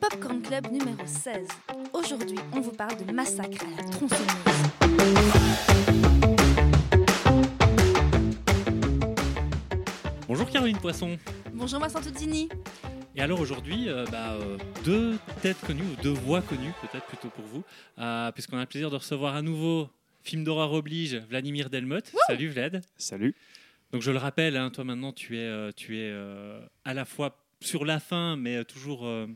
Popcorn Club numéro 16. Aujourd'hui, on vous parle de Massacre à la tronçonneuse. Bonjour Caroline Poisson. Bonjour Vincent Tuzzini. Et alors aujourd'hui, euh, bah, euh, deux têtes connues, ou deux voix connues peut-être plutôt pour vous, euh, puisqu'on a le plaisir de recevoir à nouveau, film d'horreur oblige, Vladimir Delmotte. Salut Vlad. Salut. Donc je le rappelle, hein, toi maintenant tu es, euh, tu es euh, à la fois sur la fin, mais euh, toujours euh,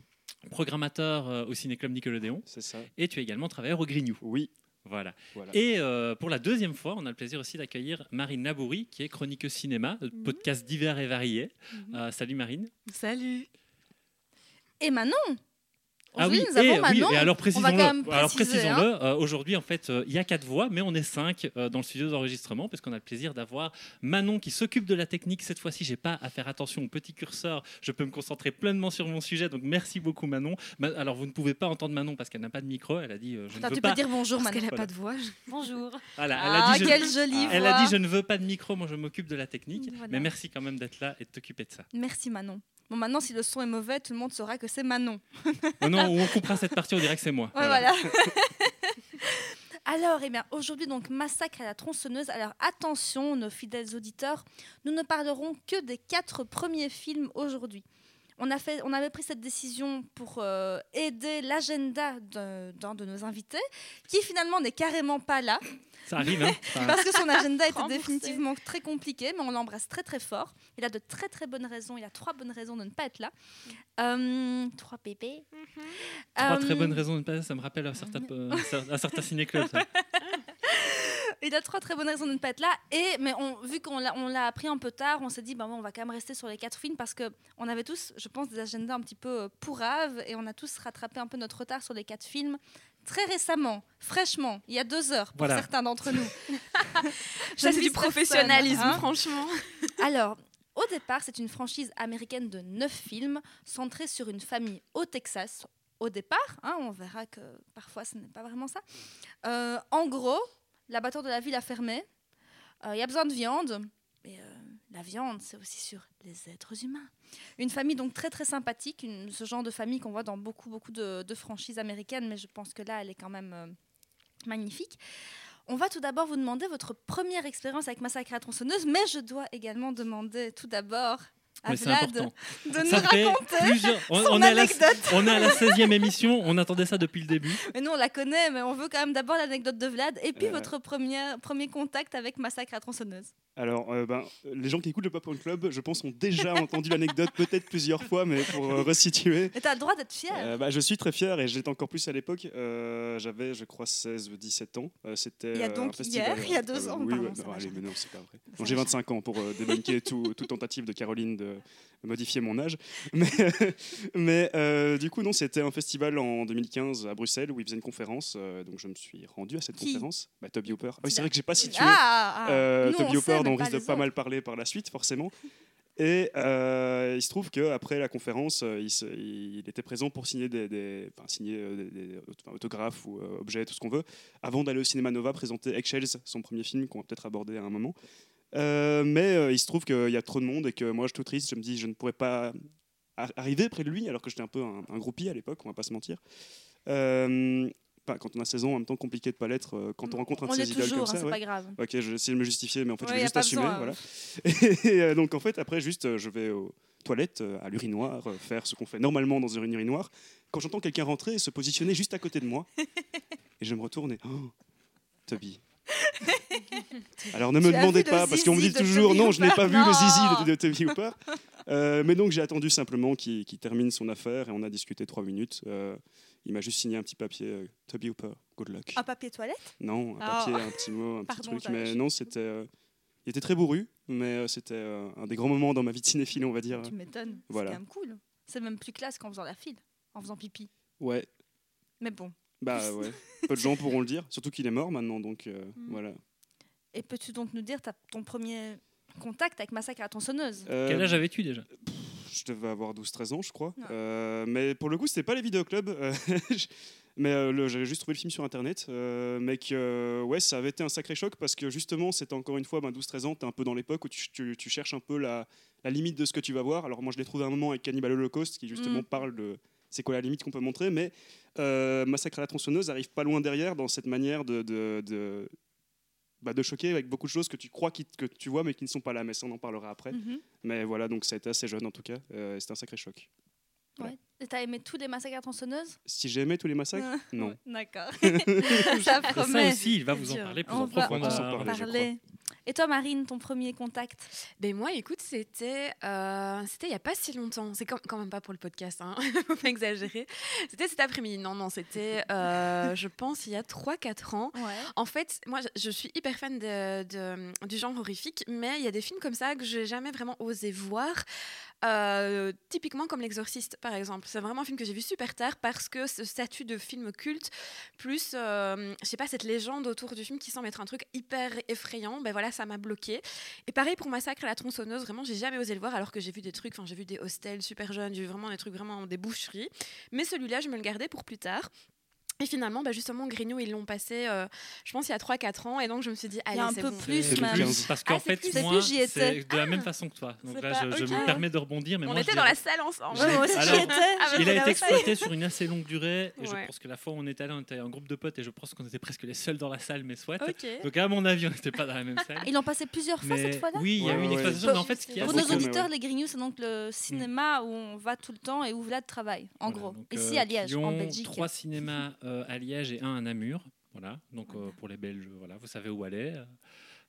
programmateur euh, au Ciné-Club Nickelodeon. C'est ça. Et tu es également travailleur au Grignou. Oui. Voilà. Voilà. Et euh, pour la deuxième fois, on a le plaisir aussi d'accueillir Marine Laboury, qui est chroniqueuse cinéma, Mhm. podcast divers et variés. Euh, salut Marine. Salut. Et Manon. Ah oui, nous avons et, oui, Manon. et alors précisons-le. hein. précisons-le. euh, Aujourd'hui, en fait, euh, il y a quatre voix, mais on est cinq euh, dans le studio d'enregistrement, parce qu'on a le plaisir d'avoir Manon qui s'occupe de la technique. Cette fois-ci, j'ai pas à faire attention au petit curseur. Je peux me concentrer pleinement sur mon sujet. Donc merci beaucoup, Manon. Ma- alors vous ne pouvez pas entendre Manon parce qu'elle n'a pas de micro. Elle a dit euh, je ne Attends, veux tu pas. peux dire bonjour Parce Manon. qu'elle n'a pas de voix. Bonjour. Voilà, elle a Ah, dit je- quelle jolie Elle voix. a dit je ne veux pas de micro, moi je m'occupe de la technique. Voilà. Mais merci quand même d'être là et de t'occuper de ça. Merci Manon. Bon, maintenant, si le son est mauvais, tout le monde saura que c'est Manon. Oh non, on coupera cette partie, on dirait que c'est moi. Ouais, voilà. Alors, eh bien, aujourd'hui, donc, massacre à la tronçonneuse. Alors, attention, nos fidèles auditeurs, nous ne parlerons que des quatre premiers films aujourd'hui. On, a fait, on avait pris cette décision pour euh, aider l'agenda de- d'un de nos invités, qui finalement n'est carrément pas là, Ça arrive, hein parce que son agenda était définitivement très compliqué, mais on l'embrasse très très fort. Il a de très très bonnes raisons, il a trois bonnes raisons de ne pas être là. Euh, trois bébés. Trois très Euh, bonnes raisons de ne pas ça me rappelle un certain, un certain ciné-club. Il a trois très bonnes raisons de ne pas être là. Et, mais on, vu qu'on l'a, appris un peu tard, on s'est dit, bah, bon, on va quand même rester sur les quatre films parce qu'on avait tous, je pense, des agendas un petit peu euh, pourraves et on a tous rattrapé un peu notre retard sur les quatre films très récemment, fraîchement, il y a deux heures pour Voilà. certains d'entre nous. Ça, c'est du professionnalisme, hein. franchement. Alors, au départ, c'est une franchise américaine de neuf films centrée sur une famille au Texas. Au départ, hein, on verra que parfois ce n'est pas vraiment ça. Euh, en gros, l'abattoir de la ville a fermé. Euh, Il y a besoin de viande. Mais euh, la viande, c'est aussi sur les êtres humains. Une famille donc très très sympathique, ce genre de famille qu'on voit dans beaucoup beaucoup de, de franchises américaines, mais je pense que là, elle est quand même euh, magnifique. On va tout d'abord vous demander votre première expérience avec Massacre à la tronçonneuse, mais je dois également demander tout d'abord à Mais c'est Vlad important. de nous Ça fait raconter plusieurs. On, son on est à la, on est à la 16e émission, on attendait ça depuis le début. Mais nous, on la connaît, mais on veut quand même d'abord l'anecdote de Vlad et puis Euh. votre premier, premier contact avec Massacre à la tronçonneuse. Alors, euh, ben, les gens qui écoutent le Popcorn Club, je pense, ont déjà entendu l'anecdote peut-être plusieurs fois, mais pour euh, resituer. Et t'as le droit d'être fier. euh, bah, je suis très fier et j'étais encore plus à l'époque. euh, J'avais, je crois, 16 ou 17 ans. Euh, C'était Il y a donc hier, il y a deux ans, oui, pardon, ouais, non, va allez, mais non, c'est pas vrai. J'ai va 25 ans pour débunker tout, toute tentative de Caroline de modifier mon âge. Mais, mais euh, du coup, non, c'était un festival en 2015 à Bruxelles où il faisait une conférence. euh, donc je me suis rendu à cette Qui conférence. Bah, Toby Hooper. Ah c'est vrai que j'ai pas situé. Ah, ah. Euh, Nous, Toby Hooper, dont on risque de pas mal parler par la suite, forcément. Et euh, il se trouve qu'après la conférence, euh, il, se- il était présent pour signer des, des- enfin, signer euh, des, autographes ou euh, objets, tout ce qu'on veut, avant d'aller au Cinéma Nova présenter Eggshells, son premier film qu'on va peut-être aborder à un moment. Euh, mais euh, il se trouve qu'il y a trop de monde et que moi, je suis tout triste, je me dis, je ne pourrais pas ar- arriver près de lui, alors que j'étais un peu un, un groupie à l'époque, on va pas se mentir. Euh, quand on a 16 ans, en même temps compliqué de pas l'être, quand on rencontre un de l'est idoles comme hein, ça. c'est ouais. pas grave. Ok, je vais essayer de me justifier, mais en fait, Ouais, je vais juste assumer. besoin, voilà. Et donc, en fait, après, juste, je vais aux toilettes, à l'urinoir, faire ce qu'on fait normalement dans une urinoir. Quand j'entends quelqu'un rentrer et se positionner juste à côté de moi, et je me retourne et. Oh, Toby. Alors, ne me demandez pas, parce qu'on me dit toujours, non, je n'ai pas vu Non. le zizi de, de Toby Hooper. Euh, mais donc, j'ai attendu simplement qu'il termine son affaire et on a discuté trois minutes. Euh, il m'a juste signé un petit papier, euh, Toby Hooper, good luck. Un papier toilette? Non, un papier, un petit mot, un Pardon, petit truc. Mais non, c'était. il était très bourru, mais c'était un des grands moments dans ma vie de cinéphile, on va dire. Tu m'étonnes. Voilà. C'est quand même cool. C'est même plus classe qu'en faisant la file, en faisant pipi. Ouais, Mais bon. Bah ouais. Peu de gens pourront le dire, surtout qu'il est mort maintenant, donc euh, Mm. voilà. Et peux-tu donc nous dire ton premier contact avec Massacre à la tronçonneuse? Euh, Quel âge avais-tu déjà? Je devais avoir 12-13 ans, je crois. Euh, mais pour le coup, c'était pas les vidéoclubs. Mais euh, j'avais juste trouvé le film sur internet. euh, mais que euh, ouais, ça avait été un sacré choc parce que justement, c'était encore une fois ben, 12-13 ans, tu es un peu dans l'époque où tu, tu- tu cherches un peu la, la limite de ce que tu vas voir. Alors moi, je l'ai trouvé à un moment avec Cannibal Holocaust qui justement Mm. parle de c'est quoi la limite qu'on peut montrer. Mais euh, Massacre à la tronçonneuse arrive pas loin derrière dans cette manière de. de, de bah, de choquer avec beaucoup de choses que tu crois qui- que tu vois mais qui ne sont pas là mais ça on en parlera après Mhm. mais voilà donc ça a été assez jeune en tout cas euh, c'était un sacré choc Voilà. Ouais. Et t'as aimé tous les massacres à tronçonneuses si j'ai aimé tous les massacres non D'accord. ça Et ça promet. aussi, il va vous en parler plus On en va profondeur. tous en en parler, je parler. Et toi, Marine, ton premier contact? Ben moi, écoute, c'était euh, c'était il y a pas si longtemps. C'est quand, quand même pas pour le podcast, hein. faut pas exagérer. C'était cet après-midi. Non, non, c'était, euh, je pense, il y a 3-4 ans. Ouais. En fait, moi, je, suis hyper fan de, de- du genre horrifique, mais il y a des films comme ça que j'ai jamais vraiment osé voir. Euh, typiquement comme L'Exorciste, par exemple. C'est vraiment un film que j'ai vu super tard parce que ce statut de film culte, plus, je sais pas, cette légende autour du film qui semble être un truc hyper effrayant, ben voilà, ça m'a bloqué. Et pareil pour Massacre à la tronçonneuse, vraiment, j'ai jamais osé le voir alors que j'ai vu des trucs, enfin, j'ai vu des hostels super jeunes, j'ai vu vraiment des trucs, vraiment des boucheries. Mais celui-là, je me le gardais pour plus tard. Et finalement, bah justement, Grignou, ils l'ont passé, euh, je pense, il y a 3-4 ans. Et donc, je me suis dit, allez, un peu bon. plus, même. 2015. Parce qu'en Ah, fait, plus- c'est moi, plus, j'y étais. c'est de la même façon que toi. Donc là, je, me permets de rebondir. Mais On moi, était dans la salle ensemble. Moi aussi, alors, j'y étais. Ah, j'étais Il a été exploité sur une assez longue durée. Et je pense que la fois où on était allé, on était un groupe de potes et je pense qu'on était presque les seuls dans la salle, mais soit. Donc à mon avis, on n'était pas dans la même salle. Ils l'ont passé plusieurs fois Mais cette fois-là oui, il y a eu une exploitation. Pour- en fait, nos auditeurs, les Grignoux, c'est donc le cinéma où on va tout le temps et où Vlad travaille, en gros. Ici, euh, à Liège, en Belgique. Trois cinémas à Liège et un à Namur. Voilà, donc euh, pour les Belges, voilà, vous savez où aller.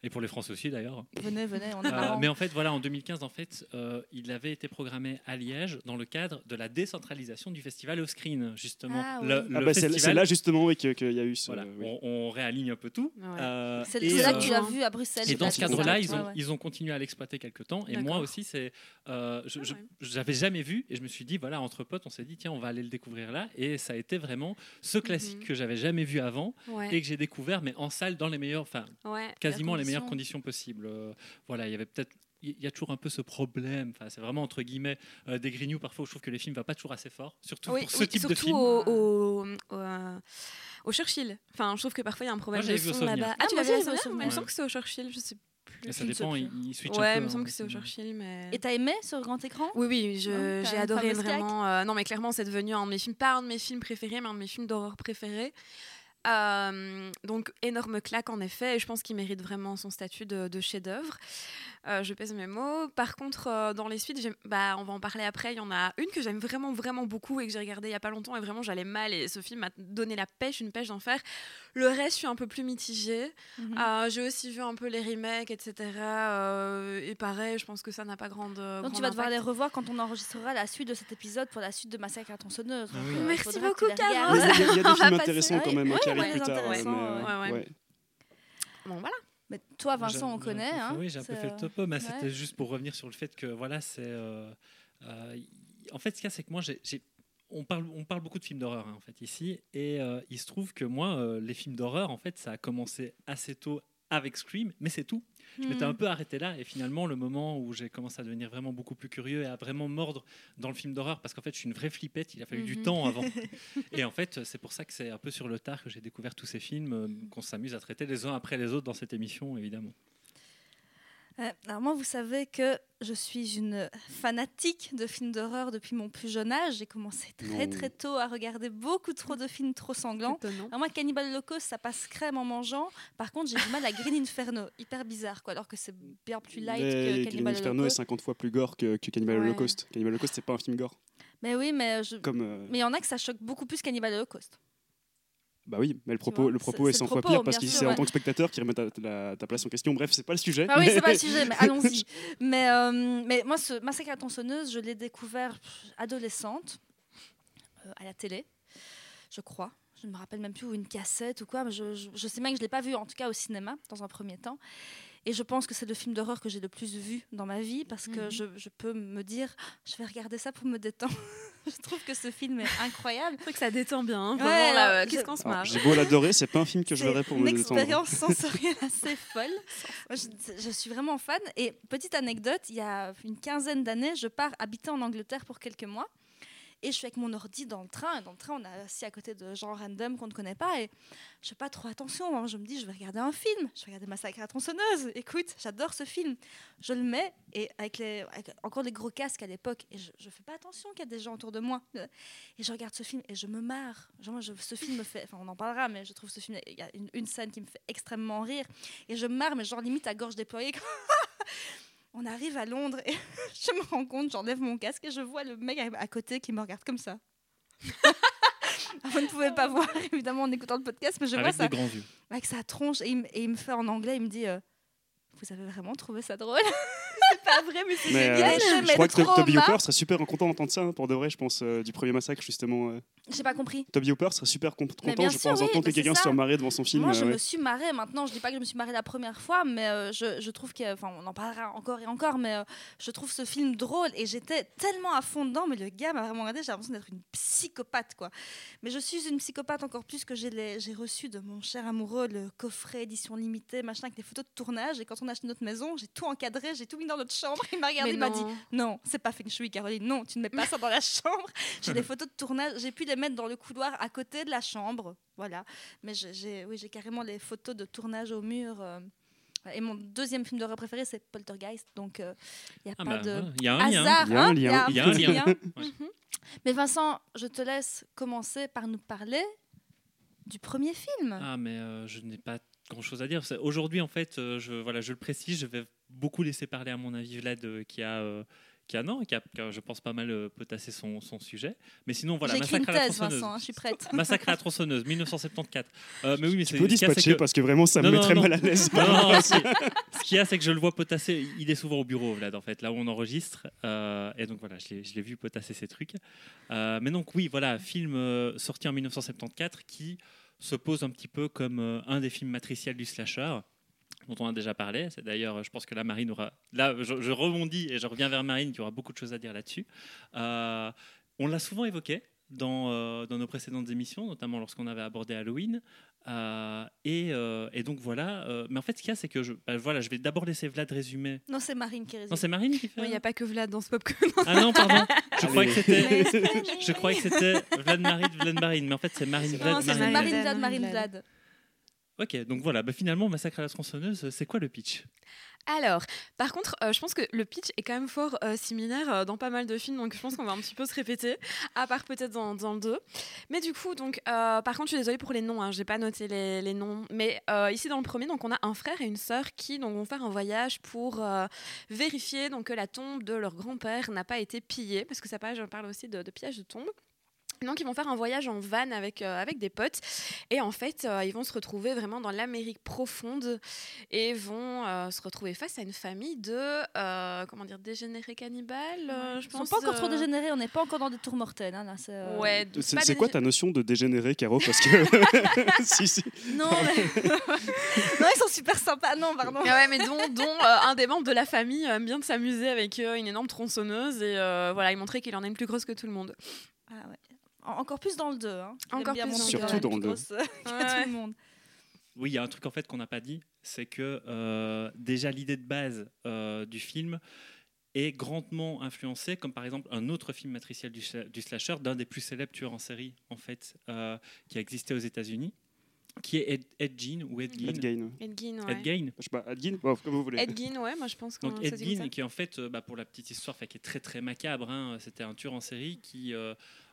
Et pour les Français aussi d'ailleurs. Venez, venez, on est Euh, mais en fait, voilà, en 2015, en fait, euh, il avait été programmé à Liège dans le cadre de la décentralisation du festival Au Screen, justement. Ah, oui. Le, Ah bah, c'est festival, c'est là justement oui, que- qu'il y a eu ce voilà, oui. on, on réaligne un peu tout. Ouais. Euh, C'est et, c'est là euh, que tu l'as vu à Bruxelles. et c'est dans ce que cadre-là, ils ont, Ouais, ils ont continué à l'exploiter quelques temps. Et moi aussi, c'est, euh, je, Ah je l'avais jamais vu et je me suis dit, voilà, entre potes, on s'est dit, tiens, on va aller le découvrir là. Et ça a été vraiment ce classique Mhm. que j'avais jamais vu avant Ouais. et que j'ai découvert, mais en salle, dans les meilleures, enfin, ouais. quasiment les conditions. Meilleures conditions possibles. Euh, voilà, il y avait peut-être. Il y a toujours un peu ce problème, enfin, c'est vraiment entre guillemets euh, des grignoux. Parfois, je trouve que les films ne vont pas toujours assez fort, surtout Oui, pour ce oui, type de surtout film. au, au, euh, au Churchill. Enfin, je trouve que parfois il y a un problème Moi, de son là-bas. Ah, tu moi l'avais vu Il me Ouais. semble que c'est au Churchill, je sais plus. Ça dépend, il, il switch un Ouais, peu. il me hein, semble que c'est au Churchill, mais. Et t'as aimé sur grand écran? Oui, oui, j'ai adoré vraiment. euh, non, mais clairement, c'est devenu un de mes films, pas un de mes films préférés, mais un de mes films d'horreur préférés. Euh, donc, énorme claque en effet, et je pense qu'il mérite vraiment son statut de, chef-d'œuvre. Euh, je pèse mes mots. Par contre, euh, dans les suites, bah, on va en parler après. Il y en a une que j'aime vraiment, vraiment beaucoup et que j'ai regardée il y a pas longtemps, et vraiment j'allais mal, et ce film m'a donné la pêche, une pêche d'en faire. Le reste, je suis un peu plus mitigée. Mhm. Euh, j'ai aussi vu un peu les remakes, etc. euh, et pareil, je pense que ça n'a pas grande. Donc grande tu vas devoir les revoir quand on enregistrera la suite de cet épisode pour la suite de Massacre à tronçonneuse. Ah Donc, oui. euh, Merci beaucoup, Carole. il y a, y des films passer. intéressants quand même hein, Ouais, qui ouais, arrivent plus tard. intéressants, mais, ouais. euh, Ouais, ouais. Bon, voilà. Mais toi, Vincent, on connaît. hein, oui, j'ai un peu fait le euh, topo, mais ouais. c'était juste pour revenir sur le fait que voilà, c'est. euh, euh, en fait, ce qu'il y a, c'est que moi, j'ai. On parle, on parle beaucoup de films d'horreur hein, en fait ici, et euh, il se trouve que moi, euh, les films d'horreur, en fait, ça a commencé assez tôt avec Scream, mais c'est tout. Je m'étais Hmm. un peu arrêté là, et finalement, le moment où j'ai commencé à devenir vraiment beaucoup plus curieux et à vraiment mordre dans le film d'horreur, parce qu'en fait, je suis une vraie flippette, il a fallu du Mhm. temps avant. et en fait, c'est pour ça que c'est un peu sur le tard que j'ai découvert tous ces films, euh, qu'on s'amuse à traiter les uns après les autres dans cette émission, évidemment. Euh, alors moi, vous savez que je suis une fanatique de films d'horreur depuis mon plus jeune âge. J'ai commencé très Non. très tôt à regarder beaucoup trop de films trop sanglants. Alors moi, Cannibal Holocaust, ça passe crème en mangeant. Par contre, j'ai du mal à Green Inferno. Hyper bizarre, quoi. Alors que c'est bien plus light Mais que Green Cannibal Inferno est Holocaust. 50 fois plus gore que, que Cannibal Ouais. Holocaust. Cannibal Holocaust, c'est pas un film gore. Mais oui, mais je... Comme, euh, mais il y en a que ça choque beaucoup plus Cannibal Holocaust. Bah oui, mais le propos, le est c'est 100 le fois pire parce que c'est en tant que spectateur qui remet ta, ta- ta place en question. Bref, c'est pas le sujet. Ah oui, c'est pas le sujet, mais allons-y. Mais, euh, mais moi, ce Massacre à la tronçonneuse, je l'ai découvert adolescente, euh, à la télé, je crois. Je ne me rappelle même plus, ou une cassette ou quoi. Mais je, je- je sais même que je ne l'ai pas vu, en tout cas au cinéma, dans un premier temps. Et je pense que c'est le film d'horreur que j'ai le plus vu dans ma vie, parce que Mhm. je, je peux me dire, je vais regarder ça pour me détendre. je trouve que ce film est incroyable. C'est vrai que ça détend bien. hein, Ouais, Vraiment, là, euh, qu'est-ce je- qu'on se marre J'ai beau l'adorer, c'est pas un film que je C'est verrais pour une me détendre. expérience sensorielle assez folle. Moi, je, je suis vraiment fan. Et petite anecdote, il y a une quinzaine d'années, je pars habiter en Angleterre pour quelques mois. Et je suis avec mon ordi dans le train. Et dans le train, on est assis à côté de gens random qu'on ne connaît pas. Et je fais pas trop attention. hein. Je me dis, je vais regarder un film. Je vais regarder Massacre à tronçonneuse. Écoute, j'adore ce film. Je le mets et avec, les, encore les gros casques à l'époque. Et je, je fais pas attention qu'il y a des gens autour de moi. Et je regarde ce film et je me marre. Ce film me fait. Enfin, on en parlera, mais je trouve ce film. Il y a une, une scène qui me fait extrêmement rire. Et je marre, mais genre limite à gorge déployée. On arrive à Londres et je me rends compte, j'enlève mon casque et je vois le mec à côté qui me regarde comme ça. Vous ne pouvez pas voir, évidemment, en écoutant le podcast, mais je vois Avec ça des grands yeux. avec sa tronche et il, me- et il me fait en anglais, il me dit euh, Vous avez vraiment trouvé ça drôle C'est pas vrai, mais c'est Mais, euh, génial. je, Mais crois le que To- Toby Hooper serait super content d'entendre ça, hein, pour de vrai, je pense, euh, du premier massacre, justement. euh. J'ai pas compris. Toby Hooper serait super content, je sûr, pense, oui, d'entendre que quelqu'un se soit marré devant son film. Moi, euh, je ouais. me suis marrée. Maintenant, je dis pas que je me suis marrée la première fois, mais euh, je, je trouve que. Enfin, on en parlera encore et encore, mais euh, je trouve ce film drôle et j'étais tellement à fond dedans. Mais le gars m'a vraiment regardé, j'ai l'impression d'être une psychopathe, quoi. Mais je suis une psychopathe encore plus que j'ai reçu de mon cher amoureux le coffret édition limitée, machin, avec des photos de tournage. Et quand on a acheté notre maison, j'ai tout encadré, j'ai tout mis dans notre chambre. Il m'a regardé, il m'a dit non. c'est pas feng shui, Caroline. Non, tu ne mets pas ça dans la chambre. J'ai des photos de tournage. J'ai pu les mettre dans le couloir à côté de la chambre. Voilà. Mais j'ai- oui, j'ai carrément les photos de tournage au mur. euh. Et mon deuxième film d'horreur préféré, c'est Poltergeist. Donc, il n'y a Ah pas bah, de il y a un lien. hasard. Il y a un hein, lien. Il y a un petit lien. Ouais. Mais Vincent, je te laisse commencer par nous parler du premier film. Ah, mais euh, je n'ai pas grand chose à dire. Aujourd'hui, en fait, euh, je, voilà, je le précise, je vais beaucoup laisser parler à mon avis Vlad euh, qui a. euh, qui a, non, qui a, qui a, je pense, pas mal euh, potassé son, son sujet. Mais sinon, voilà, une Massacre à la thèse, tronçonneuse. Vincent. hein, je suis prête. Massacre à la tronçonneuse, 1974. Euh, mais oui, mais Tu c'est peux dispatcher que- parce que vraiment ça me Non, met non, très non. mal à l'aise. Non, non, non, si. Ce qu'il y a, c'est que je le vois potasser. Il est souvent au bureau, Vlad, en fait, là où on enregistre. Euh, et donc voilà, je l'ai- je l'ai vu potasser ces trucs. Euh, mais donc, oui, voilà, film sorti en 1974 qui se pose un petit peu comme un des films matriciels du slasher dont on a déjà parlé. C'est d'ailleurs, je pense que là, Marine aura. Là, je, je rebondis et je reviens vers Marine qui aura beaucoup de choses à dire là-dessus. Euh, on l'a souvent évoqué dans, euh, dans nos précédentes émissions, notamment lorsqu'on avait abordé Halloween. Euh, et, euh, et donc voilà. euh, mais en fait, ce qu'il y a, c'est que je, bah, voilà, je vais d'abord laisser Vlad résumer. Non, c'est Marine qui résume. Non, c'est Marine qui fait. Il n'y a pas que Vlad dans ce popcorn. Ah non, pardon. Je croyais que c'était. Je croyais que c'était Vlad Marine, Vlad Marine, mais en fait c'est Marine Non, Vlad c'est Marine. Marine Vlad, Vlad, Marine Marine Vlad. Ok, donc voilà, bah, finalement Massacre à la tronçonneuse, c'est quoi le pitch? Alors, par contre, euh, je pense que le pitch est quand même fort euh, similaire euh, dans pas mal de films, donc je pense qu'on va un petit peu se répéter, à part peut-être dans, dans le 2. Mais du coup, donc, par contre, je suis désolée pour les noms, hein, j'ai pas noté les, noms. Mais ici, dans le premier, donc, on a un frère et une sœur qui donc, vont faire un voyage pour vérifier donc, que la tombe de leur grand-père n'a pas été pillée, parce que ça parle aussi de, de pillage de tombe. Donc ils vont faire un voyage en van avec, euh, avec des potes et en fait euh, ils vont se retrouver vraiment dans l'Amérique profonde et vont euh, se retrouver face à une famille de euh, comment dire dégénérés cannibales euh, je Ils sont pense pas encore trop dégénérés, on n'est pas encore dans des tours mortels. hein, c'est, euh, ouais quoi ta notion de dégénéré, Caro Parce que. si, si. Non, mais... non, ils sont super sympas. Non, pardon. Ah ouais, mais dont, dont, euh, un des membres de la famille aime bien de s'amuser avec euh, une énorme tronçonneuse et euh, voilà, il montrait qu'il en a une plus grosse que tout le monde. Ah ouais. En- Encore plus dans le 2. Hein. Encore bien plus montrer dans le qu'il deux. a une Surtout plus grosse, que Ouais. tout le monde. Oui, il y a un truc en fait qu'on n'a pas dit, c'est que euh, déjà l'idée de base euh, du film est grandement influencée, comme par exemple un autre film matriciel du, sla- du slasher, d'un des plus célèbres tueurs en série en fait, euh, qui a existé aux États-Unis, qui est Ed, Ed Gein ou Ed Gein? Ed Gein. Ed Gein, ouais. Ed Gein. Je sais pas, Ed Gein Bon, Comme vous voulez. Ed Gein, ouais, moi je pense qu'on Donc ça Ed Gein, qui en fait, bah, pour la petite histoire, fait, qui est très très macabre, hein, c'était un tueur en série qui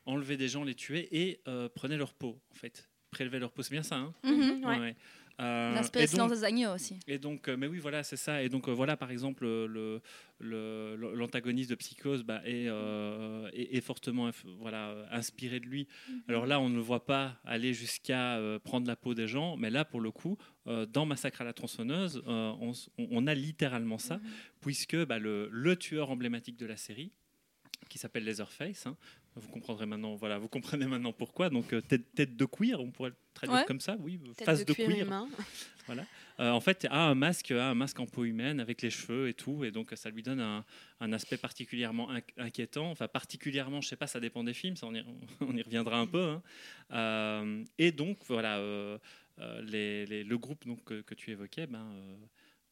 enlevait des gens, les tuait et euh, prenait leur peau, en fait, prélevait leur peau, c'est bien ça. Hein. Ouais. Ouais. Euh, donc- des agneaux aussi. et donc, euh, mais oui, voilà, c'est ça. Et donc, euh, voilà, par exemple, le, le- le- l'antagoniste de Psychose bah, est, euh, est- est fortement voilà, inspiré de lui. Alors là, on ne le voit pas aller jusqu'à euh, prendre la peau des gens, mais là, pour le coup, euh, dans Massacre à la tronçonneuse, on, a littéralement ça, puisque bah, le, le tueur emblématique de la série, qui s'appelle Leatherface, hein, vous comprendrez maintenant, voilà, vous comprenez maintenant pourquoi. Donc, euh, tête, tête de cuir, on pourrait le traduire Ouais. comme ça, oui, Tête face de, cuir cuir. humain. Euh, en fait, a un masque, a un masque en peau humaine avec les cheveux et tout, et donc ça lui donne un, un aspect particulièrement inq- inquiétant. Enfin, particulièrement, je sais pas, ça dépend des films, ça on y, on y reviendra un peu. hein. Euh, et donc voilà, euh, les- les- le groupe donc que, que tu évoquais, ben,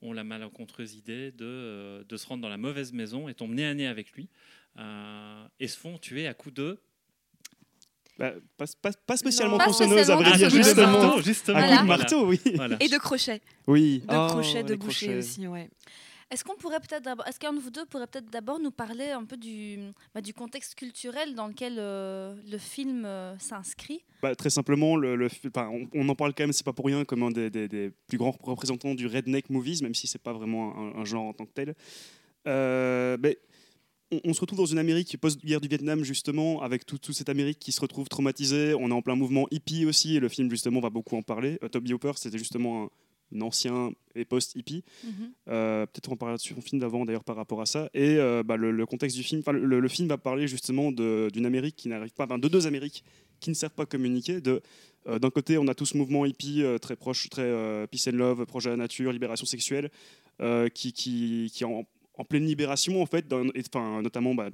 ont la malencontreuse idée de, de se rendre dans la mauvaise maison et tombent nez à nez avec lui et se font tuer à coups de Bah, pas, pas- pas spécialement tronçonneuse, à vrai dire, justement. marteau, justement. Un coup de marteau, oui. Voilà. Et de crochets. Oui. De Oh, crochets, de les bouchées crochets. aussi, ouais. Est-ce qu'on pourrait peut-être est-ce qu'un de vous deux pourrait peut-être d'abord nous parler un peu du, bah, du contexte culturel dans lequel euh, le film euh, s'inscrit? Bah, très simplement, le, le- enfin, on, on en parle quand même, c'est pas pour rien, comme un des, des- des plus grands représentants du redneck movies, même si c'est pas vraiment un, un genre en tant que tel. Euh, mais on, on se retrouve dans une Amérique post-guerre du Vietnam, justement, avec tout- toute cette Amérique qui se retrouve traumatisée. On est en plein mouvement hippie aussi, et le film, justement, va beaucoup en parler. Euh, Toby Hooper, c'était justement un, un ancien et post-hippie. Euh, Peut-être on parlera sur son film d'avant d'ailleurs par rapport à ça. Et euh, bah, le, le contexte du film, le, le film va parler justement d'une Amérique qui n'arrive pas, enfin, de deux Amériques qui ne savent pas communiquer. De euh, d'un côté, on a tout ce mouvement hippie euh, très proche, très euh, peace and love, proche de la nature, libération sexuelle, qui, qui, qui en, en pleine libération en fait, et, enfin, notamment bah,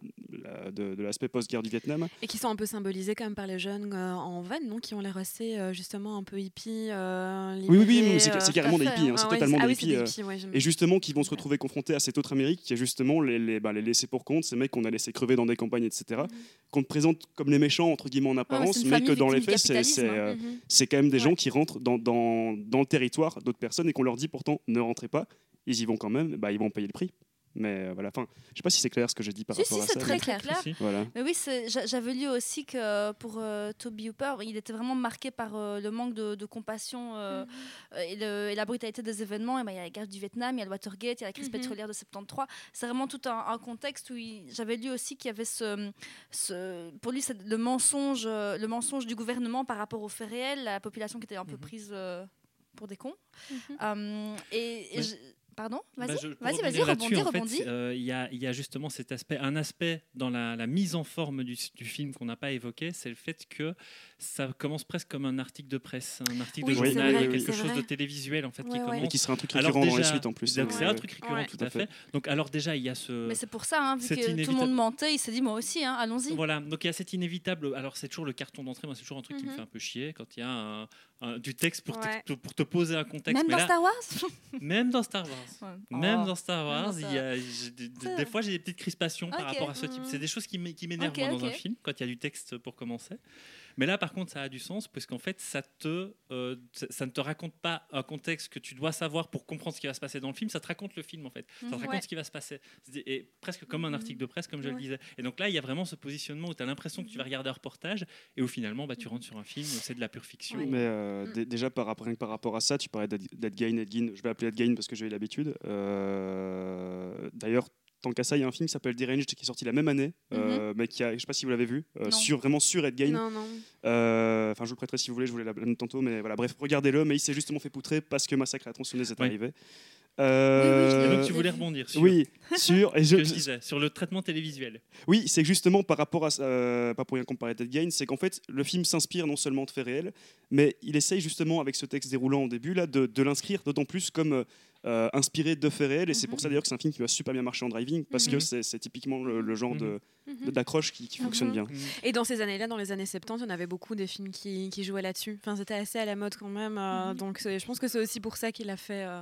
de, de l'aspect post-guerre du Vietnam. Et qui sont un peu symbolisés quand même par les jeunes euh, en van, non Qui ont l'air assez, euh, justement, un peu hippie. euh, Oui, oui, oui, c'est carrément des hippies, hein, hein. c'est ouais, totalement ah des hippies. des hippies, ouais, j'aime Et justement, qui vont se retrouver confrontés à cette autre Amérique qui est justement les, les, bah, les laissés pour compte, ces mecs qu'on a laissés crever dans des campagnes, etc., qu'on te présente comme les méchants, entre guillemets, en apparence, mais que dans les faits, c'est c'est, capitalisme, euh, Mhm. quand même des gens qui rentrent dans, dans, dans le territoire d'autres personnes et qu'on leur dit pourtant ne rentrez pas. Ils y vont quand même, bah, ils vont payer le prix. Mais euh, voilà, enfin, je sais pas si c'est clair ce que j'ai dit par Si, rapport si, à c'est ça. très mais- clair. clair. Si. Voilà. Mais oui, c'est- j'a- j'avais lu aussi que pour euh, Toby Hooper, il était vraiment marqué par euh, le manque de, de compassion euh, euh, et, le- et la brutalité des événements. Et ben, il y a la guerre du Vietnam, il y a le Watergate, il y a la crise Mhm. pétrolière de 73. C'est vraiment tout un, un contexte où j'avais lu aussi qu'il y avait ce, ce- pour lui, c'est le mensonge, euh, le mensonge du gouvernement par rapport aux faits réels, la population qui était un peu Mhm. prise euh, pour des cons. Euh, et, et Mais- je- Pardon? Bah, Vas-y, pour vas-y, là-dessus, rebondis, en fait, rebondis. euh, Il y, a, il y a justement cet aspect, un aspect dans la, la mise en forme du, du film qu'on n'a pas évoqué, c'est le fait que ça commence presque comme un article de presse, un article Oui, de journal, vrai, quelque chose vrai. de télévisuel en fait Ouais, qui ouais. commence. Et qui sera un truc récurrent dans les déjà- suites en plus. Donc c'est un truc récurrent, Ouais. tout à fait. Donc alors déjà il y a ce. Mais c'est pour ça, hein, vu que tout le monde mentait, il s'est dit moi aussi, hein, allons-y. Voilà, donc il y a cet inévitable. Alors c'est toujours le carton d'entrée, moi c'est toujours un truc qui me Mhm. fait un peu chier quand il y a un- du texte pour, Ouais. te, pour te poser un contexte. Même Mais dans là, Star Wars même dans Star Wars. Ouais. Même Oh. dans Star Wars, ça- il y a, j'ai des, fois j'ai des petites crispations par rapport à ce type. C'est des choses qui m'é- qui m'énervent dans un film quand il y a du texte pour commencer. Mais là, par contre, ça a du sens parce qu'en fait, ça te, euh, ça, ne te raconte pas un contexte que tu dois savoir pour comprendre ce qui va se passer dans le film. Ça te raconte le film en fait. Ça te Mhm. raconte Ouais. ce qui va se passer. Et presque comme un Mhm. article de presse, comme je le disais. Et donc là, il y a vraiment ce positionnement où tu as l'impression que tu vas regarder un reportage et où finalement, bah, tu rentres sur un film c'est de la pure fiction. Ouais. Mais euh, Mm. dé- déjà, par, rapport- rien que par rapport à ça, tu parlais d'Ed d'Ed Gein, Ed Gein. Je vais appeler Ed Gein parce que j'ai eu l'habitude. Euh, D'ailleurs, tant qu'à ça, il y a un film qui s'appelle Deranged qui est sorti la même année, euh, mais qui a, je sais pas si vous l'avez vu, euh, sur, vraiment sur Ed Gein. Non, non. Euh, Enfin, je vous le prêterai si vous voulez, je voulais la blâmer tantôt, mais voilà, bref, regardez-le. Mais il s'est justement fait poutrer parce que Massacre à la tronçonneuse est Ouais. arrivé. Euh, donc tu voulais rebondir sur oui, sur. Et je- que je disais, sur le traitement télévisuel. oui, c'est que justement par rapport à, ça, euh, pas pour rien comparer Dead Gain, c'est qu'en fait le film s'inspire non seulement de faits réels, mais il essaye justement avec ce texte déroulant au début là de, de l'inscrire d'autant plus comme euh, inspiré de faits réels. Et c'est pour ça d'ailleurs que c'est un film qui va super bien marcher en driving parce que Mhm. c'est c'est typiquement le, le genre de- Mhm. de- d'accroche qui, qui fonctionne Mhm. bien. Et dans ces années-là, dans les années 70, il y en avait beaucoup des films qui, qui jouaient là-dessus. Enfin, c'était assez à la mode quand même. euh, Mhm. Donc, je pense que c'est aussi pour ça qu'il a fait, euh,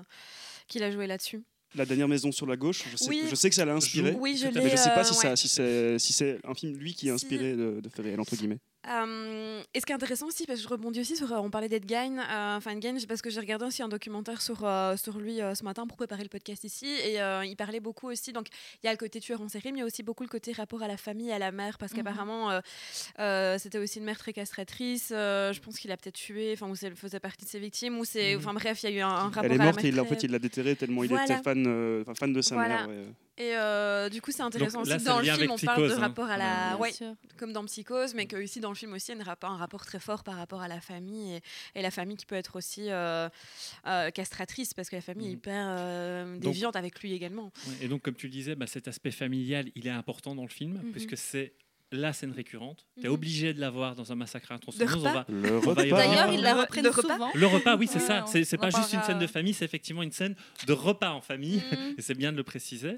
qu'il a joué là-dessus. La dernière maison sur la gauche, je sais, Oui. je sais que ça l'a inspiré. Oui, je. Mais je sais pas euh, si, ouais. ça, si c'est si c'est un film lui qui est Si. inspiré de, de faits réels entre guillemets. Euh, et ce qui est intéressant aussi, parce que je rebondis aussi sur, euh, on parlait d'Ed Gein, euh, enfin Ed Gein, c'est parce que j'ai regardé aussi un documentaire sur, euh, sur lui euh, ce matin pour préparer le podcast ici, et il parlait beaucoup aussi, donc il y a le côté tueur en série, mais il y a aussi beaucoup le côté rapport à la famille, à la mère, parce Mhm. qu'apparemment c'était aussi une mère très castratrice, je pense qu'il a peut-être tué, enfin ou elle faisait partie de ses victimes, ou c'est, Mhm. enfin bref, il y a eu un, un rapport Elle est à la morte mère et il, en fait il l'a déterré tellement il Voilà. était fan, fan de sa Voilà. mère. ouais. Et euh, du coup, c'est intéressant Donc aussi là, dans le film, on parle de hein. rapport à la, Bien ouais, comme dans Psychose, mais que ici dans le film aussi, il y a un rapport très fort par rapport à la famille et, et la famille qui peut être aussi euh, euh, castratrice parce que la famille est Mhm. hyper euh, Donc- déviante avec lui également. Ouais, Et donc, comme tu le disais, bah, cet aspect familial, il est important dans le film, Mhm. puisque c'est la scène récurrente. Tu es Mhm. obligé de la voir dans un massacre à tronçonneuse. On repas va... Le On va y repas. D'ailleurs, Ah, ils la le- reprennent le repas souvent. Le repas, oui, c'est Ouais, ça. C'est pas juste une scène de famille, c'est effectivement une scène de repas en famille. Mhm. Et c'est bien de le préciser.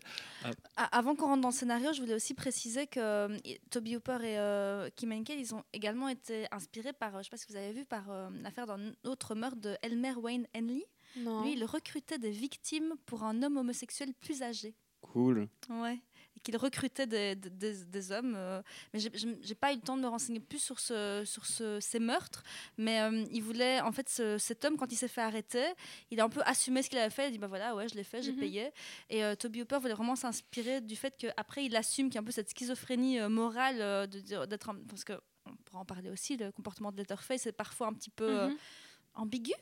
A- Avant qu'on rentre dans le scénario, je voulais aussi préciser que euh, Toby Hooper et euh, Kim Henkel, ils ont également été inspirés par, euh, je ne sais pas si vous avez vu, par euh, l'affaire d'un autre meurtre de Elmer Wayne Henley. Non. Lui, il recrutait des victimes pour un homme homosexuel plus âgé. Cool. Ouais. Qu'il recrutait des, des- des- des hommes. euh, mais j'ai- pas eu le temps de me renseigner plus sur, ce, sur ce- ces meurtres. Mais euh, il voulait, en fait, ce- cet homme, quand il s'est fait arrêter, il a un peu assumé ce qu'il avait fait. Il a dit bah voilà, ouais, je l'ai fait, j'ai Mhm. payé. Et euh, Toby Hooper voulait vraiment s'inspirer du fait qu'après, il assume qu'il y a un peu cette schizophrénie euh, morale d'être. Parce que, on pourra en parler aussi, le comportement de Letterface est parfois un petit peu Mhm. ambigu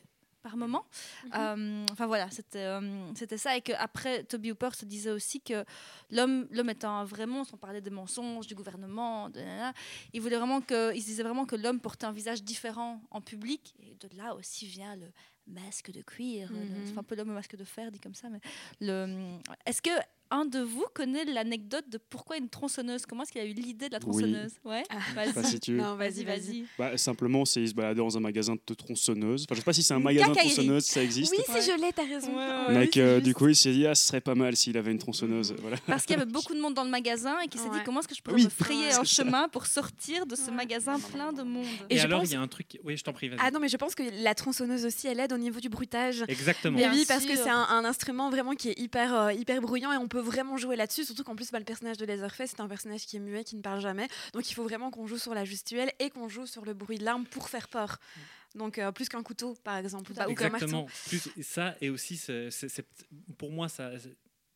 par moment. Mhm. Euh, enfin voilà, c'était euh, ça. Et qu'après, Toby Hooper se disait aussi que l'homme l'homme étant un vrai monstre, on parlait des mensonges, du gouvernement, de nanana, il, voulait vraiment que, il se disait vraiment que l'homme portait un visage différent en public. Et de là aussi vient le masque de cuir. le-. C'est un peu l'homme au masque de fer, dit comme ça. Mais le... Est-ce que un de vous connaît l'anecdote de pourquoi une tronçonneuse Comment est-ce qu'il a eu l'idée de la tronçonneuse? Ouais, Ah. vas-y. Je sais pas si tu- Non, Vas-y, vas-y. Bah, simplement, c'est il se baladait dans un magasin de tronçonneuses. Enfin, je sais pas si c'est un magasin de tronçonneuses, ça existe. Oui, si je l'ai, t'as raison. Ouais, ouais, Mec, euh, du coup, il s'est dit, ah, ce serait pas mal s'il avait une tronçonneuse. Mhm. Voilà. Parce qu'il y avait beaucoup de monde dans le magasin et qui s'est dit comment est-ce que je pourrais Oui. me frayer un chemin pour sortir de ce Ouais. magasin plein de monde? Et, Et je alors, pense- il y a un truc. Oui, je t'en prie, vas-y. Ah non, mais je pense que la tronçonneuse aussi, elle aide au niveau du bruitage. Exactement. Bien oui, parce que c'est un, instrument vraiment qui est hyper, euh, hyper bruyant et on peut vraiment jouer là-dessus. Surtout qu'en plus, bah, le personnage de Leatherface, c'est un personnage qui est muet, qui ne parle jamais. Donc il faut vraiment qu'on joue sur la gestuelle et qu'on joue sur le bruit de l'arme pour faire peur. Donc euh, plus qu'un couteau, par exemple, bah, ou qu'un marteau. Exactement. Plus, ça, et aussi, c'est- c'est- c'est- pour moi, ça,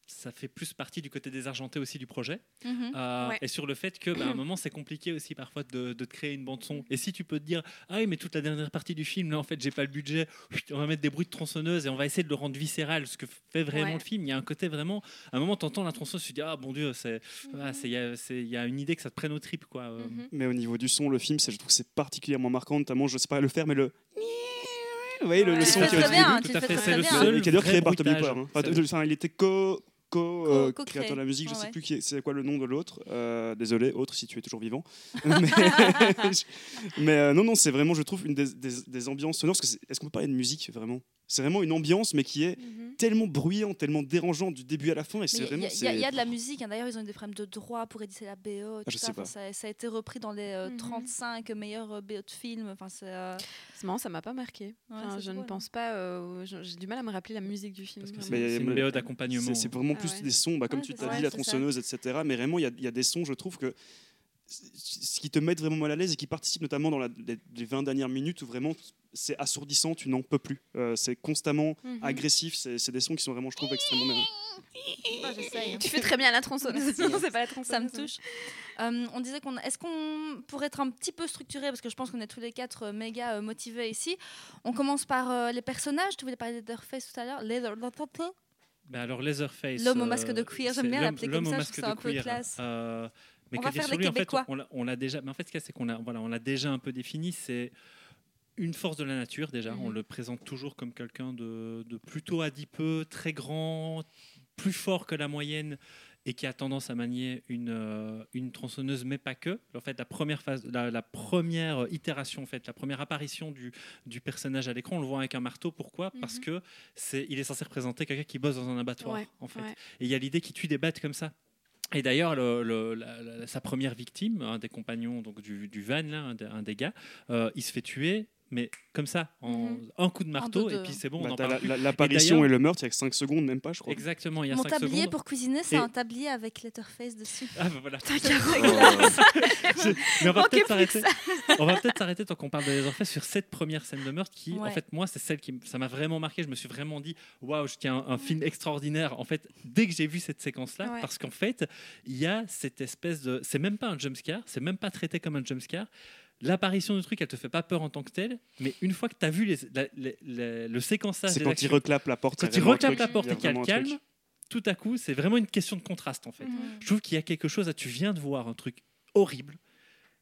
ça fait plus partie du côté désargenté aussi du projet. Mhm. Euh, Ouais. Et sur le fait que, bah, à un moment, c'est compliqué aussi parfois de, de te créer une bande-son. Et si tu peux te dire, ah oui, mais toute la dernière partie du film, là, en fait, j'ai pas le budget, on va mettre des bruits de tronçonneuse et on va essayer de le rendre viscéral, ce que fait vraiment Ouais. le film. Il y a un côté vraiment, à un moment, tu entends la tronçonneuse, tu te dis, ah bon Dieu, c'est- voilà, c'est- il y, a- a une idée que ça te prenne aux tripes, quoi. Euh, Mhm. Mais au niveau du son, le film, c'est- je trouve que c'est particulièrement marquant, notamment, je sais pas le faire, mais le. Vous voyez, le, le Ouais. son qui le au fais fait, très, c'est le seul qui est d'ailleurs créé par Toby. Hooper. hein. Enfin, C'est- enfin, il était co. co, euh, de la musique, je Ouais, sais ouais. plus est- c'est quoi le nom de l'autre. Euh, désolé, autre si tu es toujours vivant. mais mais, euh, non, non, c'est vraiment, je trouve, une des, des- des ambiances sonores. Est-ce qu'on peut parler de musique vraiment? C'est vraiment une ambiance, mais qui est Mhm. tellement bruyante, tellement dérangeante du début à la fin. Et Mais c'est Il y, a- vraiment. il y a- il y a c'est- de la musique, hein. d'ailleurs ils ont eu des problèmes de droit pour éditer la BO. tout Ah, je ça. sais Enfin, pas. ça, ça a été repris dans les euh, Mhm. 35 meilleurs euh, BO de films. Enfin, c'est, euh, C'est marrant, ça m'a pas marqué. Enfin, je ne hein. pense pas. euh, J'ai du mal à me rappeler la musique du film. Que c'est une BO d'accompagnement. C'est vraiment Ah plus ouais. des sons, bah, comme Ouais, tu t'as dit, la tronçonneuse, etc. Mais vraiment, il y, a- il y a des sons, je trouve que ce qui te mettent vraiment mal à l'aise et qui participent notamment dans la- les, les 20 dernières minutes où vraiment c'est assourdissant, tu n'en peux plus. Euh, c'est constamment Mhm. agressif, c'est des sons qui sont vraiment, je trouve, extrêmement bien. Ah. Tu fais très bien la tronçonneuse. non, c'est pas la tronçonneuse. Ça me touche. Euh, on disait qu'on. Est-ce qu'on pourrait être un petit peu structuré parce que je pense qu'on est tous les quatre euh, méga motivés ici. On commence par euh, les personnages. Tu voulais parler de Leatherface tout à l'heure. Ben alors Leatherface. L'homme au masque de cuir, j'aime bien l'appeler comme ça, je trouve ça un peu classe. Mais On va faire lui, en fait, on l'a- on déjà. Mais en fait, ce qu'il y a, c'est qu'on l'a, voilà, on l'a déjà un peu défini. C'est une force de la nature déjà. On Mhm. le présente toujours comme quelqu'un de, de plutôt adipeux, très grand, plus fort que la moyenne et qui a tendance à manier une, euh, une tronçonneuse, mais pas que. En fait, la première phase, la, la première itération, en fait, la première apparition du, du personnage à l'écran, on le voit avec un marteau. Pourquoi? Parce Mhm. que c'est, il est censé représenter quelqu'un qui bosse dans un abattoir, Ouais, en fait. ouais. Et il y a l'idée qu'il tue des bêtes comme ça. Et d'ailleurs, sa première victime, un des compagnons du, du van, là, un, des, un des gars, euh, il se fait tuer, mais comme ça, en Mhm. un coup de marteau, et puis c'est bon, on Bah, parle la- la- L'apparition et, le meurtre, il y a que 5 secondes, même pas, je crois. Exactement, il y a Mon 5 tablier secondes. pour cuisiner, c'est Et- un tablier avec Letterface dessus. Ah, bah, voilà. Oh, Mais on va peut-être s'arrêter. On va peut-être s'arrêter tant qu'on parle de Leatherface sur cette première scène de meurtre qui, en fait, moi, c'est celle qui ça m'a vraiment marqué. Je me suis vraiment dit, waouh, je tiens un, un film extraordinaire. En fait, dès que j'ai vu cette séquence-là, Ouais. parce qu'en fait, il y a cette espèce de, c'est même pas un jumpscare, c'est même pas traité comme un jumpscare. L'apparition du truc, elle te fait pas peur en tant que telle, mais une fois que tu as vu les- la- les- les- le séquençage C'est quand il reclape la porte. quand il reclape truc, la porte et qu'il y a le truc. calme, tout à coup, c'est vraiment une question de contraste en fait. Mhm. Je trouve qu'il y a quelque chose, à, tu viens de voir un truc horrible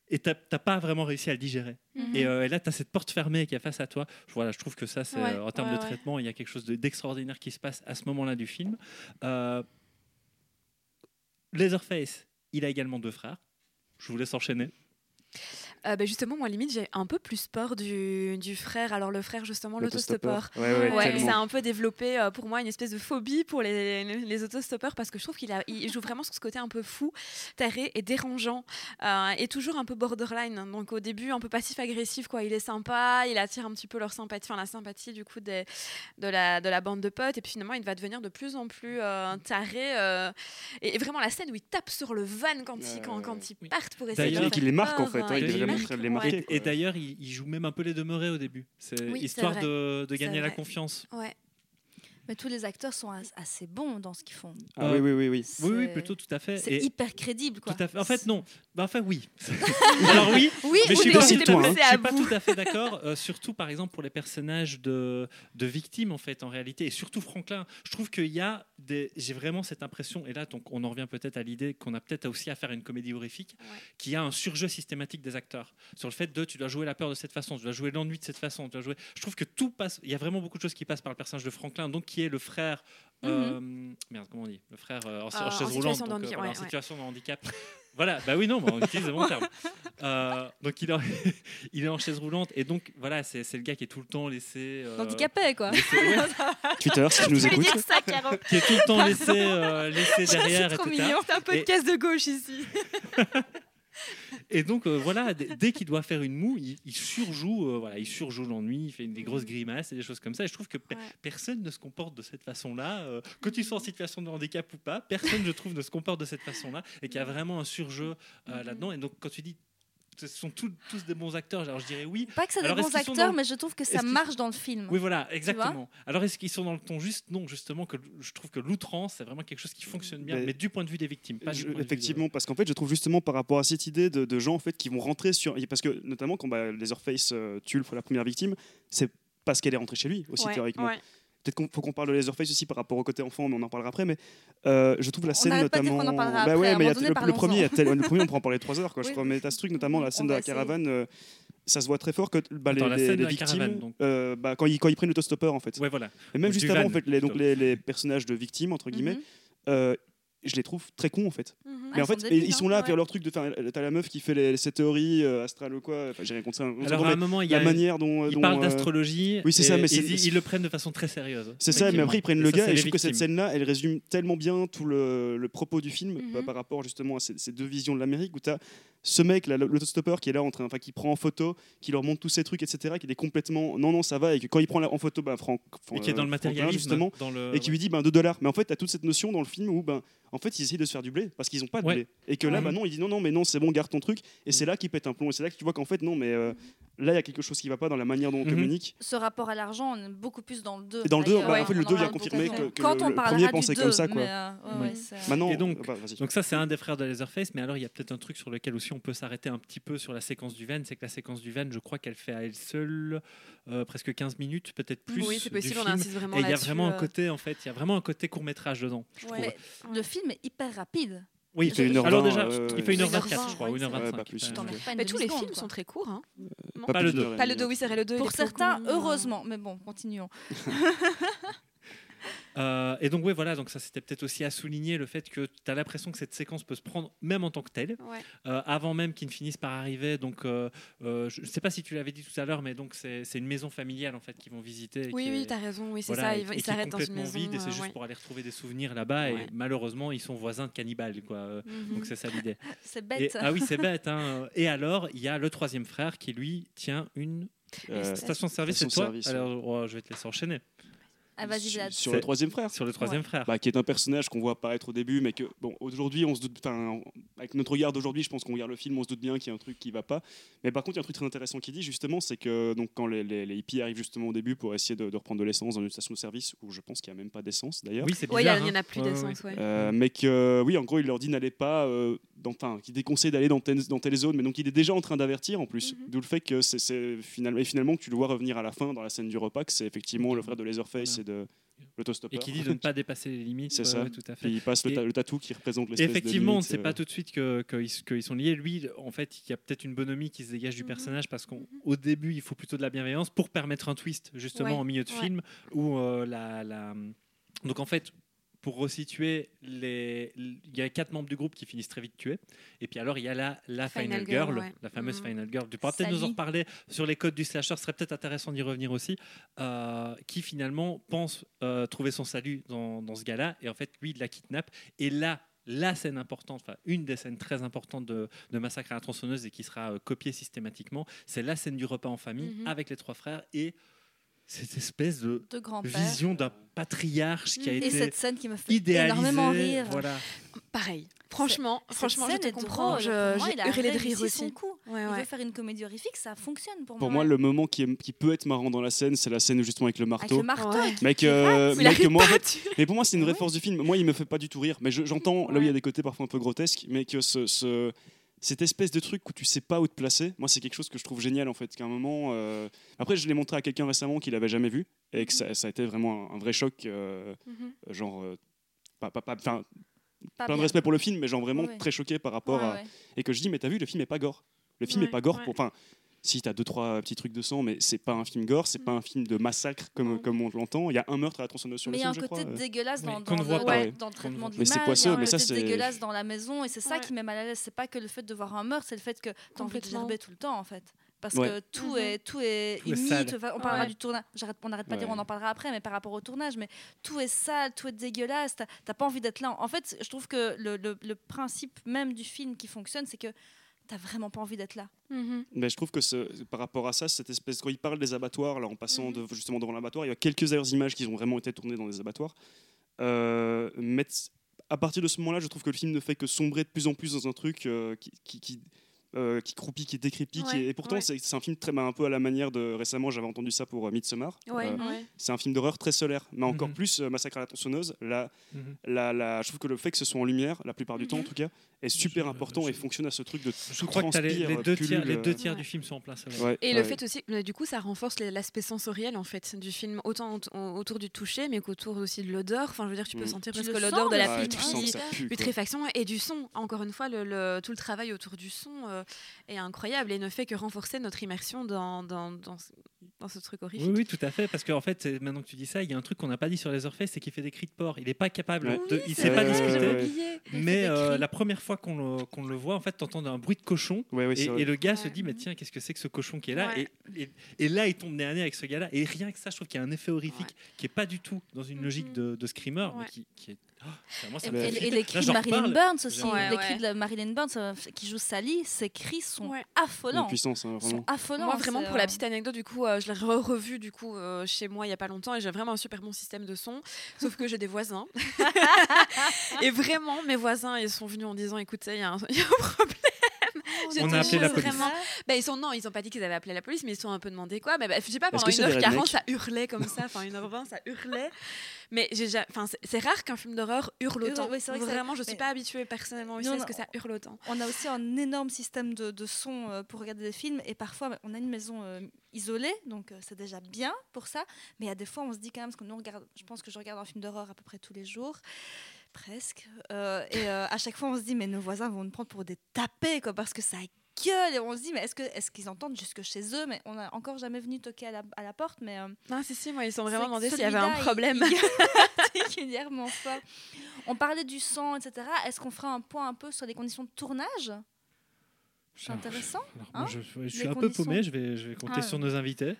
et tu n'as pas vraiment réussi à le digérer. Mhm. Et, euh, et là, tu as cette porte fermée qui est face à toi. Je, voilà, je trouve que ça, c'est Ouais, euh, en termes ouais, de ouais. traitement, il y a quelque chose de- d'extraordinaire qui se passe à ce moment-là du film. Euh, Leatherface, il a également deux frères. Je vous laisse enchaîner. Euh, ben justement, moi, limite, j'ai un peu plus peur du, du frère. Alors, le frère, justement, l'autostoppeur. Ouais, ouais, Ouais, ça a un peu développé euh, pour moi une espèce de phobie pour les, les, les autostoppeurs parce que je trouve qu'il il joue vraiment sur ce côté un peu fou, taré et dérangeant euh, et toujours un peu borderline. Donc au début un peu passif-agressif quoi. Il est sympa, il attire un petit peu leur sympathie, enfin la sympathie du coup des, de, la, de la bande de potes et puis finalement il va devenir de plus en plus euh, taré euh, et, vraiment la scène où il tape sur le van quand ils, quand, quand ils oui. partent pour essayer de qu'il les marque en fait, hein, ouais, il les ouais. Et, d'ailleurs, il, il joue même un peu les demeurés au début. C'est Oui, histoire de, de gagner la confiance. Ouais. Mais tous les acteurs sont as- assez bons dans ce qu'ils font. Ah oui, oui, oui, oui. Oui, oui, C'est- plutôt tout à fait. C'est hyper crédible, quoi. tout à fait. En fait, non. Bah, enfin, oui. Alors oui, Oui, mais je suis pas, toi, hein. je suis pas tout à fait d'accord. euh, surtout, par exemple, pour les personnages de, de victimes, en fait, en réalité, et surtout Franklin. Je trouve qu'il y a des. J'ai vraiment cette impression, et là, donc, on en revient peut-être à l'idée qu'on a peut-être aussi à faire une comédie horrifique, Ouais. qu'il y a un surjeu systématique des acteurs sur le fait de tu dois jouer la peur de cette façon, tu dois jouer l'ennui de cette façon, tu dois jouer. Je trouve que tout passe. Il y a vraiment beaucoup de choses qui passent par le personnage de Franklin, donc qui est le frère. euh, merde, comment on dit? Le frère euh, en, en Euh, en chaise situation roulante, de donc, euh, handicap, voilà, en ouais, ouais. situation de handicap. Voilà, bah oui, non, mais on utilise le bon terme. Euh, donc il est, en, il est en chaise roulante et donc voilà, c'est c'est le gars qui est tout le temps laissé. euh, Handicapé, quoi. laissé- ouais, Twitter, si tu nous écoutes. ça, qui est tout le temps laissé, euh, laissé derrière, trop etc. mignon. C'est un podcast de gauche ici. Et donc euh, voilà, dès, qu'il doit faire une moue, il, il surjoue, euh, voilà, il surjoue l'ennui, il fait des grosses grimaces et des choses comme ça. Et je trouve que pe- Ouais. personne ne se comporte de cette façon-là, euh, que tu sois en situation de handicap ou pas, personne, je trouve, ne se comporte de cette façon-là et qu'il y a vraiment un surjeu Mhm. là-dedans. Et donc quand tu dis, ce sont tous, tous des bons acteurs, alors je dirais oui. Pas que c'est des Alors, bons acteurs, mais je trouve que ça marche dans le film. Oui, voilà, exactement. Alors, est-ce qu'ils sont dans le ton juste? Non, justement, que je trouve que l'outrance, c'est vraiment quelque chose qui fonctionne bien, Mais- mais, du point de vue des victimes, pas du Je- point de effectivement, parce qu'en fait, je trouve justement par rapport à cette idée de, de gens en fait qui vont rentrer sur, parce que notamment quand bah, Leatherface euh, tue la première victime, c'est parce qu'elle est rentrée chez lui aussi Ouais, théoriquement. ouais. Peut-être qu'il faut qu'on parle de Leatherface aussi par rapport au côté enfant, mais on en parlera après. Mais euh, je trouve la On scène pas dire notamment. qu'on en parlera bah ouais, mais il y a moment donné, le, le premier, il y a tel- le premier, on pourra en parler trois heures, quoi. Je Oui. crois. Mais t'as ce truc notamment la On scène de la caravane. euh, ça se voit très fort que bah, les, victimes, caravane, donc. euh, bah, quand, ils, quand ils prennent l'autostoppeur en fait. Ouais, voilà. Et même juste avant, van, en fait, les, donc, les, les personnages de victimes, entre guillemets, Mhm. euh, je les trouve très cons en fait. Mhm. Ah, Mais en ils fait, sont et débiles, ils sont là à faire leur truc de faire. T'as la meuf qui fait les, ses théories euh, astrales ou quoi. Enfin, j'ai rien contre ça. Alors, à un moment, il y a. la manière dont. Ils dont, parlent euh, d'astrologie. oui, c'est ça, mais ils, ils le prennent de façon très sérieuse. C'est ça, mais après ils prennent le ça, gars et je trouve que cette scène-là, elle résume tellement bien tout le, le propos du film Mhm. bah, par rapport justement à ces, ces deux visions de l'Amérique où tu as ce mec, l'autostoppeur qui est là en train, enfin qui prend en photo, qui leur montre tous ces trucs, etc., qui est complètement non, non, ça va, et que quand il prend la- en photo, bah, Franck, Et qui est dans le matérialisme. justement, et qui lui dit ben 2 dollars. Mais en fait, tu as toute cette notion dans le film où ben, en fait, ils essayent de se faire du blé parce qu'ils n'ont pas de Ouais. blé. Et que là, Ouais. bah, non, il dit non, non, mais non, c'est bon, garde ton truc. Et c'est là qu'il pète un plomb. Et c'est là que tu vois qu'en fait, non, mais euh, là, il y a quelque chose qui va pas dans la manière dont on Mhm. communique. Ce rapport à l'argent, on est beaucoup plus dans le 2. Et dans le deux, bah, en fait, le on deux en vient parle confirmer que- que Quand le- on le premier pensait 2, comme ça, quoi. mais, euh, Maintenant, Et donc- bah. Donc ça, c'est un des frères de Leatherface. Mais alors, il y a peut-être un truc sur lequel aussi on peut s'arrêter un petit peu sur la séquence du van. C'est que la séquence du van, je crois qu'elle fait à elle seule euh, presque 15 minutes, peut-être plus. Oui, c'est du possible, on film. insiste vraiment Et il y a vraiment un euh. côté, en fait, il y a vraiment un côté court métrage dedans. je Ouais. le film est hyper rapide. Oui, Il fait une heure alors vingt, déjà, euh, il fait 1h24, 1h20, je crois, ou c'est 1h25. vrai. Ouais, pas plus, pas Mais tous les films quoi. sont très courts. Hein. Non Pas le plus d'une deux. heure et Pas le demie. 2, oui, c'est vrai, le 2. Pour certains, heureusement. Mais bon, continuons. Euh, et donc, oui, voilà, donc ça c'était peut-être aussi à souligner le fait que tu as l'impression que cette séquence peut se prendre même en tant que telle, Ouais. euh, avant même qu'ils ne finissent par arriver. Donc, euh, euh, je ne sais pas si tu l'avais dit tout à l'heure, mais donc c'est c'est une maison familiale en fait qu'ils vont visiter. et Oui, oui, est- t'as raison, oui, c'est voilà, ça. Ils, s'arrêtent dans une complètement maison. vide et c'est juste ouais. pour aller retrouver des souvenirs là-bas. Ouais. Et malheureusement, ils sont voisins de cannibales, quoi. Mhm. Donc c'est ça l'idée. C'est Et- bête. ah oui, c'est bête. hein. Et alors, il y a le troisième frère qui lui tient une Euh, station de service. C'est toi. Alors, oh, je vais te laisser enchaîner Ah, vas-y, sur, le troisième frère. sur le troisième frère. Bah, qui est un personnage qu'on voit apparaître au début, mais que bon, aujourd'hui, on se doute, enfin, avec notre regard d'aujourd'hui, je pense qu'on regarde le film, on se doute bien qu'il y a un truc qui va pas. Mais par contre, il y a un truc très intéressant qui dit justement, c'est que donc quand les, les- les hippies arrivent justement au début pour essayer de, de reprendre de l'essence dans une station de service, où je pense qu'il n'y a même pas d'essence d'ailleurs. Oui, c'est il bizarre. il y en a hein. plus d'essence, ouais. Euh, mais que oui, en gros, il leur dit n'allez pas, euh, dans, enfin, qui déconseille d'aller dans, telle- dans telle zone, mais donc il est déjà en train d'avertir en plus. Mhm. D'où le fait que c'est- finalement, et finalement que tu le vois revenir à la fin dans la scène du repas, que c'est effectivement le frère de Laserface. Et de l'autostoppeur. Et qui dit de ne pas dépasser les limites. C'est ça. ouais, tout à fait. Puis il passe le, Et- ta- le tatou qui représente l'espèce de Effectivement, on ne sait euh, pas tout de suite qu'ils que, ils- qu'ils sont liés. Lui, en fait, il y a peut-être une bonhomie qui se dégage du Mhm. personnage parce qu'au début, il faut plutôt de la bienveillance pour permettre un twist, justement, Ouais, en milieu de ouais. film où euh, la, la- Donc, en fait, pour resituer, les... il y a quatre membres du groupe qui finissent très vite tués. Et puis alors, il y a la, la Final, Final Girl, Girl, ouais. la fameuse Mhm. Final Girl. Tu pourras peut-être nous en reparler sur les codes du slasher. Ce serait peut-être intéressant d'y revenir aussi. euh, qui finalement pense euh, trouver son salut dans, dans ce gars-là. Et en fait, lui, il la kidnappe. Et là, la scène importante, enfin une des scènes très importantes de, de Massacre à la tronçonneuse et qui sera euh, copiée systématiquement, c'est la scène du repas en famille Mhm. avec les trois frères et cette espèce de vision d'un patriarche qui a. Et été cette scène qui me fait idéalisé. énormément rire. Voilà. Pareil. Franchement, Cette franchement, je te comprends. je- moi, J'ai il a hurlé de rire réussi son aussi. coup. Ouais, Il ouais. veut faire une comédie horrifique, ça fonctionne pour, Pour moi. moi, le moment qui, est- qui peut être marrant dans la scène, c'est la scène justement avec le Avec marteau. le marteau. Ouais. Mec, euh. Il mec, moi, en fait. Mais pour moi, c'est une vraie Ouais. force du film. Moi, il me fait pas du tout rire. Mais je- j'entends là où il y a des côtés parfois un peu grotesques, mais que ce, ce- cette espèce de truc où tu sais pas où te placer, moi, c'est quelque chose que je trouve génial en fait. Qu'à un moment, euh, après, je l'ai montré à quelqu'un récemment qui l'avait jamais vu et que ça, ça a été vraiment un, un vrai choc, euh, Mhm. genre. euh, pas, pas, pas- Pas plein de respect pour le film, mais genre vraiment Ouais. très choqué par rapport Ouais, à. Et que je dis, mais t'as vu, le film est pas gore. Le film est pas gore. Pour... Enfin, si t'as deux trois petits trucs de sang, mais c'est pas un film gore, c'est pas un film de massacre comme, Non. comme on l'entend. Il y a un meurtre à la tronçonneuse sur Mais le il y a un film, je côté crois. dégueulasse dans, Oui, dans ne voit le, ouais. dans le traitement de Mais c'est poisseux, un mais ça, c'est- dégueulasse dans la maison et c'est ça Ouais. qui met mal à l'aise. C'est pas que le fait de voir un meurtre, c'est le fait que t'as envie de gerber tout le temps en fait. Parce Ouais. que tout Mhm. est tout est Tout est humide. on parlera Ouais. du tournage. On n'arrête pas de dire, on en parlera après, mais par rapport au tournage, mais tout est sale, tout est dégueulasse. T'as t'as pas envie d'être là. En fait, je trouve que le, le- le principe même du film qui fonctionne, c'est que t'as vraiment pas envie d'être là. Mhm. Mais je trouve que ce- par rapport à ça, cette espèce quand il parle des abattoirs, là, en passant Mhm. de, justement devant l'abattoir, il y a quelques ailleurs images qui ont vraiment été tournées dans des abattoirs. Euh, à partir de ce moment-là, je trouve que le film ne fait que sombrer de plus en plus dans un truc euh, qui, qui, qui, euh, qui croupit, qui décrépit. qui Ouais, est- et pourtant, ouais. c'est un film très, bah, un peu à la manière de. Récemment, j'avais entendu ça pour euh, Midsommar. Ouais, Euh, ouais. c'est un film d'horreur très solaire, mais encore Mhm. plus euh, Massacre à la tronçonneuse. Là, Mhm. la, la- je trouve que le fait que ce soit en lumière, la plupart du temps en Mhm. tout cas, est super Je- important je- et fonctionne à ce truc de Je crois que les, deux tiers, pullule, les deux tiers Ouais. du film sont en ouais, Et ouais. le fait aussi, du coup, ça renforce l'aspect sensoriel en fait du film, autant au- autour du toucher, mais qu'autour aussi de l'odeur. Enfin, je veux dire, tu peux Mm. sentir Tu presque le l'odeur de la quoi. putréfaction et du son. Encore une fois, tout le travail autour du son est incroyable et ne fait que renforcer notre immersion dans, dans, dans, ce- dans ce truc horrifique. Oui, oui, tout à fait. Parce qu'en fait, maintenant que tu dis ça, il y a un truc qu'on n'a pas dit sur les Leatherface, c'est qu'il fait des cris de porc. Il n'est pas capable Ouais. de. il sait pas discuter. Mais euh, la première fois qu'on le, qu'on le voit, en fait, tu entends un bruit de cochon. Ouais, ouais, Et, le gars se dit, mais tiens, qu'est-ce que c'est que ce cochon qui est là? Ouais. et, et, et là, il tombe nez à nez avec ce gars-là. Et rien que ça, je trouve qu'il y a un effet horrifique Ouais. qui est pas du tout dans une logique Mhm. de, de screamer, mais qui, qui est. vraiment, ça Et, me fait et- flipper. et les cris de Marilyn. Burns aussi. Ouais, les cris de Marilyn Burns qui joue Sally, ses cris sont Ouais. Affolants. puissance, hein, Ils sont vraiment. affolants. Moi, vraiment, pour la petite anecdote, du coup, euh, je l'ai re- revu du coup euh, chez moi il y a pas longtemps et j'ai vraiment un super bon système de son. Sauf que j'ai des voisins. et vraiment, mes voisins, ils sont venus en disant, écoutez, y, il y a un problème. On a appelé la police. Vraiment, bah, ils sont non, ils ont pas dit qu'ils avaient appelé la police, mais ils sont un peu demandé quoi. Mais bah, je sais pas, pendant que c'est des 1h40, rednecks ça hurlait comme ça, enfin 1h20, ça hurlait. Mais j'ai ja- enfin c'est- rare qu'un film d'horreur hurle autant. oui, vrai Vraiment, je suis mais- pas habituée personnellement aussi Non, à ce que ça hurle autant. On a aussi un énorme système de, de son euh, pour regarder des films et parfois bah, on a une maison euh, isolée donc euh, c'est déjà bien pour ça mais il y a des fois on se dit quand même parce que nous on regarde je pense que je regarde un film d'horreur à peu près tous les jours presque Euh, et euh, à chaque fois on se dit mais nos voisins vont nous prendre pour des tapés quoi parce que ça gueule et on se dit mais est-ce que est-ce qu'ils entendent jusque chez eux? Mais on n'a encore jamais venu toquer à la, à la porte mais euh, Non, si si, moi ils sont vraiment demandé s'il y avait un problème. particulièrement fort. On parlait du sang, etc. Est-ce qu'on fera un point un peu sur les conditions de tournage? C'est intéressant. Alors, moi, Hein je, je suis Les un peu paumé, je vais, je vais compter Ah. sur nos invités.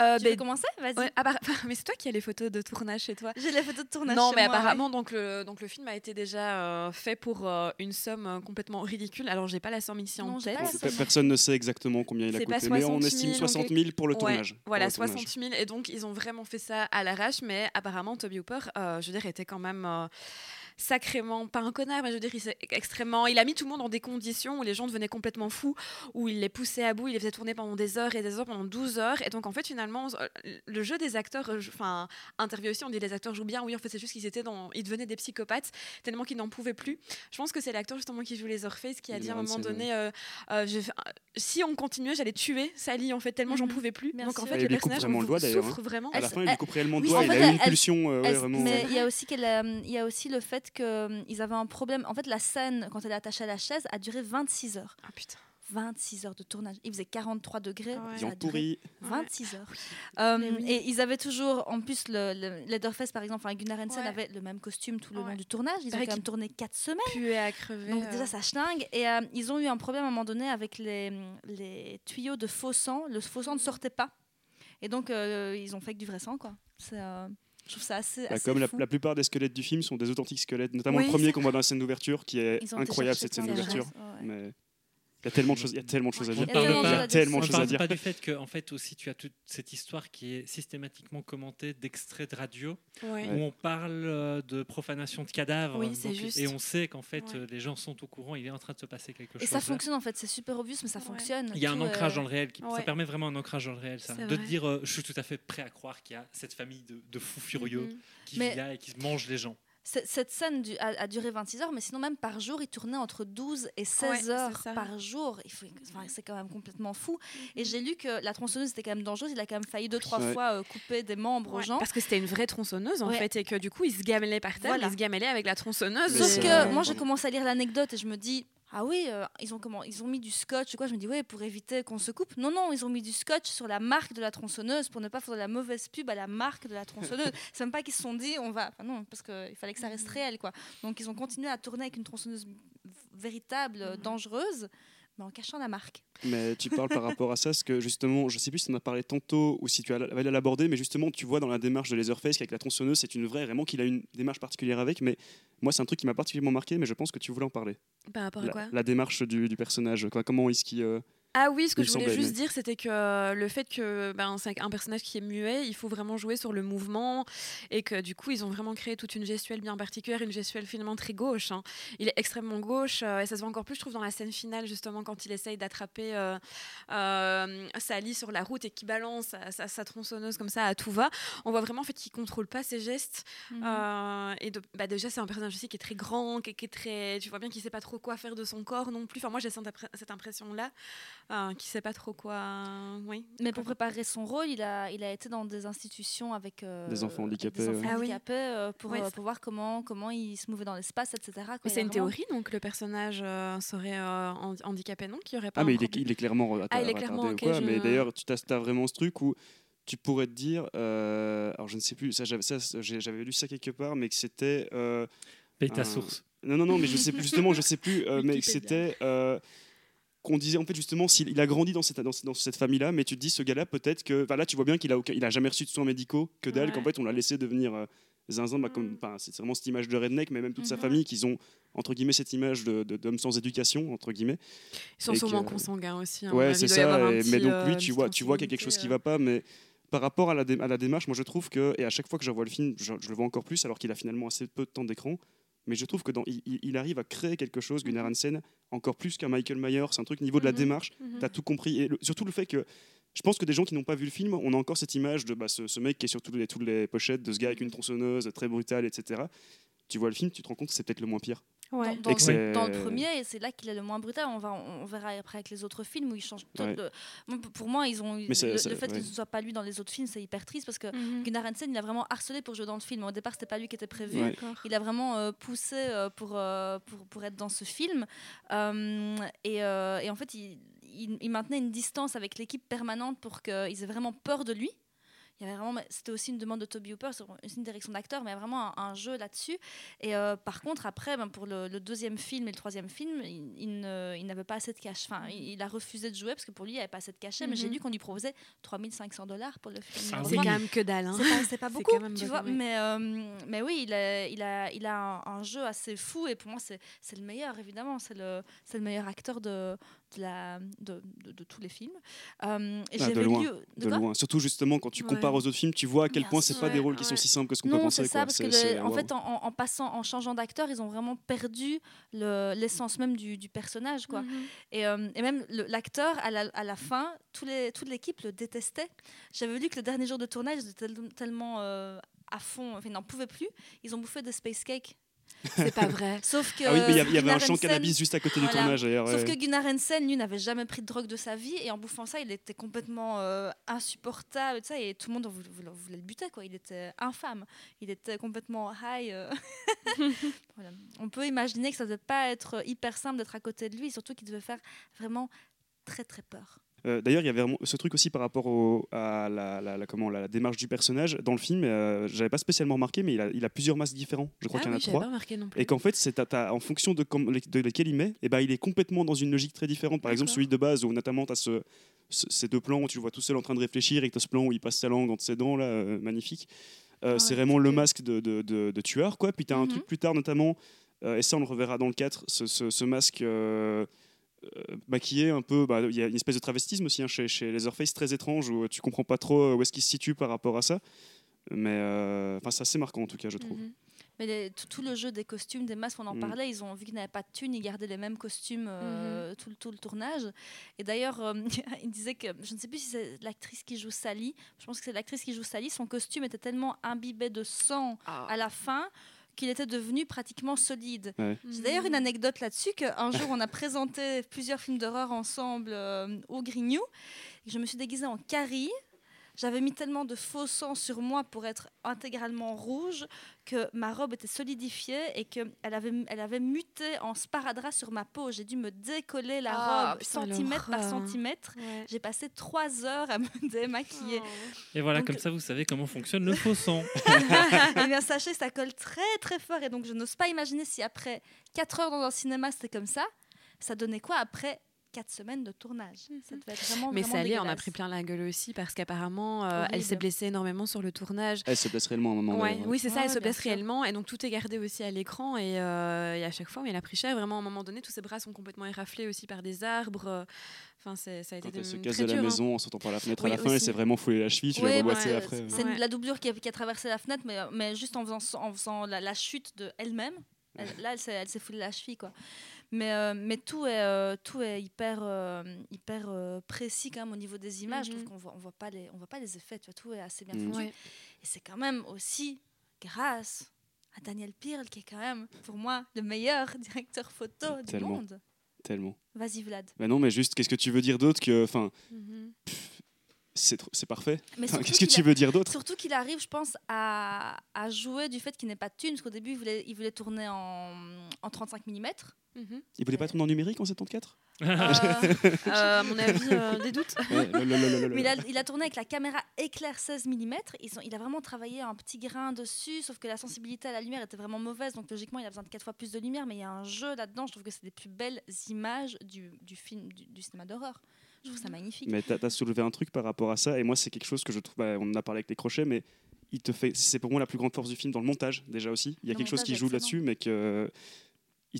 Euh, Tu ben, veux commencer? Vas-y. ouais, appara- mais c'est toi qui as les photos de tournage chez toi. J'ai les photos de tournage. Non, chez mais moi, apparemment, donc, le, donc le film a été déjà euh, fait pour euh, une somme euh, complètement ridicule. Alors, j'ai pas la somme ici en Non, j'ai tête. Personne ne sait exactement combien il a C'est coûté, mais on 60 000, estime donc 60 000 pour le Ouais, tournage. Voilà, Pour le tournage. 60 000. Et donc, ils ont vraiment fait ça à l'arrache. Mais apparemment, Toby Hooper, je veux dire, était quand même sacrément, pas un connard, mais je veux dire, il s'est extrêmement. Il a mis tout le monde dans des conditions où les gens devenaient complètement fous, où il les poussait à bout, il les faisait tourner pendant des heures et des heures, pendant 12 heures. Et donc, en fait, finalement, euh, le jeu des acteurs, euh, enfin, interview aussi, on dit les acteurs jouent bien. Oui, en fait, c'est juste qu'ils étaient dans. Ils devenaient des psychopathes tellement qu'ils n'en pouvaient plus. Je pense que c'est l'acteur justement qui joue les Orpheus qui a Il dit à un moment donné euh, je- si on continuait, j'allais tuer Sally en fait tellement j'en Mhm. pouvais plus. Bien Donc en fait les personnages vraiment le doigt, d'ailleurs, souffrent vraiment. À la Elle- fin, il lui coupe réellement le oui, doigt. Il fait, a eu une elle- pulsion, euh, ouais, Elle- vraiment. mais il y a aussi qu'elle, il y a aussi le fait qu'ils avaient un problème. En fait, la scène quand elle est attachée à la chaise a duré 26 heures. Ah putain. 26 heures de tournage. Il faisait 43 degrés. Ouais. ça a Viande duré pourrie. 26 heures. Euh, Mais oui. Et ils avaient toujours, en plus, le, le Leatherface, par exemple, enfin, Gunnar Hansen Ouais. avait le même costume tout le Ouais. long du tournage. Ils ont quand même tourné 4 semaines. À crever. Donc euh. déjà, ça schlingue. Et euh, ils ont eu un problème à un moment donné avec les, les tuyaux de faux sang. Le faux sang ne sortait pas. Et donc, euh, ils ont fait que du vrai sang, quoi. C'est, euh, je trouve ça assez, Bah, assez comme la, plupart des squelettes du film sont des authentiques squelettes, notamment Oui, le premier qu'on voit dans la scène d'ouverture, qui est incroyable cette scène d'ouverture. choses, ouais. Mais il y a tellement de choses, il y a tellement de choses à dire. On parle tellement pas- ne parle pas du fait que, en fait, aussi, tu as toute cette histoire qui est systématiquement commentée d'extraits de radio Ouais. où on parle euh, de profanation de cadavres. Oui, c'est Donc, juste. Et on sait qu'en fait, Ouais. euh, les gens sont au courant, il est en train de se passer quelque Et chose. ça là. fonctionne en fait, c'est super obvious, mais ça Ouais. fonctionne. Il y a un ancrage euh, dans le réel. Qui, Ça permet vraiment un ancrage dans le réel. Ça. De vrai. dire, euh, je suis tout à fait prêt à croire qu'il y a cette famille de, de fous furieux Mhm. qui Mais- vit là et qui mange les gens. Cette scène du- a, a duré 26 heures, mais sinon même par jour, il tournait entre 12 et 16 Ouais, c'est heures par jour. Il enfin, c'est quand même complètement fou. Mhm. Et j'ai lu que la tronçonneuse était quand même dangereuse. Il a quand même failli deux, trois Ouais. fois euh, couper des membres aux gens. Parce que c'était une vraie tronçonneuse en Ouais. fait et que du coup ils se gamelaient par terre, Voilà. ils se gamelaient avec la tronçonneuse. Sauf c'est- que euh, moi, j'ai commencé à lire l'anecdote et je me dis. Ah oui, euh, ils, ont comment, ils ont mis du scotch ou quoi Je me dis, ouais, pour éviter qu'on se coupe. Non, non, ils ont mis du scotch sur la marque de la tronçonneuse pour ne pas faire de la mauvaise pub à la marque de la tronçonneuse. C'est même pas qu'ils se sont dit, on va. Enfin, non, parce qu'il fallait que ça reste réel, quoi. Donc, ils ont continué à tourner avec une tronçonneuse véritable, euh, Mhm. dangereuse, mais en cachant la marque. Mais tu parles par rapport à ça, parce que justement, je sais plus si tu en as parlé tantôt ou si tu allais l'aborder, mais justement, tu vois dans la démarche de Leatherface qu'avec la tronçonneuse, c'est une vraie, vraiment qu'il a une démarche particulière avec. Mais moi, c'est un truc qui m'a particulièrement marqué, mais je pense que tu voulais en parler. Par rapport à La, quoi? la démarche du, du personnage. Quoi, comment est-ce qu'il. euh, Ah oui, ce que Il je voulais juste dire, c'était que euh, le fait que ben, c'est un personnage qui est muet, il faut vraiment jouer sur le mouvement et que du coup, ils ont vraiment créé toute une gestuelle bien particulière, une gestuelle finalement très gauche. hein. Il est extrêmement gauche euh, et ça se voit encore plus, je trouve, dans la scène finale, justement, quand il essaye d'attraper euh, euh, Sally sur la route et qui balance sa, sa- sa tronçonneuse comme ça à tout va. On voit vraiment en fait qu'il contrôle pas ses gestes. Euh, et de- bah, déjà, c'est un personnage aussi qui est très grand, qui, est- qui est très. Tu vois bien qu'il sait pas trop quoi faire de son corps non plus. Enfin, moi, j'ai cette impression-là, euh, qu'il sait pas trop quoi. Oui. Mais pour préparer son rôle, il a, il a été dans des institutions avec euh, Des enfants handicapés, des enfants ouais. Ah oui. handicapés, euh, pour, Ouais, euh, pour voir comment, comment il se mouvait dans l'espace, etc. Mais c'est a une vraiment- théorie, donc le personnage euh, serait euh, handi- handicapé, non Qu'il y aurait pas Ah, mais il est, problème il est clairement Ah, il est clairement, retardé ou ok, quoi. je- Mais d'ailleurs, tu as, vraiment ce truc où tu pourrais te dire. euh, alors, je ne sais plus, ça, j'avais lu ça quelque part, mais que c'était. euh, Paye ta un- source. Non, non, non, mais je sais plus, justement, je sais plus, euh, mais que c'était. Euh, qu'on disait en fait justement s'il il a grandi dans cette, dans, cette- dans cette famille-là, mais tu te dis ce gars-là peut-être que enfin, là tu vois bien qu'il a aucun- il a jamais reçu de soins médicaux que dalle, Ouais. qu'en fait on l'a laissé devenir euh, zinzin, bah, comme Mm. c'est vraiment cette image de redneck, mais même toute sa Mhm. famille qu'ils ont entre guillemets cette image de- d'homme sans éducation entre guillemets. Ils sont sûrement consanguins aussi. hein, Ouais, c'est ça. un et- petit, mais donc euh, lui, tu vois, tu vois qu'il y a quelque chose qui va pas, mais par rapport à la, à la démarche, moi je trouve que, et à chaque fois que je revois le film, je, je le vois encore plus, alors qu'il a finalement assez peu de temps d'écran, mais je trouve que dans, il, arrive à créer quelque chose, Gunnar Hansen, encore plus qu'un Michael Myers. C'est un truc au niveau de la Mhm. démarche, Mhm. tu as tout compris. Et le- surtout le fait que, je pense que des gens qui n'ont pas vu le film, on a encore cette image de bah, ce, ce mec qui est sur toutes les, toutes les pochettes, de ce gars avec une tronçonneuse, très brutal, etc. Tu vois le film, tu te rends compte que c'est peut-être le moins pire. Ouais. Dans, dans le- c'est- dans le premier, et c'est là qu'il est le moins brutal. On, va, on verra après avec les autres films où il change. tout Ouais. de- Pour moi, ils ont eu- le, fait ouais. que ce soit pas lui dans les autres films, c'est hyper triste parce que Mhm. Gunnar Hansen, il a vraiment harcelé pour jouer dans le film. Au départ, c'était pas lui qui était prévu. Il a vraiment euh, poussé euh, pour, euh, pour, pour être dans ce film. Euh, et, euh, et en fait, il, il- il maintenait une distance avec l'équipe permanente pour qu'ils aient vraiment peur de lui. Il y avait vraiment, mais c'était aussi une demande de Toby Hooper, une direction d'acteur, mais il y a vraiment un, un jeu là-dessus. Et euh, par contre, après, ben, pour le, le deuxième film et le troisième film, il, il n'avait pas assez de cash. Enfin, il, il a refusé de jouer parce que pour lui, il n'y avait pas assez de cachet. Mais j'ai Mhm. lu qu'on lui proposait 3500 dollars pour le film. C'est quand même que dalle. hein. C'est pas, beaucoup, quand même tu beaucoup, vois. oui. Mais, euh, mais oui, il a, il a, il a un, un jeu assez fou et pour moi, c'est c'est le meilleur, évidemment. C'est le, c'est le meilleur acteur de, la, de, de, de tous les films. Euh, et Ah, de loin, lu. De loin. Surtout justement quand tu Ouais. compares aux autres films, tu vois à quel Bien point c'est sûr. pas des rôles qui Ouais, sont si simples que ce qu'on peut Non, penser. c'est ça, quoi. parce que le- en fait, en, passant, en changeant d'acteur, ils ont vraiment perdu le- l'essence même du, du personnage, quoi. Mhm. Et, euh, et même le- l'acteur, à la, à la fin, tous les, toute l'équipe le détestait. J'avais lu que le dernier jour de tournage, ils étaient tel- tellement euh, à fond, enfin, ils n'en pouvaient plus. Ils ont bouffé des space cakes. C'est pas vrai. Sauf que Ah oui, mais il y avait Gunnar un champ Hansen- cannabis juste à côté du tournage d'ailleurs. Sauf ouais. que Gunnar Hansen, lui, n'avait jamais pris de drogue de sa vie et en bouffant ça, il était complètement euh, insupportable et, tout ça, et tout le monde voulait, le buter. Quoi. Il était infâme. Il était complètement high. euh. Voilà. On peut imaginer que ça ne devait pas être hyper simple d'être à côté de lui, surtout qu'il devait faire vraiment très très peur. Euh, D'ailleurs, il y avait ce truc aussi par rapport au- à la, la- la- comment, la démarche du personnage. Dans le film, euh, j'avais pas spécialement remarqué, mais il a, il a plusieurs masques différents. Je crois Ah qu'il y en oui, a j'avais trois. pas remarqué non plus. Et qu'en fait, c'est en fonction de, lesquels il met, et ben, il est complètement dans une logique très différente. Par exemple, celui de base, où notamment tu as ce, ce- ces deux plans où tu le vois tout seul en train de réfléchir, et que tu as ce plan où il passe sa langue entre ses dents, là, euh, magnifique. Euh, Ah c'est vraiment le masque de, de- de- de tueur. Quoi. Puis tu as un truc plus tard, notamment, et ça on le reverra dans le 4, ce, ce- ce masque. Euh, maquillé un peu, bah, il y a une espèce de travestisme aussi hein, chez, chez Leatherface très étrange où tu comprends pas trop euh, où est-ce qu'il se situe par rapport à ça. Mais euh, enfin, c'est assez marquant en tout cas, je trouve. Mhm. Mais les- tout, tout le jeu des costumes, des masques, on en Mm. parlait, ils ont vu qu'ils n'avaient pas de thunes, ils gardaient les mêmes costumes euh, tout, le- tout le tournage. Et d'ailleurs, euh, il disait que, je ne sais plus si c'est l'actrice qui joue Sally, je pense que c'est l'actrice qui joue Sally, son costume était tellement imbibé de sang Ah. à la fin qu'il était devenu pratiquement solide. Ouais. J'ai d'ailleurs une Mhm. anecdote là-dessus qu'un jour on a présenté plusieurs films d'horreur ensemble euh, au Grignou. Je me suis déguisée en Carrie. J'avais mis tellement de faux sang sur moi pour être intégralement rouge que ma robe était solidifiée et qu'elle avait, elle avait muté en sparadrap sur ma peau. J'ai dû me décoller la Ah, robe putain, centimètre par centimètre. Ouais. J'ai passé trois heures à me démaquiller. Oh. Et voilà, Donc- comme ça, vous savez comment fonctionne le faux sang. Eh bien, sachez, ça colle très très fort et donc je n'ose pas imaginer si après 4 heures dans un cinéma c'était comme ça, ça donnait quoi après 4 semaines de tournage Ça devait être vraiment Mais vraiment Sally en a pris plein la gueule aussi parce qu'apparemment euh, elle s'est blessée énormément sur le tournage. Elle se blesse réellement à un moment. Ouais, oui, c'est ça, Ouais, elle se ouais, bien blesse sûr. réellement et donc tout est gardé aussi à l'écran et, euh, et à chaque fois, elle a pris cher. Vraiment, à un moment donné, tous ses bras sont complètement éraflés aussi par des arbres. Enfin, c'est- ça a été Quand elle se casse de la dur, hein. maison en sortant par la fenêtre Oui, à la fin, et aussi. c'est vraiment foulé la cheville, tu Oui, la bah, revois c'est- après. c'est une- Ouais. la doublure qui a, qui a traversé la fenêtre, mais, mais juste en faisant, en faisant la, la chute de elle-même. Elle- là, elle s'est, elle s'est foulée la cheville, quoi. Mais, euh, mais tout est, euh, tout est hyper, euh, hyper euh, précis quand même au niveau des images. Je trouve qu'on voit, on voit pas les, on voit pas les effets. Tu vois, tout est assez bien Mhm. foutu. Ouais. Et c'est quand même aussi grâce à Daniel Pirle, qui est quand même, pour moi, le meilleur directeur photo du Tellement. monde. Tellement. Vas-y, Vlad. Bah non, mais juste, qu'est-ce que tu veux dire d'autre que. Enfin, Mhm. C'est parfait. Mais Enfin, Qu'est-ce que tu a- veux dire d'autre? Surtout qu'il arrive, je pense, à, à jouer du fait qu'il n'ait pas de thunes, parce qu'au début, il voulait, il voulait tourner en, en 35 mm. Mhm. Il voulait pas tourner en numérique en 74 Euh, à mon avis, euh, des doutes. Ouais, le- le- le- le- le- Mais il a, il a tourné avec la caméra éclair 16 mm. Ils ont, il a vraiment travaillé un petit grain dessus, sauf que la sensibilité à la lumière était vraiment mauvaise. Donc logiquement, il a besoin de 4 fois plus de lumière. Mais il y a un jeu là-dedans. Je trouve que c'est des plus belles images du, du film, du, du cinéma d'horreur. Je trouve ça magnifique. Mais tu as, soulevé un truc par rapport à ça, et moi, c'est quelque chose que je trouve. bah, on en a parlé avec les crochets, mais il te fait. C'est pour moi la plus grande force du film dans le montage, déjà aussi. Il y a Le quelque chose qui joue là-dessus, mais que.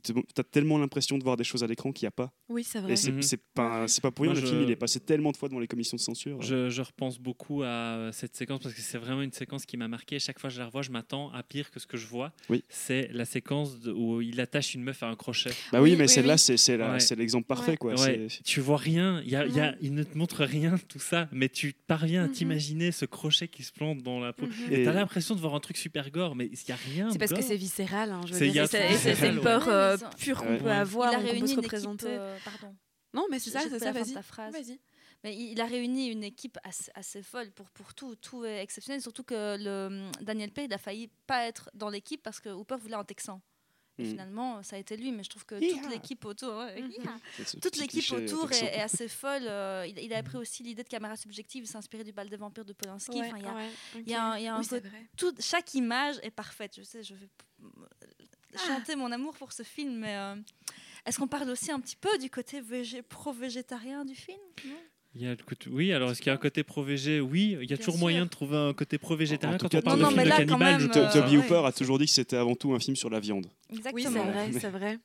Tu as tellement l'impression de voir des choses à l'écran qu'il n'y a pas. Oui, c'est Et vrai. c'est Mhm. c'est pas, c'est pas pour rien, Moi, le je- film il est passé tellement de fois devant les commissions de censure. Je, je repense beaucoup à cette séquence parce que c'est vraiment une séquence qui m'a marqué. Chaque fois que je la revois, je m'attends à pire que ce que je vois. Oui. C'est la séquence où il attache une meuf à un crochet. Bah oui, Oui, mais oui, celle-là, oui. c'est c'est la- Ouais. c'est l'exemple parfait. Ouais. Quoi. Ouais, C'est- tu vois rien, y a, il y a- Non. il ne te montre rien, tout ça, mais tu parviens à Mhm. t'imaginer ce crochet qui se plante dans la peau. Mhm. Et Et- t'as l'impression de voir un truc super gore, mais il n'y a rien. C'est parce que c'est viscéral. hein, je veux C'est- et et une peur euh, pure qu'on peut avoir, il a qu'on peut réuni se une représenter. équipe. euh, pardon. Non, mais c'est ça, c'est ça, vas-y. Mais il a réuni une équipe assez, assez folle pour, pour tout. Tout est exceptionnel. Surtout que le, Daniel Pay, il a failli pas être dans l'équipe parce que Hooper voulait un Texan. Et Mhm. finalement, ça a été lui. Mais je trouve que Hi-ha. toute l'équipe autour, c'est ce toute l'équipe cliché autour est, est assez folle. Euh, il, il avait pris aussi l'idée de caméra subjective. Il s'est inspiré du bal des vampires de Polanski. Ouais, Enfin, il y a- ouais, il y a un- il y a un Oui, c'est côté- vrai. tout- chaque image est parfaite. Je sais, je vais. Chanter mon amour pour ce film, mais euh, est-ce qu'on parle aussi un petit peu du côté végé- pro-végétarien du film non? Il y a le côté- Oui, alors est-ce qu'il y a un côté pro-végé? Oui, il y a Bien toujours sûr. moyen de trouver un côté pro-végétarien En tout quand cas, on parle Non, de non, film de cannibale. même, euh, Toby ouais. Hooper a toujours dit que c'était avant tout un film sur la viande. Exactement. Oui, c'est vrai, Mais- c'est vrai.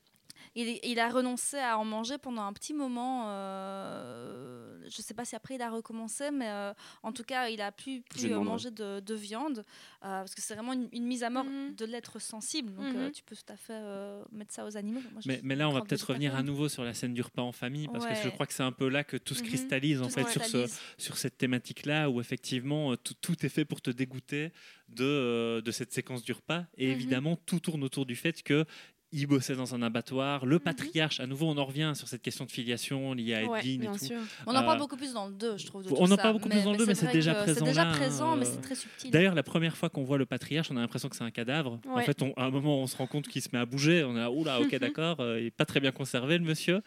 Il, il a renoncé à en manger pendant un petit moment. euh, je ne sais pas si après il a recommencé, mais euh, en tout cas, il a plus, plus euh, manger de, de viande euh, parce que c'est vraiment une, une mise à mort Mhm. de l'être sensible. Donc Mhm. euh, tu peux tout à fait euh, mettre ça aux animaux. Moi, Mais, là, on va peut-être revenir à nouveau sur la scène du repas en famille, parce que je crois que c'est un peu là que tout se Mhm. cristallise en Tout fait sur, ce, cristallise. sur cette thématique-là, où effectivement tout, tout est fait pour te dégoûter de, euh, de cette séquence du repas. Et évidemment, tout tourne autour du fait que il bossait dans un abattoir. Le Mhm. patriarche, à nouveau, on en revient sur cette question de filiation liée à Ouais, Edwin et tout. sûr. On en parle Euh, beaucoup plus dans le 2, je trouve. de on en ça. parle beaucoup plus dans le 2, mais c'est déjà présent C'est déjà là, présent, mais c'est très subtil. D'ailleurs, la première fois qu'on voit le patriarche, on a l'impression que c'est un cadavre. En fait, on- à un moment, on se rend compte qu'il se met à bouger. On est là, oula, ok, d'accord, euh, il n'est pas très bien conservé, le monsieur.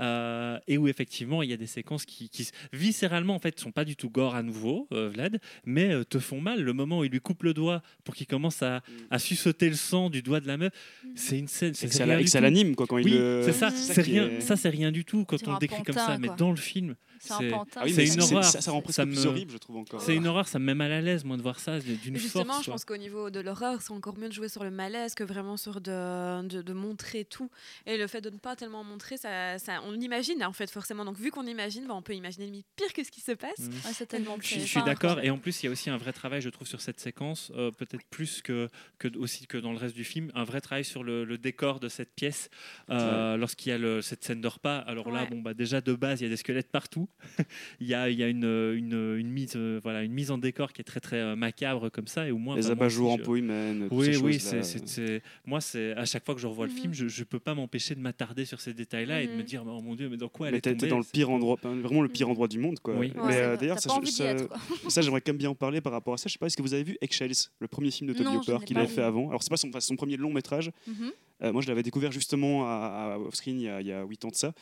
Euh, et où, effectivement, il y a des séquences qui, qui, viscéralement, en fait, sont pas du tout gore à nouveau, euh, Vlad, mais euh, te font mal. Le moment où il lui coupe le doigt pour qu'il commence à, à sucer le sang du doigt de la meuf, c'est une scène. Et ça la- et ça tout. l'anime quoi quand Oui, il le- c'est ça, ça c'est rien, est- ça c'est rien du tout quand on le décrit comme ça, mais dans le film, C'est un pantin. Ah oui, C'est une horreur. Ça, ça rend presque Ça plus me- horrible, je trouve encore. c'est une horreur, ça me met mal à l'aise, moi, de voir ça d'une Justement, force. je pense qu'au niveau de l'horreur, c'est encore mieux de jouer sur le malaise que vraiment sur de, de, de montrer tout. Et le fait de ne pas tellement montrer, ça, ça, on l'imagine en fait forcément. Donc vu qu'on imagine, bah, on peut imaginer limite pire que ce qui se passe. Mm. Ouais, c'est tellement Je, plus- je suis d'accord, et en plus, il y a aussi un vrai travail, je trouve, sur cette séquence, euh, peut-être plus que, que aussi que dans le reste du film, un vrai travail sur le, le décor de cette pièce euh, lorsqu'il y a le- cette scène de repas. Alors là, bon, bah, déjà de base, il y a des squelettes partout. il y a, il y a une, une, une mise, euh, voilà, une mise en décor qui est très très euh, macabre comme ça, et au moins Les bah, abat-jours en aussi, je- peau humaine. Oui, oui, choses-là. c'est, c'est- c'est- moi, c'est à chaque fois que je revois le film, Mhm. je, je peux pas m'empêcher de m'attarder sur ces détails-là et de me Mhm. dire, oh mon dieu, mais dans quoi elle Mais est t'es t'es tombée dans le pire endroit, enfin, vraiment le pire endroit du monde, quoi. Oui. Mais Ouais, euh, c'est- d'ailleurs, ça, j'aimerais quand même bien en parler par rapport à ça. Je sais pas, est-ce que vous avez vu Eggshells, le premier film de Toby Hooper qu'il vu. fait avant Alors c'est pas son, enfin, son premier long métrage. Mhm. Euh, moi, je l'avais découvert justement à, à Offscreen il y a- il y a 8 ans de ça.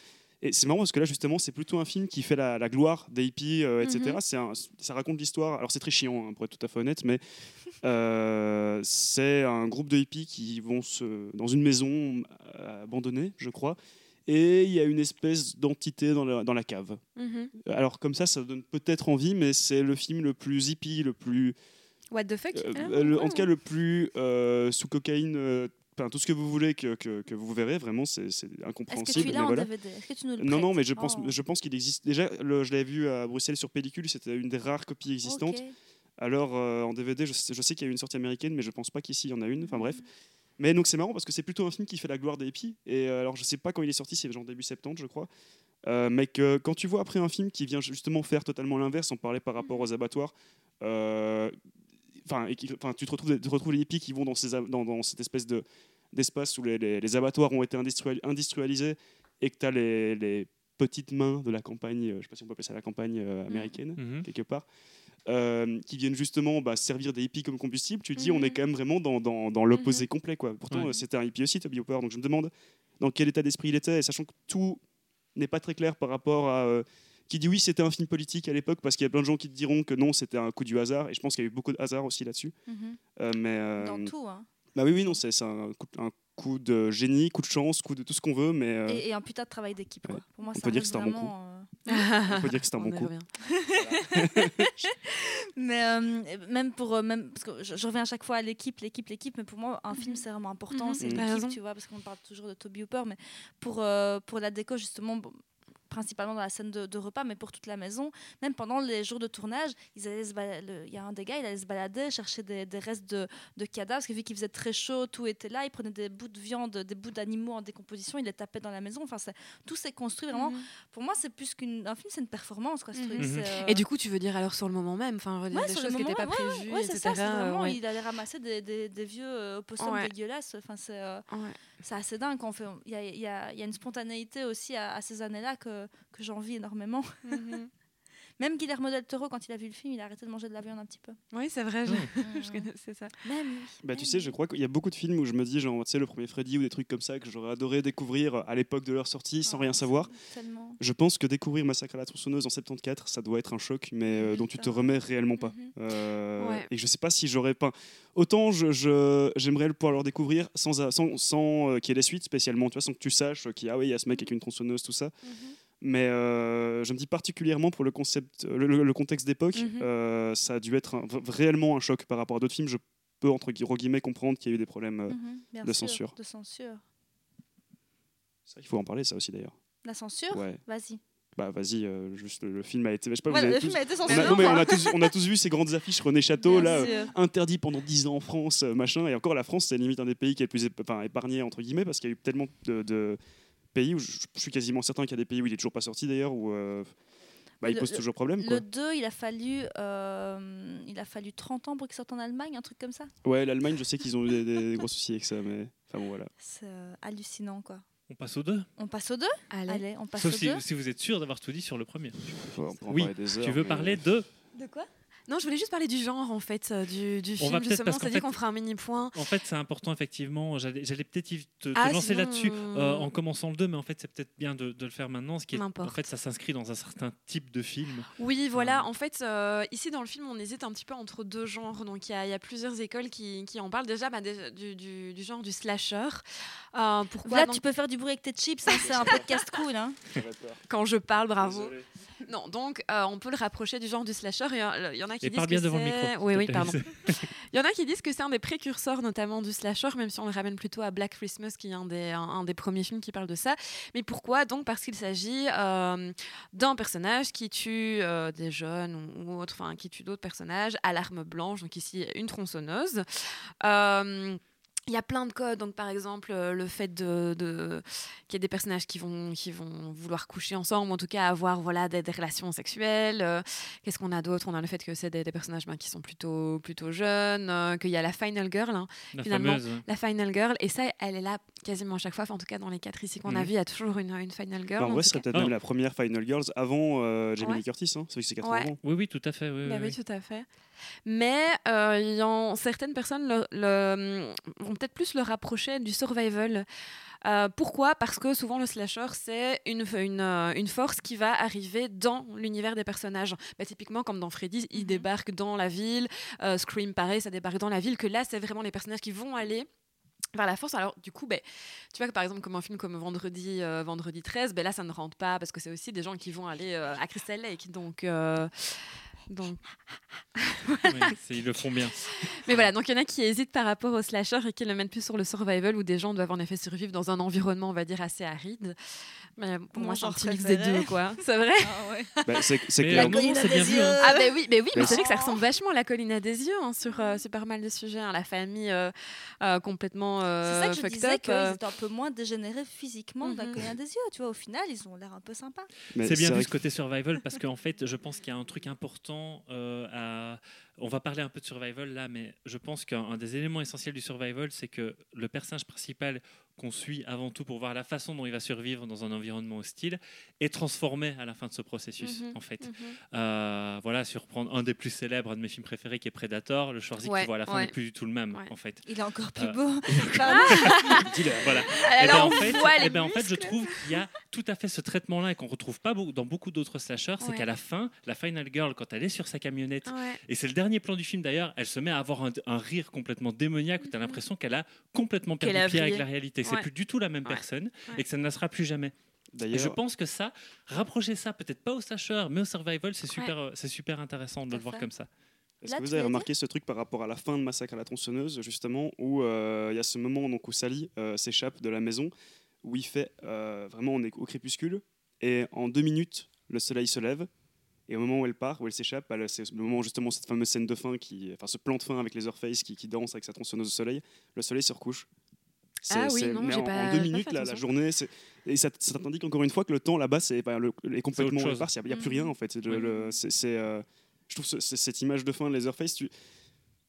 Et c'est marrant parce que là, justement, c'est plutôt un film qui fait la, la gloire des hippies, euh, etc. Mhm. Un- ça raconte l'histoire. Alors, c'est très chiant, hein, pour être tout à fait honnête, mais euh, c'est un groupe de hippies qui vont se, dans une maison euh, abandonnée, je crois. Et il y a une espèce d'entité dans la, dans la cave. Mhm. Alors, comme ça, ça donne peut-être envie, mais c'est le film le plus hippie, le plus. What the fuck euh, hein le- en tout cas, le plus sous cocaïne. Enfin, tout ce que vous voulez que, que, que vous verrez, vraiment, c'est c'est Est-ce que incompréhensible. tu mais l'as en voilà. DVD Est-ce que tu nous le Non, non, mais je pense, Oh. je pense qu'il existe. Déjà, le- je l'avais vu à Bruxelles sur pellicule, c'était une des rares copies existantes. Alors, euh, en DVD, je sais, je sais qu'il y a eu une sortie américaine, mais je pense pas qu'ici il y en a une. Enfin, bref. Mais donc, c'est marrant parce que c'est plutôt un film qui fait la gloire des hippies. Et euh, alors, je sais pas quand il est sorti, c'est genre début septembre, je crois. Euh, mais que quand tu vois après un film qui vient justement faire totalement l'inverse, on parlait par rapport aux abattoirs. Enfin, et qui- enfin, tu te retrouves, tu retrouves les hippies qui vont dans, ces, ab- dans, dans cette espèce de d'espace où les, les- les abattoirs ont été industrial- industrialisés et que tu as les, les petites mains de la campagne, euh, je sais pas si on peut appeler ça la campagne euh, américaine, Mhm. quelque part, euh, qui viennent justement bah, servir des hippies comme combustible, tu te dis on est Mhm. quand même vraiment dans, dans, dans l'opposé complet. Quoi. Pourtant, Ouais. c'était un hippie aussi, Toby Hooper, donc je me demande dans quel état d'esprit il était, et sachant que tout n'est pas très clair par rapport à... euh, qui dit oui, c'était un film politique à l'époque, parce qu'il y a plein de gens qui te diront que non, c'était un coup du hasard, et je pense qu'il y a eu beaucoup de hasard aussi là-dessus. Mhm. Euh, mais, euh, Dans tout. hein. bah oui, oui, non, c'est c'est un coup, un coup de génie, coup de chance, coup de tout ce qu'on veut, mais euh, Et, et un putain de travail d'équipe. quoi. ouais. Pour moi, On ça peut dire que c'est un bon coup. euh, on peut dire que c'est un On bon coup. revient. Mais euh, même pour même parce que je, je reviens à chaque fois à l'équipe, l'équipe, l'équipe. Mais pour moi, un film c'est vraiment important, Mhm. c'est Mhm. L'équipe, tu vois, parce qu'on parle toujours de Toby Hooper, mais pour euh, pour la déco justement. bon, principalement dans la scène de, de repas, mais pour toute la maison. Même pendant les jours de tournage, ils allaient se bala- le- il y a un des gars, il allait se balader, chercher des, des restes de, de cadavres, parce que vu qu'il faisait très chaud, tout était là. Il prenait des bouts de viande, des bouts d'animaux en décomposition, il les tapait dans la maison. Enfin, tout s'est construit vraiment. Mhm. Pour moi, c'est plus qu'un film, c'est une performance. Quoi, ce Mhm. truc. Euh, Et du coup, tu veux dire alors sur le moment même, enfin, Ouais, des choses qui n'étaient pas prévues, Ouais, c'est etc. ça, c'est vraiment, ouais. il allait ramasser des, des, des vieux euh, opossums Ouais. dégueulasses. Enfin, c'est, euh, Ouais. C'est assez dingue. quand on fait, il y a, une spontanéité aussi à, ces années-là que, que j'envie énormément. Mhm. Même Guillermo del Toro, quand il a vu le film, il a arrêté de manger de la viande un petit peu. Oui, c'est vrai, je, Mm. je connaissais ça. Même lui. Bah, tu même sais, je crois qu'il y a beaucoup de films où je me dis, genre, tu sais, le premier Freddy ou des trucs comme ça que j'aurais adoré découvrir à l'époque de leur sortie sans Ah, rien savoir. Tellement. Je pense que découvrir Massacre à la tronçonneuse en 74, ça doit être un choc, mais euh, dont tu te remets réellement pas. Mhm. Euh, Ouais. Et je sais pas si j'aurais pas. Autant je, je- j'aimerais le pouvoir le découvrir sans, sans, sans euh, qu'il y ait des suites spécialement, tu vois, sans que tu saches qu'il y a, ah oui, il y a ce mec avec une tronçonneuse, tout ça. Mhm. Mais euh, je me dis particulièrement pour le, concept, le, le- contexte d'époque, Mhm. euh, ça a dû être un- réellement un choc par rapport à d'autres films. Je peux, entre gui- guillemets, comprendre qu'il y a eu des problèmes. euh, Mhm, de sûr, censure. De censure. C'est vrai qu'il faut en parler, ça aussi d'ailleurs. La censure? Ouais. Vas-y. Bah vas-y, euh, juste le, le film a été. Je sais pas, vous Voilà, avez le tous- film a été on a, non, mais on a, tous, on a tous vu ces grandes affiches René Château, Bien là, euh, interdit pendant 10 ans en France, euh, machin. Et encore, la France, c'est limite un des pays qui est le plus épargné, entre guillemets, parce qu'il y a eu tellement de, de pays où je, je suis quasiment certain qu'il y a des pays où il est toujours pas sorti d'ailleurs, où euh, bah, il pose le- toujours problème. Quoi. Le 2, il a fallu, euh, il a fallu 30 ans pour qu'il sorte en Allemagne, un truc comme ça? Ouais, l'Allemagne, je sais qu'ils ont eu des, gros soucis avec ça, mais. Enfin, bon, voilà. C'est euh, hallucinant, quoi. On passe aux deux? On passe aux deux? Allez. Allez, on passe Sauf aux si, deux. si vous êtes sûr d'avoir tout dit sur le premier. Faut- on peut en Oui, parler des heures, Tu veux mais- parler de De quoi? Non, je voulais juste parler du genre en fait euh, du, du On film. va peut-être Justement, parce on qu'en s'est dit fait- qu'on fera un mini point. En fait, c'est important, effectivement. J'allais peut-être y- te, te Ah, lancer sinon, là-dessus euh, euh, en commençant le 2, mais en fait, c'est peut-être bien de, de le faire maintenant. Ce qui est, en fait, ça s'inscrit dans un certain type de film. Oui, voilà. Euh. En fait, euh, ici dans le film, on hésite un petit peu entre deux genres. Donc, il y, a- il y a plusieurs écoles qui, qui en parlent. Déjà, bah, du, du- du genre du slasher. Euh, pourquoi Là, donc, tu peux faire du bruit avec tes chips, hein, c'est un podcast cool. Hein. Quand je parle, bravo. Désolé. Non, donc euh, on peut le rapprocher du genre du slasher. Il y, en a qui Et disent que bien devant le micro. Oui, oui, pardon. Il y en a qui disent que c'est un des précurseurs, notamment du slasher, même si on le ramène plutôt à Black Christmas, qui est un des, un, un des premiers films qui parle de ça. Mais pourquoi? Donc parce qu'il s'agit euh, d'un personnage qui tue euh, des jeunes ou, ou autres, enfin qui tue d'autres personnages à l'arme blanche, donc ici une tronçonneuse. Euh, il y a plein de codes, donc par exemple euh, le fait de, de- qu'il y ait des personnages qui vont, qui vont vouloir coucher ensemble, en tout cas avoir voilà, des, des relations sexuelles. Euh, Qu'est-ce qu'on a d'autre? On a le fait que c'est des, des personnages ben, qui sont plutôt, plutôt jeunes, euh, qu'il y a la final girl, hein, La Finalement, fameuse. la final girl, et ça, elle est là quasiment à chaque fois, enfin, en tout cas dans les quatre ici qu'on a Mhm. vu, il y a toujours une, une final girl. Bah, en en vrai, ce serait peut-être même la première Final Girls avant euh, Jamie Ouais. Lee Curtis. Hein. C'est vrai que c'est 80 Ouais. ans. Oui, oui, tout à fait. oui, Bah oui, oui, oui. tout à fait. Mais euh, il y en- certaines personnes le- le- vont peut-être plus le rapprocher du survival. Euh, pourquoi? Parce que souvent le slasher, c'est une, une, euh, une force qui va arriver dans l'univers des personnages. Bah, typiquement, comme dans Freddy, il Mhm. débarque dans la ville. Euh, Scream, pareil, ça débarque dans la ville. Que là, c'est vraiment les personnages qui vont aller vers la force. Alors, du coup, ben, tu vois que par exemple, comme un film comme Vendredi, euh, Vendredi 13, ben, là, ça ne rentre pas parce que c'est aussi des gens qui vont aller euh, à Crystal Lake. Donc. euh, donc, Oui, ils le font bien. mais voilà, donc il y en a qui hésitent par rapport au slasher et qui le mettent plus sur le survival où des gens doivent en effet survivre dans un environnement, on va dire, assez aride. Mais pour moi, c'est un petit mix des deux, quoi. C'est vrai Ah ouais. Bah, c'est c'est Mais clair. la colline c'est bien vu, hein. Ah, ben oui, mais oui, mais c'est vrai que ça c'est- ressemble vachement à la colline à des yeux hein, sur, euh, sur pas mal de sujets. hein. La famille euh, euh, complètement C'est euh, ça que je disais up. qu'ils euh. étaient un peu moins dégénérés physiquement d'un Mhm. colline des yeux. Tu vois, au final, ils ont l'air un peu sympas. Mais C'est bien vu ce côté survival parce qu'en fait, je pense qu'il y a un truc important euh, à. On va parler un peu de survival là, mais je pense qu'un un des éléments essentiels du survival, c'est que le personnage principal qu'on suit avant tout pour voir la façon dont il va survivre dans un environnement hostile est transformé à la fin de ce processus, Mhm. en fait. Mhm. Euh, voilà, surprendre un des plus célèbres, un de mes films préférés qui est Predator, le Schwarzy Ouais, qui voit à la fin ouais. n'est plus du tout le même, Ouais. en fait. Il est encore plus Euh, beau. Dis-le. Voilà. Eh ben, en, fait, eh ben, en fait, je trouve qu'il y a tout à fait ce traitement-là et qu'on retrouve pas dans beaucoup d'autres slashers, c'est qu'à la fin, la final girl, quand elle est sur sa camionnette, et c'est le dernier plan du film d'ailleurs, elle se met à avoir un, un rire complètement démoniaque où tu as l'impion qu'elle a complètement perdu pied avec la réalité, que c'est plus du tout la même Ouais. personne Ouais. et que ça ne la sera plus jamais. Et je pense que ça, rapprocher ça, peut-être pas au slasher, mais au survival, c'est super, euh, c'est super intéressant de le voir comme ça. est-ce que vous avez remarqué ce truc par rapport à la fin de Massacre à la tronçonneuse, justement, où euh, il y a ce moment donc, où Sally euh, s'échappe de la maison, où il fait euh, vraiment, on est au crépuscule, et en deux minutes, le soleil se lève, et au moment où elle part, où elle s'échappe, bah, c'est le moment justement cette fameuse scène de fin, qui, enfin ce plan de fin avec les Earthface qui, qui danse avec sa tronçonneuse au soleil, le soleil se recouche. C'est- Ah oui, non, en, pas- en deux minutes, la, journée, c'est- et ça, ça t'indique encore une fois que le temps là-bas c'est bah, complètement éparse, il n'y a, plus Mhm. rien en fait. Le- euh, je trouve ce- cette image de fin de Leatherface, tu-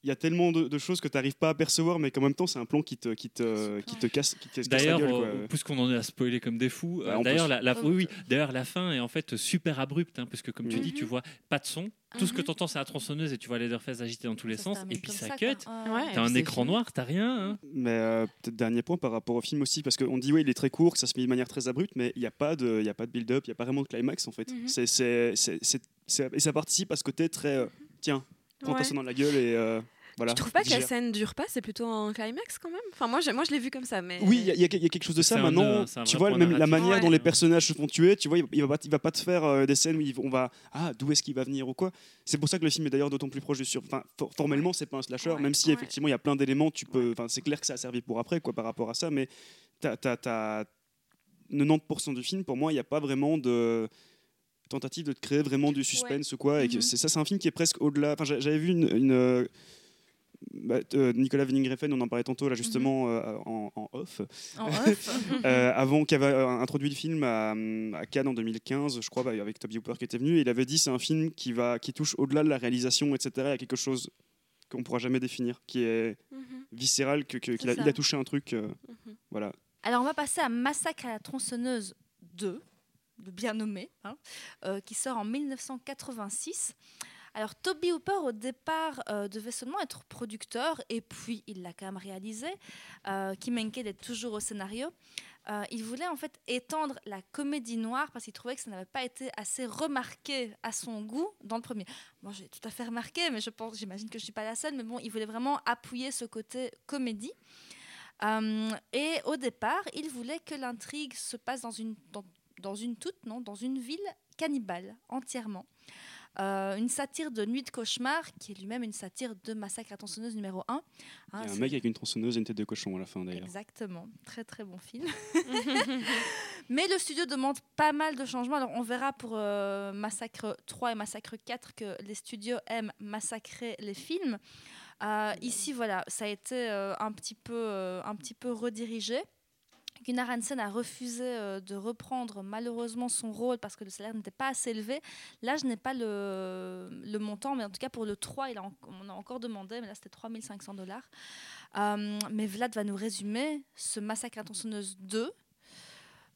il y a tellement de, de choses que tu n'arrives pas à percevoir, mais qu'en même temps, c'est un plan qui te, qui te, qui te casse, qui te casse la D'ailleurs, gueule. puisqu'on en est à spoiler comme des fous, Bah, euh, d'ailleurs la, la- Oh, oui, oui, d'ailleurs la fin est en fait super abrupte, hein, parce que comme tu Mhm. dis, tu vois pas de son, tout ce que Mhm. tu entends c'est la tronçonneuse et tu vois les Leatherface agiter dans tous les Ça sens, et puis ça ça, cut. quoi. Ouais. T'as un écran fini. noir, t'as rien. hein. Mais euh, peut-être dernier point par rapport au film aussi, parce qu'on dit oui, il est très court, que ça se met de manière très abrupte, mais il n'y a pas de, il y a pas de build-up, il n'y a pas vraiment de climax en fait. Mhm. C'est- et ça participe à ce côté très, euh, tiens, prends-toi Ouais. ça dans la gueule et euh, voilà. Tu trouves pas que la scène dure pas? C'est plutôt un climax quand même? Enfin, moi, moi je l'ai vu comme ça. Mais... Oui, il y, a- y quelque chose de ça. Maintenant, un tu vois, même la manière Ouais. dont les personnages se font tuer, tu vois, il, il va pas, il va pas te faire euh, des scènes où on va ah d'où est-ce qu'il va venir ou quoi? C'est pour ça que le film est d'ailleurs d'autant plus proche du sur. Enfin, for- formellement, c'est pas un slasher, Ouais, même si ouais. effectivement il y a plein d'éléments. Tu peux, enfin, c'est clair que ça a servi pour après, quoi, par rapport à ça, mais t'as, t'as, t'as 90% du film, pour moi, il n'y a pas vraiment de tentative de te créer vraiment du suspense ou quoi. Et que Mhm. c'est ça, c'est un film qui est presque au-delà. Enfin, j'a- j'avais vu une, une, euh, bah, euh, Nicolas Winding Refn, on en parlait tantôt là justement euh, en, en off, En off. euh, avant qu'il avait introduit le film à, à Cannes en 2015, je crois, bah, avec Toby Hooper qui était venu, et il avait dit c'est un film qui va qui touche au-delà de la réalisation, etc. Il y a quelque chose qu'on pourra jamais définir, qui est Mhm. viscéral, que, a, il a touché un truc. Voilà. Alors, on va passer à Massacre à la tronçonneuse 2, le bien nommé, hein, euh, qui sort en 1986. Alors, Toby Hooper, au départ, euh, devait seulement être producteur, et puis il l'a quand même réalisé. Euh, Kim Henke est toujours au scénario. Euh, il voulait en fait étendre la comédie noire parce qu'il trouvait que ça n'avait pas été assez remarqué à son goût dans le premier. Moi, j'ai tout à fait remarqué, mais je pense, j'imagine que je suis pas la seule. Mais bon, il voulait vraiment appuyer ce côté comédie. Et au départ, il voulait que l'intrigue se passe dans une, dans une toute, non, dans une ville cannibale entièrement. Euh, une satire de Nuit de cauchemar, qui est lui-même une satire de Massacre à tronçonneuse numéro 1. Il y a un mec avec une tronçonneuse et une tête de cochon à la fin d'ailleurs. Exactement, très très bon film. Mais le studio demande pas mal de changements. Alors on verra pour euh, Massacre 3 et Massacre 4 que les studios aiment massacrer les films. Euh, ici, voilà, ça a été un, petit peu, un petit peu redirigé. Gunnar Hansen a refusé euh, de reprendre malheureusement son rôle parce que le salaire n'était pas assez élevé. Là, je n'ai pas le, montant, mais en tout cas pour le 3, il on a encore demandé, mais là c'était 3500 dollars. Euh, mais Vlad va nous résumer ce massacre à tronçonneuse 2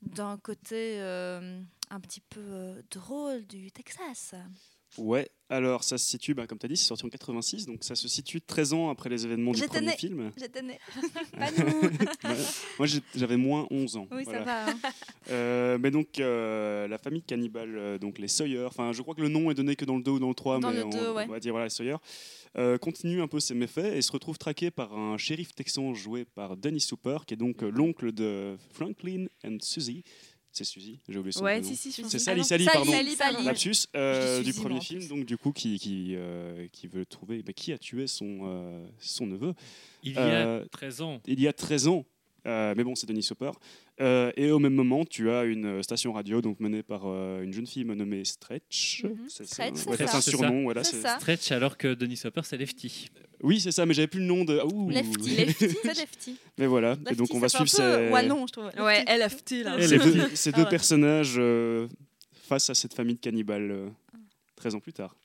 d'un côté euh, un petit peu drôle du Texas. Ouais, alors ça se situe, bah, comme tu as dit, c'est sorti en 86, donc ça se situe 13 ans après les événements du premier film. J'étais née. pas nous. Ouais. Moi j'avais moins 11 ans. Oui, voilà. ça va. hein. Euh, mais donc euh, la famille cannibale, euh, donc les Sawyer, enfin je crois que le nom est donné que dans le 2 ou dans le 3, Dans mais le on, 2, ouais. on va dire voilà les Sawyer, continue un peu ses méfaits et se retrouve traqué par un shérif texan joué par Dennis Hooper, qui est donc l'oncle de Franklin and Susie. C'est Susie, j'ai oublié son Ouais, prénom. si, si, C'est Sally, Ah Sally, Sally, pardon. Sally, pardon. Lapsus euh, du premier film, donc du coup qui, qui, euh, qui veut trouver bah, qui a tué son, euh, son neveu Il y a Euh, 13 ans. il y a 13 ans. Euh, mais bon, c'est Denis Hopper. Euh, et au même moment, tu as une euh, station radio donc menée par euh, une jeune fille nommée Stretch. Mhm. C'est Ouais, un surnom. Voilà, C'est c'est- ça. Stretch alors que Denis Hopper c'est Lefty. Oui, c'est ça, mais j'avais plus le nom de. Ah, ouh. Lefty. Lefty. C'est Lefty. Mais voilà. Lefty, et donc on va suivre peu ces, Wallon, je trouve. Ouais, Lefty. LFT là. Ces deux, ces Ah deux ouais. personnages euh, face à cette famille de cannibales euh, 13 ans plus tard.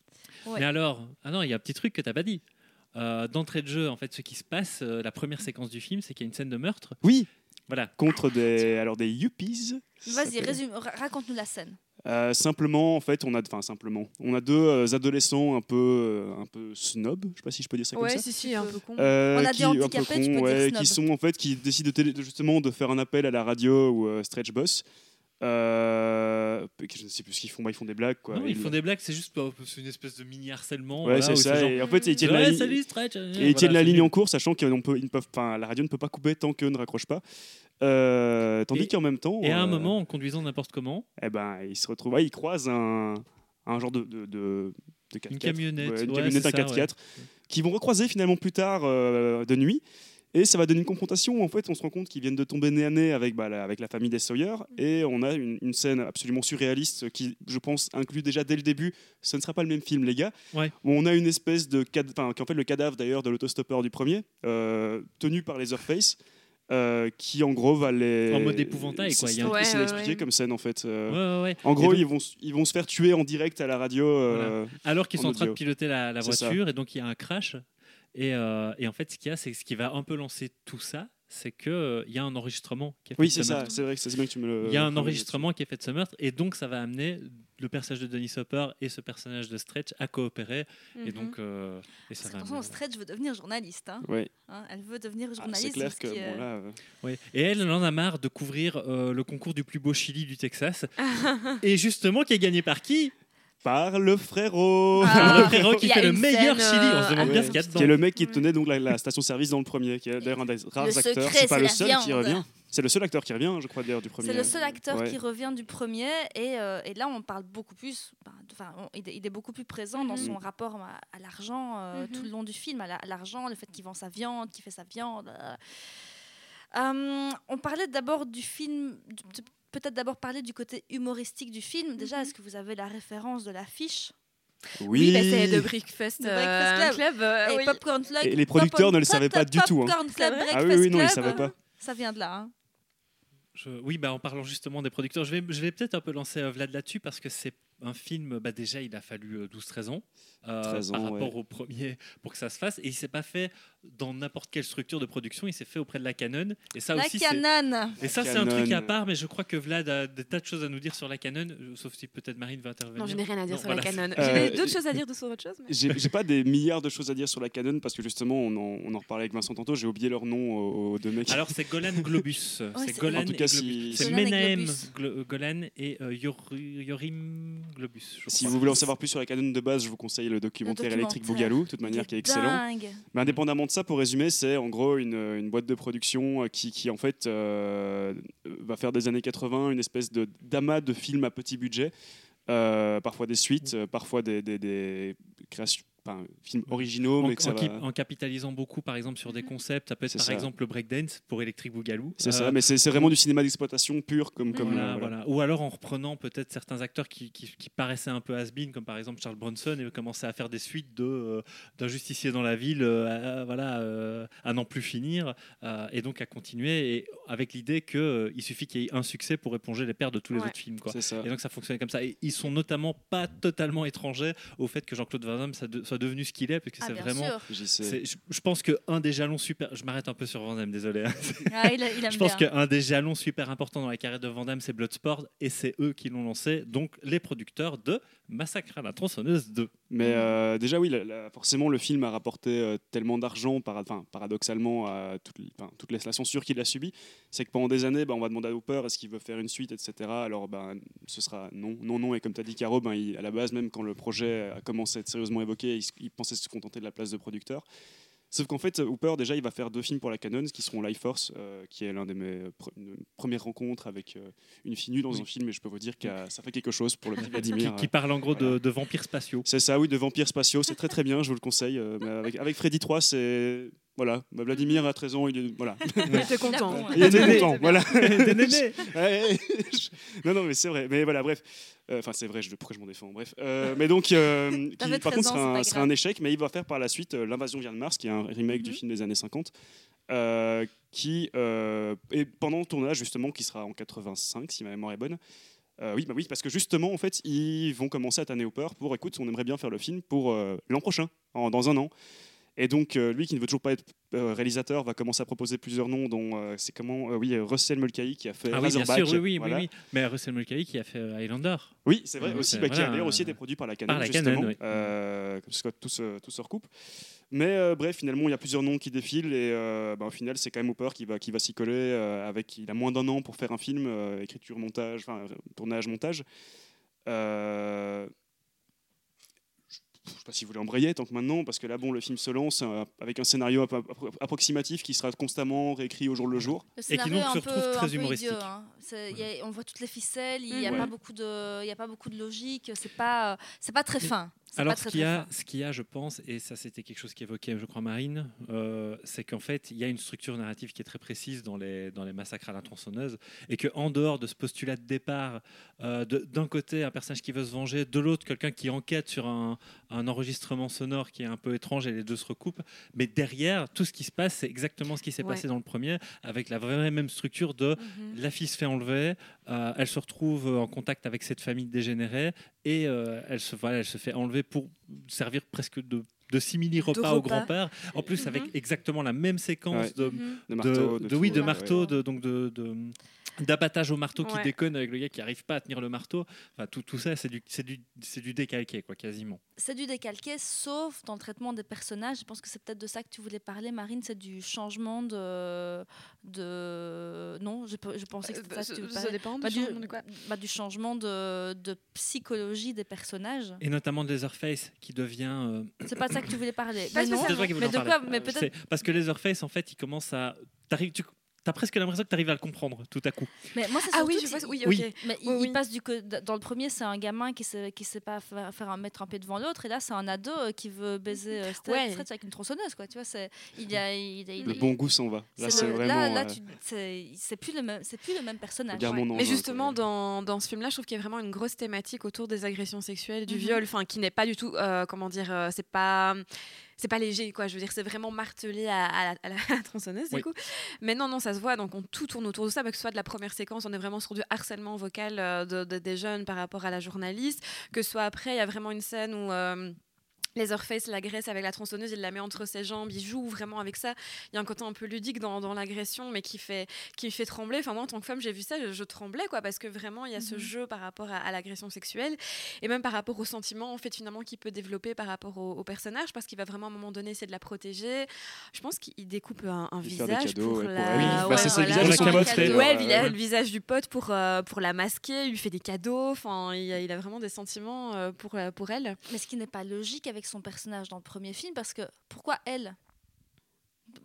Ouais. Mais alors, ah non, il y a un petit truc que t'as pas dit. Euh, D'entrée de jeu, en fait, ce qui se passe, euh, la première séquence du film, c'est qu'il y a une scène de meurtre. Oui, Voilà. contre des, alors des yuppies. Vas-y, résume, raconte-nous la scène. Euh, simplement, en fait, on a, enfin simplement, on a deux euh, adolescents un peu, euh, un peu snob. Je sais pas si je peux dire ça comme Ouais, ça. si, si, un peu con. Euh, On a qui, peu handicapés, tu cons, peux dire ouais, snob. qui sont en fait qui décident de, télé- de- justement de faire un appel à la radio ou euh, Stretch Boss. Euh, je ne sais plus ce qu'ils font, bah, ils font des blagues quoi. non, ils font des blagues, c'est juste euh, une espèce de mini harcèlement. Ouais, voilà, c'est ça. genre, Et en fait, ils tiennent Ouais, la ligne. salut Stretch. Et ils tiennent la ligne en cours, sachant qu'on peut, ils ne peuvent, enfin, la radio ne peut pas couper tant qu'eux ne raccrochent pas. Euh, tandis qu'en même temps, Et à un euh, moment, en conduisant n'importe comment, eh ben, ils se retrouvent, ouais, ils croisent un, un genre de, de, de, de 4x4, Une camionnette, ouais, une camionnette, un ça, 4x4, qui vont recroiser finalement plus tard euh, de nuit. Et ça va donner une confrontation. où, En fait, on se rend compte qu'ils viennent de tomber nez à nez avec, bah, la, avec la famille des Sawyer. Et on a une, une scène absolument surréaliste qui, je pense, inclut déjà dès le début. Ce ne sera pas le même film, les gars. Ouais. Où on a une espèce de. Enfin, qui est en fait le cadavre d'ailleurs de l'autostoppeur du premier, euh, tenu par les Earthface. euh, qui en gros va les. En mode épouvantail, quoi. C'est Il y a un- Ouais, c'est ouais, expliqué ouais. comme scène en fait. euh, Ouais, ouais, ouais. En gros, donc- ils, vont, ils vont se faire tuer en direct à la radio. euh, alors qu'ils sont en train de piloter la, la voiture, et donc il y a un crash. Et, euh, et en fait, ce qu'il y a, c'est ce qui va un peu lancer tout ça, c'est qu'il il y a un enregistrement qui est fait Oui, de c'est ce ça. meurtre. C'est vrai que c'est bien que tu me le. Il y a un enregistrement qui est fait de ce meurtre, et donc ça va amener le personnage de Denis Hopper et ce personnage de Stretch à coopérer. Et Mhm. donc, euh, et ça va Attention, amener- Stretch veut devenir journaliste. hein. Ouais. Hein, elle veut devenir Ah, journaliste. c'est clair que qui est- bon, là, euh, Ouais. Et elle, elle en a marre de couvrir euh, le concours du plus beau Chili du Texas. et justement, qui est gagné par qui? Par le frérot. Ah. Le frérot qui fait le meilleur scène, Chili. On se euh, demande bien ce qu'il y a qui est le mec qui tenait donc la, la station-service dans le premier, qui est d'ailleurs un des rares Le acteurs. C'est pas le seul qui revient. C'est le seul acteur qui revient, je crois, d'ailleurs, du premier. C'est le seul acteur Ouais. qui revient du premier et, euh, et là on parle beaucoup plus, ben, enfin on- il, est, il est beaucoup plus présent dans son rapport à, à l'argent euh, Mhm. tout le long du film, à la- à l'argent, le fait qu'il vend sa viande, qu'il fait sa viande. euh. Euh, on parlait d'abord du film, du- peut-être d'abord parler du côté humoristique du film. Déjà, Mhm. est-ce que vous avez la référence de l'affiche? Oui, Oui, bah, c'est The Breakfast, The euh, Breakfast Club. Club. euh, Et oui. Popcorn Club. Et les producteurs ne le savaient pas du tout, hein. Popcorn Club, Ah oui, Breakfast oui, non, ils Club, savaient pas. Ça vient de là. hein. Je- oui, bah, en parlant justement des producteurs, je vais, je vais peut-être un peu lancer euh, Vlad là-dessus parce que c'est un film, bah, déjà, il a fallu euh, 12-13 ans, euh, 13 par ans, rapport ouais. au premier pour que ça se fasse. Et il s'est pas fait dans n'importe quelle structure de production, il s'est fait auprès de la Canon. Et ça La aussi, Canon. et ça, c'est un truc à part, mais je crois que Vlad a des tas de choses à nous dire sur la Canon, euh, sauf si peut-être Marine va intervenir. Non, je n'ai rien à dire Non, sur la. Canon. Euh, J'ai d'autres choses à dire de sur autre chose. mais- J'ai pas des milliards de choses à dire sur la Canon parce que justement, on en, on en reparlait avec Vincent tantôt. J'ai oublié leur nom aux, aux deux mecs. Alors, c'est Golan Globus. c'est c'est- Golan En tout et cas, Globus. si- C'est Menahem. Glo- Golan et euh, Yor- Yorim Globus. je si vous voulez en savoir plus sur la Canon de base, je vous conseille le documentaire, Electric documentaire. Boogaloo, de toute manière, qui est excellent. Dingue. Mais indépendamment de ça, pour résumer, c'est en gros une, une boîte de production euh, qui, qui en fait euh, va faire des années 80 une espèce de d'amas de films à petit budget, euh, parfois des suites, euh, parfois des, des- des créations, enfin, films originaux, en, mais que ça en qui- va- en capitalisant beaucoup, par exemple, sur des concepts. Ça peut être par ça. exemple le breakdance pour Electric Boogaloo. C'est Euh, ça, mais c'est vraiment du cinéma d'exploitation pur, comme comme Voilà, euh, voilà. voilà. Ou alors en reprenant peut-être certains acteurs qui, qui- qui paraissaient un peu has-been, comme par exemple Charles Bronson, et commencer à faire des suites de euh, d'un justicier dans la ville, euh, à, voilà, euh, à n'en plus finir, euh, et donc à continuer, et avec l'idée qu'il il suffit qu'il y ait un succès pour éponger les pertes de tous les Ouais. autres films. Quoi. Et donc ça fonctionnait comme ça. Et ils sont notamment pas totalement étrangers au fait que Jean-Claude Van Damme de- soit devenu ce qu'il est, parce que Ah, c'est vraiment. Je, je pense qu'un des jalons super. Je m'arrête un peu sur Van Damme, désolé. hein. Ah, il, a- il aime Je pense qu'un des jalons super importants dans la carrière de Van Damme, c'est Bloodsport, et c'est eux qui l'ont lancé, donc les producteurs de Massacre à la tronçonneuse 2. Mais euh, déjà, oui, la- la- forcément, le film a rapporté euh, tellement d'argent, enfin, paradoxalement, à toute, toute la, la censure qu'il a subie. C'est que pendant des années, ben, on va demander à Hooper est-ce qu'il veut faire une suite, etc. Alors, ben, ce sera non, non, non. Et comme tu as dit, Caro, ben, il- à la base, même quand le projet a commencé à être sérieusement évoqué, il, il pensait se contenter de la place de producteur. Sauf qu'en fait, Hooper, déjà, il va faire deux films pour la Canon, qui seront Life Force, euh, qui est l'un de mes premières rencontres avec euh, une fille nue dans Oui. un film, et je peux vous dire que ça fait quelque chose pour le petit Qui, Vladimir. qui parle en gros de, voilà. de vampires spatiaux. C'est ça, oui, de vampires spatiaux, c'est très très bien, je vous le conseille. euh, mais avec, avec Freddy 3, c'est. Voilà, bah, Vladimir a 13 ans, il est. Voilà. J'étais content. D'accord. Il est Néné. content, voilà. Non, non, mais c'est vrai. Mais voilà, bref. Euh, Enfin, c'est vrai, je, pourquoi je m'en défends Bref. Euh, mais donc, euh, qui, par 13 contre, ans, sera c'est un, sera échec, mais il va faire par la suite euh, L'Invasion vient de Mars, qui est un remake du Mhm. film des années 50. euh, qui euh, est pendant le tournage justement qui sera en 85 si ma mémoire est bonne Euh, oui bah oui parce que justement en fait ils vont commencer à tanner Hooper pour écoute on aimerait bien faire le film pour euh, l'an prochain en- dans un an et donc euh, lui qui ne veut toujours pas être euh, réalisateur va commencer à proposer plusieurs noms dont euh, c'est comment oui Russell Mulcahy qui a fait Ah oui, bien sûr, oui, oui, voilà. oui, oui. Mais Russell Mulcahy qui a fait Highlander. Oui, c'est vrai aussi, bah, qui a d'ailleurs aussi été produit par la Canon, par la justement, Canon, oui. parce que tout se, tout se recoupe. Mais bref, finalement, il y a plusieurs noms qui défilent et bah, au final, c'est quand même Hooper qui va, qui va s'y coller. avec, il a moins d'un an pour faire un film, écriture, montage, tournage, montage. Euh, je ne sais pas si vous voulez embrayer tant que maintenant, parce que là, bon, le film se lance euh, avec un scénario appro- appro- approximatif qui sera constamment réécrit au jour le jour. Le Et qui donc se retrouve très humoristique. idiot, hein. Y a- on voit toutes les ficelles, il n'y a, Mhm. pas Ouais. beaucoup de- il y a pas beaucoup de logique, c'est pas, euh, c'est pas très fin. Alors, ce qu'il y, a, fin. ce qu'il y a, je pense, et ça c'était quelque chose qu'évoquait, je crois, Marine, euh, c'est qu'en fait, il y a une structure narrative qui est très précise dans les, dans les massacres à la tronçonneuse, et qu'en dehors de ce postulat de départ, euh, d'un côté, un personnage qui veut se venger, de l'autre, quelqu'un qui enquête sur un, un enregistrement sonore qui est un peu étrange, et les deux se recoupent, mais derrière, tout ce qui se passe, c'est exactement ce qui s'est Ouais. passé dans le premier, avec la vraie même structure de Mhm. la fille se fait enlever, euh, elle se retrouve en contact avec cette famille dégénérée et euh, elle, se, voilà, elle se fait enlever pour servir presque de, de simili-repas De au repas. grand-père. En plus, Mhm. avec exactement la même séquence Ouais. de, Mhm. De de- marteau, de- tout, oui, de ouais, marteau, ouais. de, donc de, de- d'abattage au marteau qui Ouais. déconne avec le gars qui n'arrive pas à tenir le marteau. Enfin, tout, tout ça, c'est du, c'est du, c'est du décalqué, quoi, quasiment. C'est du décalqué, sauf dans le traitement des personnages. Je pense que c'est peut-être de ça que tu voulais parler, Marine. C'est du changement de, de... non, je, je pensais que c'était bah, ça que tu ça- dépend Bah, du du, changement de quoi. bah, du changement de, de psychologie des personnages. Et notamment de Leatherface qui devient. euh, C'est pas de ça que tu voulais parler. Mais non. C'est toi qui voulais Mais Mais peut-être. C'est- Parce que Leatherface, en fait, il commence à. t'arrives- Tu as presque l'impression que tu arrives à le comprendre tout à coup. Mais moi, c'est Ah oui, je il- Oui, Oui. ok. Mais il, Oui, il passe du dans le premier, c'est un gamin qui sait qui sait pas faire, faire un mettre un pied devant l'autre, et là c'est un ado euh, qui veut baiser euh, Stretch Ouais. Avec une tronçonneuse, quoi. Tu vois, c'est il y a il, il- Le bon goût s'en va. Là, c'est vraiment. là, là, euh, tu- c'est c'est plus le même c'est plus le même personnage. Ouais. Mais justement, dans, dans ce film-là, je trouve qu'il y a vraiment une grosse thématique autour des agressions sexuelles, du Mhm. viol, enfin, qui n'est pas du tout, euh, comment dire, euh, c'est pas. C'est pas léger, quoi. Je veux dire, c'est vraiment martelé à, à la, à la- à la tronçonneuse, Oui. du coup. Mais non, non, ça se voit. Donc, on tout tourne autour de ça. que ce soit de la première séquence, on est vraiment sur du harcèlement vocal euh, de, de- des jeunes par rapport à la journaliste. Que ce soit après, il y a vraiment une scène où. euh, Leatherface l'agresse avec la tronçonneuse, il la met entre ses jambes, il joue vraiment avec ça. Il y a un côté un peu ludique dans, dans l'agression, mais qui fait, qui me fait trembler. Enfin, moi, en tant que femme, j'ai vu ça, je, je tremblais, quoi, parce que vraiment, il y a ce Mhm. jeu par rapport à, à l'agression sexuelle, et même par rapport au sentiment, en fait, finalement, qu'il peut développer par rapport au, au personnage, parce qu'il va vraiment, à un moment donné, essayer de la protéger. Je pense qu'il découpe un, visage cadeaux, pour ouais, la... oui, bah, c'est ça, le visage Ouais, le du pote pour, euh, pour la masquer, il lui fait des cadeaux, enfin, il, a- il a vraiment des sentiments euh, pour, euh, pour elle. Mais ce qui n'est pas logique avec son personnage dans le premier film, parce que pourquoi elle?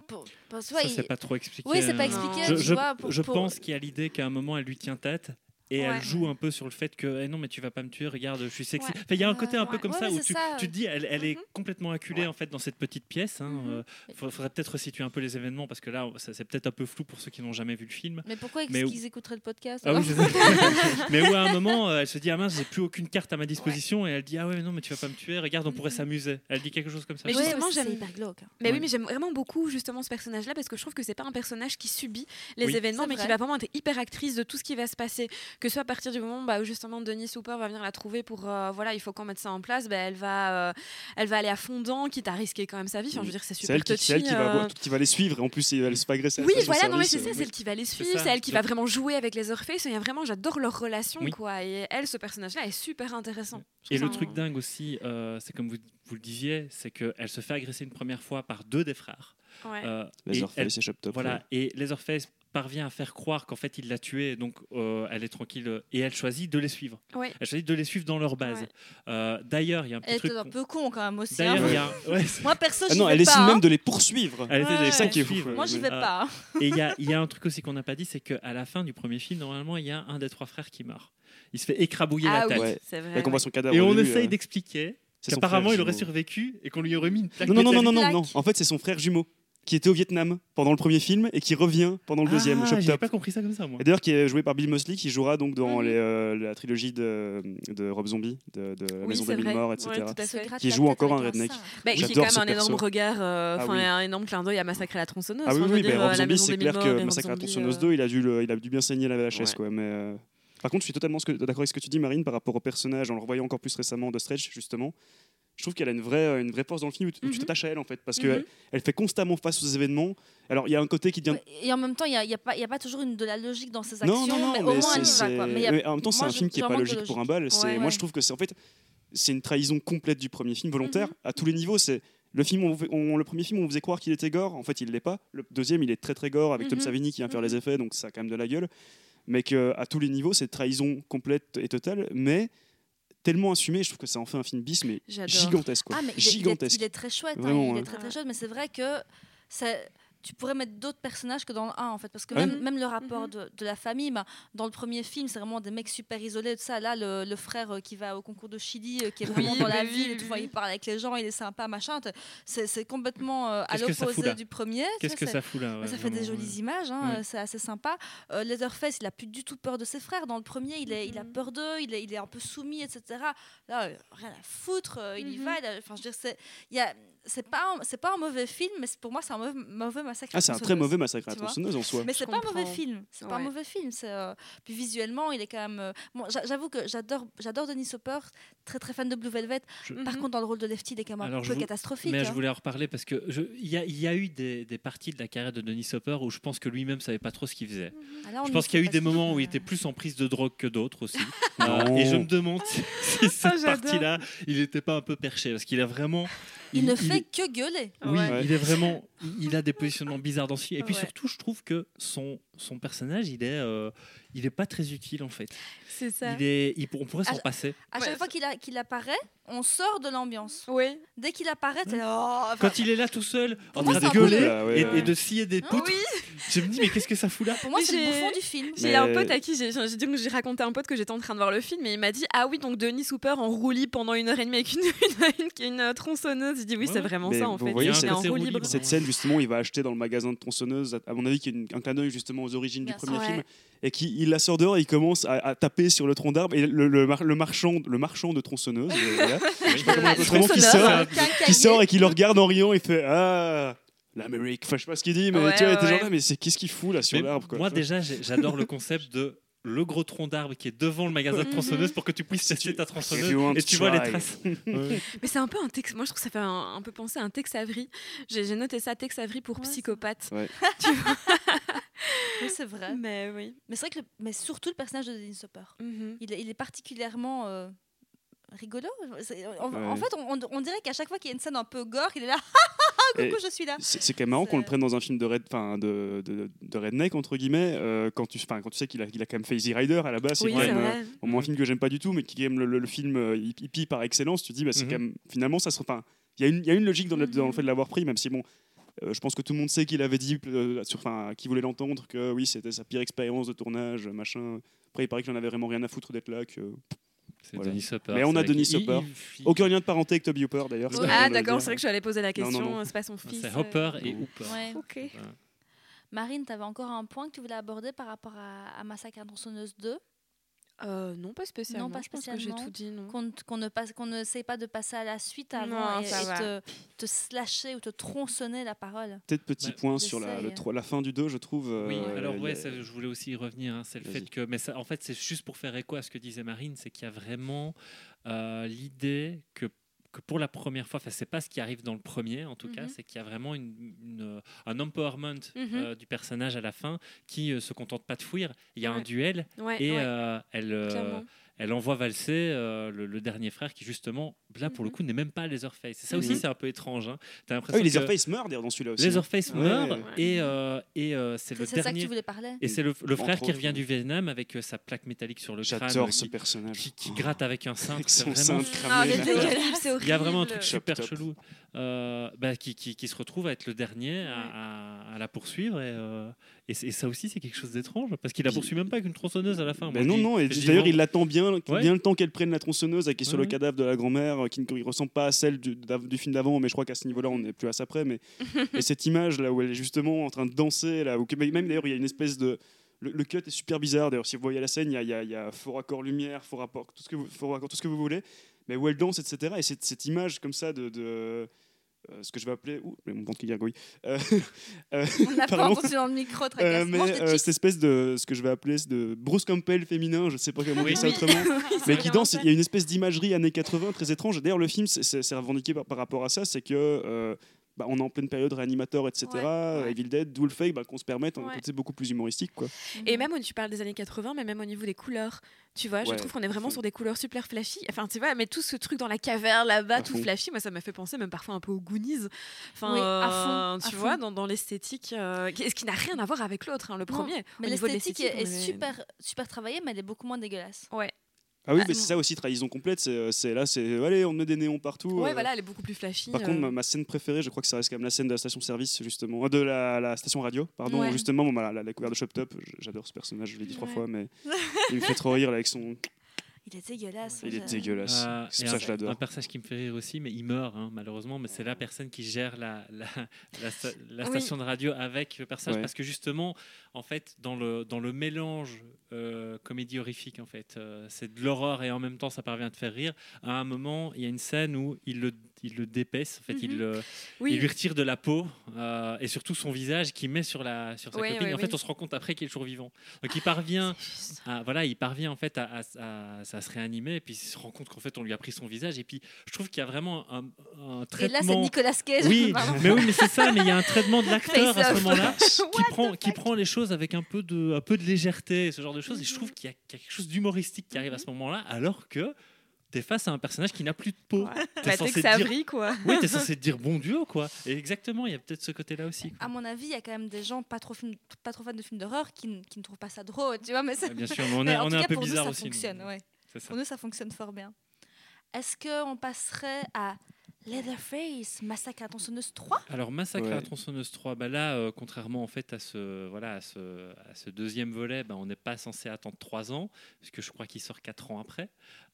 Pour- Ça, il- c'est pas trop expliqué. Oui, c'est pas hein. expliqué. Je, tu je- vois, pour- je pour- pense qu'il y a l'idée qu'à un moment, elle lui tient tête. Et Ouais. elle joue un peu sur le fait que eh non mais tu vas pas me tuer regarde je suis sexy Ouais. Il y a un côté un peu Ouais, comme ouais, ça où tu, ça. tu te dis elle, elle est Mhm. complètement acculée Ouais. en fait dans cette petite pièce hein, Mhm. euh, faudrait, faudrait peut-être resituer un peu les événements parce que là c'est peut-être un peu flou pour ceux qui n'ont jamais vu le film Mais pourquoi Mais- qu'ils écouteraient le podcast ah oui, mais où à un moment, euh, elle se dit Ah mince, j'ai plus aucune carte à ma disposition. Et elle dit Ah ouais, mais non, mais tu vas pas me tuer. Regarde, on pourrait Mhm. s'amuser. Elle dit quelque chose comme ça. Mais justement, j'aime- hyper glauque. hein. Mais oui, mais j'aime vraiment beaucoup justement ce personnage-là parce que je trouve que c'est pas un personnage qui subit les événements, mais qui va vraiment être hyper actrice de tout ce qui va se passer. Que ce soit à partir du moment bah, où justement Denis Hooper va venir la trouver pour euh, voilà, il faut qu'on mette ça en place, bah, elle va, euh, elle va aller à fond dedans, quitte à risquer quand même sa vie. Enfin, je veux dire, c'est C'est super elle, qui, c'est elle touchy, qui, va, euh. qui va les suivre et en plus elle se fait agresser. Oui, voilà, non, mais c'est ça, c'est elle qui va les suivre, c'est elle qui va vraiment jouer avec les Orpheus. Il y a vraiment, j'adore leur relation, Oui. quoi. Et elle, ce personnage-là, est super intéressant. Et le truc dingue aussi, euh, c'est comme vous, vous le disiez, c'est qu'elle se fait agresser une première fois par deux des frères. Ouais. Euh, et. Voilà, et Leatherface parvient à faire croire qu'en fait il l'a tué, donc euh, elle est tranquille euh, et elle choisit de les suivre. Ouais. Elle choisit de les suivre dans leur base. Ouais. Euh, D'ailleurs, il y a un petit Elle truc. était un peu con quand même aussi. Hein. a ouais, Moi perso, Ah non, vais elle pas. essaie hein. même de les poursuivre. elle ça qui est fou. Moi, j'y vais Euh, pas. hein. Et il y a, il y a un truc aussi qu'on n'a pas dit, c'est qu'à la fin du premier film, normalement, il y a un des trois frères qui meurt. Il se fait écrabouiller Ah la oui, tête. Ouais. c'est vrai. Et qu'on voit son cadavre. Et on essaye d'expliquer qu'apparemment il aurait survécu et qu'on lui aurait mis une plaque Non, non, non, non, non. En fait, c'est son frère jumeau qui était au Vietnam pendant le premier film et qui revient pendant le deuxième. Ah, Shop j'avais Top. pas compris ça comme ça, moi. Et d'ailleurs, qui est joué par Bill Mosley, qui jouera donc dans les, euh, la trilogie de, de Rob Zombie, de, de La Oui, Maison des Mille. Morts, etc. Qui joue encore un redneck. Bah, qui est J'adore quand même un énorme perso. regard, euh, Ah oui. un énorme clin d'œil à Massacre à la tronçonneuse. Ah oui, oui, dire, euh, Rob la Zombie, c'est clair que Rob Massacre à la tronçonneuse euh, 2, il a dû, le- il a dû bien saigner la VHS. Ouais. Quoi, mais, euh, Par contre, je suis totalement d'accord avec ce que tu dis, Marine, par rapport au personnage, en le revoyant encore plus récemment de Stretch, justement. Je trouve qu'elle a une vraie, une vraie force dans le film où tu où tu Mhm. t'attaches à elle, en fait, parce Mhm. qu'elle elle fait constamment face aux événements. Alors, il y a un côté qui devient Ouais, Et en même temps, il n'y a, y a pas y a pas toujours une, de la logique dans ses actions, Non, non, non, mais, mais, au moins elle y va. Quoi. Mais y a- mais en même temps, c'est un film qui est j'en pas de logique pour un logique. bal. C'est- Ouais, Moi, ouais. je trouve que c'est en fait, c'est une trahison complète du premier film, volontaire, Mhm. à tous les niveaux. C'est le film, on, on- le premier film, on faisait croire qu'il était gore. En fait, il l'est pas. Le deuxième, il est très très gore avec Tom Mhm. Savini qui vient faire Mhm. les effets, donc ça a quand même de la gueule. Mais que à tous les niveaux, c'est trahison complète et totale, mais tellement assumé. Je trouve que ça en fait un film bis, mais gigantesque, quoi. Ah, mais il est- gigantesque. il est très chouette. hein, Vraiment, il est très très chouette, mais c'est vrai que tu pourrais mettre d'autres personnages que dans le 1 en fait parce que même, même le rapport Mhm. de, de la famille bah, dans le premier film c'est vraiment des mecs super isolés tout ça là le, le frère euh, qui va au concours de Chili euh, qui est vraiment Oui, dans la oui, ville il parle avec les gens il est sympa machin c'est complètement euh, à l'opposé du premier Qu'est-ce que ça fout là bah, ouais, ça fait des jolies images, hein, c'est assez sympa. Leatherface, il a plus du tout peur de ses frères. Dans le premier, il, est, il a Mhm. peur d'eux, il est, il est un peu soumis, etc. Là, rien à foutre, il y Mhm. va. Enfin, je veux dire, il y a, c'est pas, un- c'est pas un mauvais film, mais pour moi, c'est un mauvais, mauvais massacre. à Ah, c'est un très mauvais massacre à tronçonneuse en soi. Mais c'est pas un mauvais film. C'est pas un mauvais film. C'est, euh, Puis visuellement, il est quand même. euh, Bon, j'avoue que j'adore, j'adore Denis Hopper, très très fan de Blue Velvet. Je- Par Mhm. contre, dans le rôle de Lefty, il est quand même Alors, un peu vous- catastrophique. Mais je hein. voulais en reparler parce que je- il y, a- il y a eu des, des parties de la carrière de Denis Hopper où je pense que lui-même savait pas trop ce qu'il faisait. Ah, là, on Je pense qu'il y a eu des moments où il était plus en prise de drogue que d'autres aussi. Euh, et je me demande si, si cette j'adore. partie-là, il n'était pas un peu perché parce qu'il a vraiment. Il ne il fait est- que gueuler. Oui, Ouais. il est vraiment. Il- a des positionnements bizarres dans ce film. Et puis Ouais. surtout, je trouve que son, son personnage, il est, euh, il est pas très utile en fait. C'est ça. Il est, il- on pourrait s'en passer. À Ouais, chaque fois qu'il, apparaît, on sort de l'ambiance. Oui. Dès qu'il apparaît, t'es là, oh, Quand il est là tout seul, en train de gueuler le- Ah ouais, et, de scier des poutres, Oui. je me dis mais qu'est-ce que ça fout là? Pour moi, c'est le j'ai- bouffon du film. J'ai Mais- un pote à qui j'ai j'ai dit que j'ai raconté à un pote que j'étais en train de voir le film et il m'a dit ah oui donc Denis Hooper en roue libre pendant une heure et demie avec une, une, une, une tronçonneuse. Je dis oui Ouais. c'est vraiment Mais ça en vous fait. voyez, il c'est- est en roue libre. Cette scène, justement, il va acheter dans le magasin de tronçonneuse, à mon avis, qui est une- un clin d'œil justement aux origines du premier film, et qui il la sort dehors, et il commence à, à taper sur le tronc d'arbre, et le, le mar- le marchand, le marchand de tronçonneuse, euh, voilà, je sais pas comment on appelle, vraiment, qui sort, qui et qui le regarde en riant, il fait ah l'Amérique, enfin je sais pas ce qu'il dit, mais Ouais, tu vois, il était ouais. genre là, mais c'est qu'est-ce qu'il fout là sur l'arbre quoi. Moi déjà, j'adore le concept de le gros tronc d'arbre qui est devant le magasin de Mhm. tronçonneuse pour que tu puisses tu- ta tronçonneuse et tu vois les traces. Ouais. Mais c'est un peu un Tex. Moi, je trouve que ça fait un, un peu penser à un Tex Avery. J'ai noté ça, Tex Avery pour Ouais, psychopathe. Ouais. Tu vois Oui, c'est vrai. Mais oui. Mais c'est vrai que, le- mais surtout le personnage de Dennis Hopper. Il est, il est particulièrement euh, rigolo. En, fait, on, dirait qu'à chaque fois qu'il y a une scène un peu gore, il est là. Et Coucou, je suis là. C'est quand même marrant qu'on le prenne dans un film de, red, enfin, de, de, de redneck, entre guillemets, euh, quand, tu, quand tu sais qu'il a, qu'il a quand même fait Easy Rider à la base. Oui, quand c'est même, euh, vrai. au moins un film que j'aime pas du tout, mais qui est quand même le, le- le film euh, hippie par excellence. Tu te dis, bah, c'est Mhm. quand même, finalement, ça se. Il y, a une- il y a une logique dans le, dans le Mhm. fait de l'avoir pris, même si bon. euh, je pense que tout le monde sait qu'il avait dit, euh, sur, enfin, qui voulait l'entendre, que oui, c'était sa pire expérience de tournage, machin. Après, il paraît qu'il en avait vraiment rien à foutre d'être là. Que... C'est Voilà. Denis Hopper. Mais on a Denis Hopper. Aucun lien de parenté avec Toby Hooper, d'ailleurs. Ah, d'accord, c'est vrai que je allais poser la question. C'est pas son fils. C'est euh. Hopper et Non. Hooper. Ouais. Ok. Marine, tu avais encore un point que tu voulais aborder par rapport à, à Massacre à tronçonneuse 2 Euh, non, pas spécialement. pas je pense que j'ai tout dit, non. Qu'on ne- qu'on ne passe- qu'on ne sait pas de passer à la suite avant Non, et, et te, te slasher ou te tronçonner la parole. Peut-être petit Ouais. point sur la, le la fin du 2, je trouve. Oui, euh, alors il y ouais, a- ça, je voulais aussi y revenir. hein, c'est le fait que, mais ça, en fait, c'est juste pour faire écho à ce que disait Marine, c'est qu'il y a vraiment euh, l'idée que que pour la première fois, enfin c'est pas ce qui arrive dans le premier en tout cas, Mhm. c'est qu'il y a vraiment une, une- un empowerment Mhm. euh, du personnage à la fin qui euh, se contente pas de fuir. Il y a un duel Ouais, et ouais, euh, elle, euh. Elle envoie valser euh, le, le dernier frère qui justement là pour le Mhm. coup n'est même pas Leatherface. Et ça aussi Mhm. c'est un peu étrange. Hein. T'as Ah l'impression oui, que Leatherface meurt d'ailleurs dans celui-là aussi. hein. Leatherface Ouais, meurt ouais. et, euh, et euh, c'est le C'est c'est ça que dernier. tu voulais parler? Et c'est le, le Entre frère qui revient du Vietnam avec euh, sa plaque métallique sur le crâne, J'adore ce qui, personnage. qui, qui gratte avec un cintre. Avec c'est son vraiment- cintre Ah, c'est c'est horrible. Il y a vraiment un truc super chelou bah, qui, qui, qui se retrouve à être le dernier à, à- à la poursuivre. Et, euh, et, et ça aussi, c'est quelque chose d'étrange parce qu'il la poursuit même pas avec une tronçonneuse à la fin. Moi, non, non, et d'ailleurs il l'attend bien, Ouais. bien le temps qu'elle prenne la tronçonneuse qui est sur Ouais, le cadavre de la grand-mère, euh, qui ne ressemble pas à celle du, film d'avant, mais je crois qu'à ce niveau-là on n'est plus à ça près. Mais... et cette image là où elle est justement en train de danser, là, où même d'ailleurs il y a une espèce de. Le, le cut est super bizarre d'ailleurs, si vous voyez la scène, il y a, il y a- il y a faux raccord lumière, faux, rapport, tout, ce que vous, faux raccord, tout ce que vous voulez, mais où elle danse, etc. Et cette, cette image comme ça de. de euh, ce que je vais appeler. Ouh, mon ventre qui gargouille. Euh, euh, On l'a pas entendu dans le micro, euh, tracasse. mais euh, cette espèce de ce que je vais appeler de Bruce Campbell féminin, je sais pas comment Oui. dire ça autrement, Oui, mais qui danse. Il y a une espèce d'imagerie années 80 très étrange. D'ailleurs, le film, c'est- revendiqué par, par rapport à ça, c'est que euh, bah, on est en pleine période réanimateur, etc. Ouais, euh, ouais. Evil Dead, d'où le fait bah, qu'on se permette un Ouais. côté beaucoup plus humoristique, quoi. Et même, au- tu parles des années 80, mais même au niveau des couleurs, tu vois, je Ouais, trouve qu'on est vraiment sur des couleurs super flashy. Enfin, tu vois, mais tout ce truc dans la caverne là-bas, tout fond. flashy, moi, ça m'a fait penser même parfois un peu aux Goonies. Enfin, Oui, à euh, fond, tu à vois, fond. dans, dans l'esthétique, euh, ce qui n'a rien à voir avec l'autre, hein, le Non, premier. Mais l'esthétique est est- super, super travaillée, mais elle est beaucoup moins dégueulasse. Ouais. Ah oui, Ah, mais c'est ça aussi, trahison complète. C'est euh, là, c'est allez, on met des néons partout. Ouais, euh. voilà, elle est beaucoup plus flashy. Par euh, contre, ma, ma scène préférée, je crois que ça reste quand même la scène de la station-service, justement, euh, de la, la station radio, pardon, Ouais. justement, bon, bah, la, la couverte de Shop Top, j'adore ce personnage, je l'ai dit trois fois, mais il me fait trop rire là, avec son. Il est dégueulasse. Il est dégueulasse. Euh, c'est ça un, que je l'adore. un personnage qui me fait rire aussi, mais il meurt hein, malheureusement. Mais c'est la personne qui gère la, la, la sta- la Oui. station de radio avec le personnage, Ouais. parce que justement, en fait, dans le dans le mélange euh, comédie horrifique, en fait, euh, c'est de l'horreur et en même temps ça parvient à te faire rire. À un moment, il y a une scène où il le il le dépaisse, en fait, il Mhm. le Oui, il lui retire de la peau euh, et surtout son visage qu'il met sur la sur sa copine. en fait, on se rend compte après qu'il est toujours vivant. Donc il parvient à, voilà, il parvient en fait à, à- à- à se réanimer et puis il se rend compte qu'en fait on lui a pris son visage et puis je trouve qu'il y a vraiment un, un Et traitement. là, c'est Nicolas Cage. oui, mais oui, mais c'est ça. Mais il y a un traitement de l'acteur à ce moment-là qui prend qui prend les choses avec un peu de un peu de légèreté, ce genre de choses. Et je Mhm. trouve qu'il y, a qu'il y a quelque chose d'humoristique qui arrive à ce moment-là, alors que t'es face à un personnage qui n'a plus de peau. Ouais. T'es bah, censé dire- quoi. Oui, t'es censé te dire bon Dieu, quoi. Et exactement, il y a peut-être ce côté-là aussi. quoi. À mon avis, il y a quand même des gens pas trop, film- pas trop fans de films d'horreur qui, n- qui ne trouvent pas ça drôle, tu vois. Mais Ouais, bien sûr, mais on mais est, en on est un cas, peu pour bizarre nous, ça aussi. nous. fonctionne, ouais. Ça. Pour nous, ça fonctionne fort bien. Est-ce qu'on passerait à Leatherface, Massacre à la tronçonneuse 3 Alors Massacre à la Ouais. tronçonneuse 3, bah là, euh, contrairement en fait à ce, voilà, à ce, à ce deuxième volet, bah, on n'est pas censé attendre 3 ans, puisque je crois qu'il sort 4 ans après.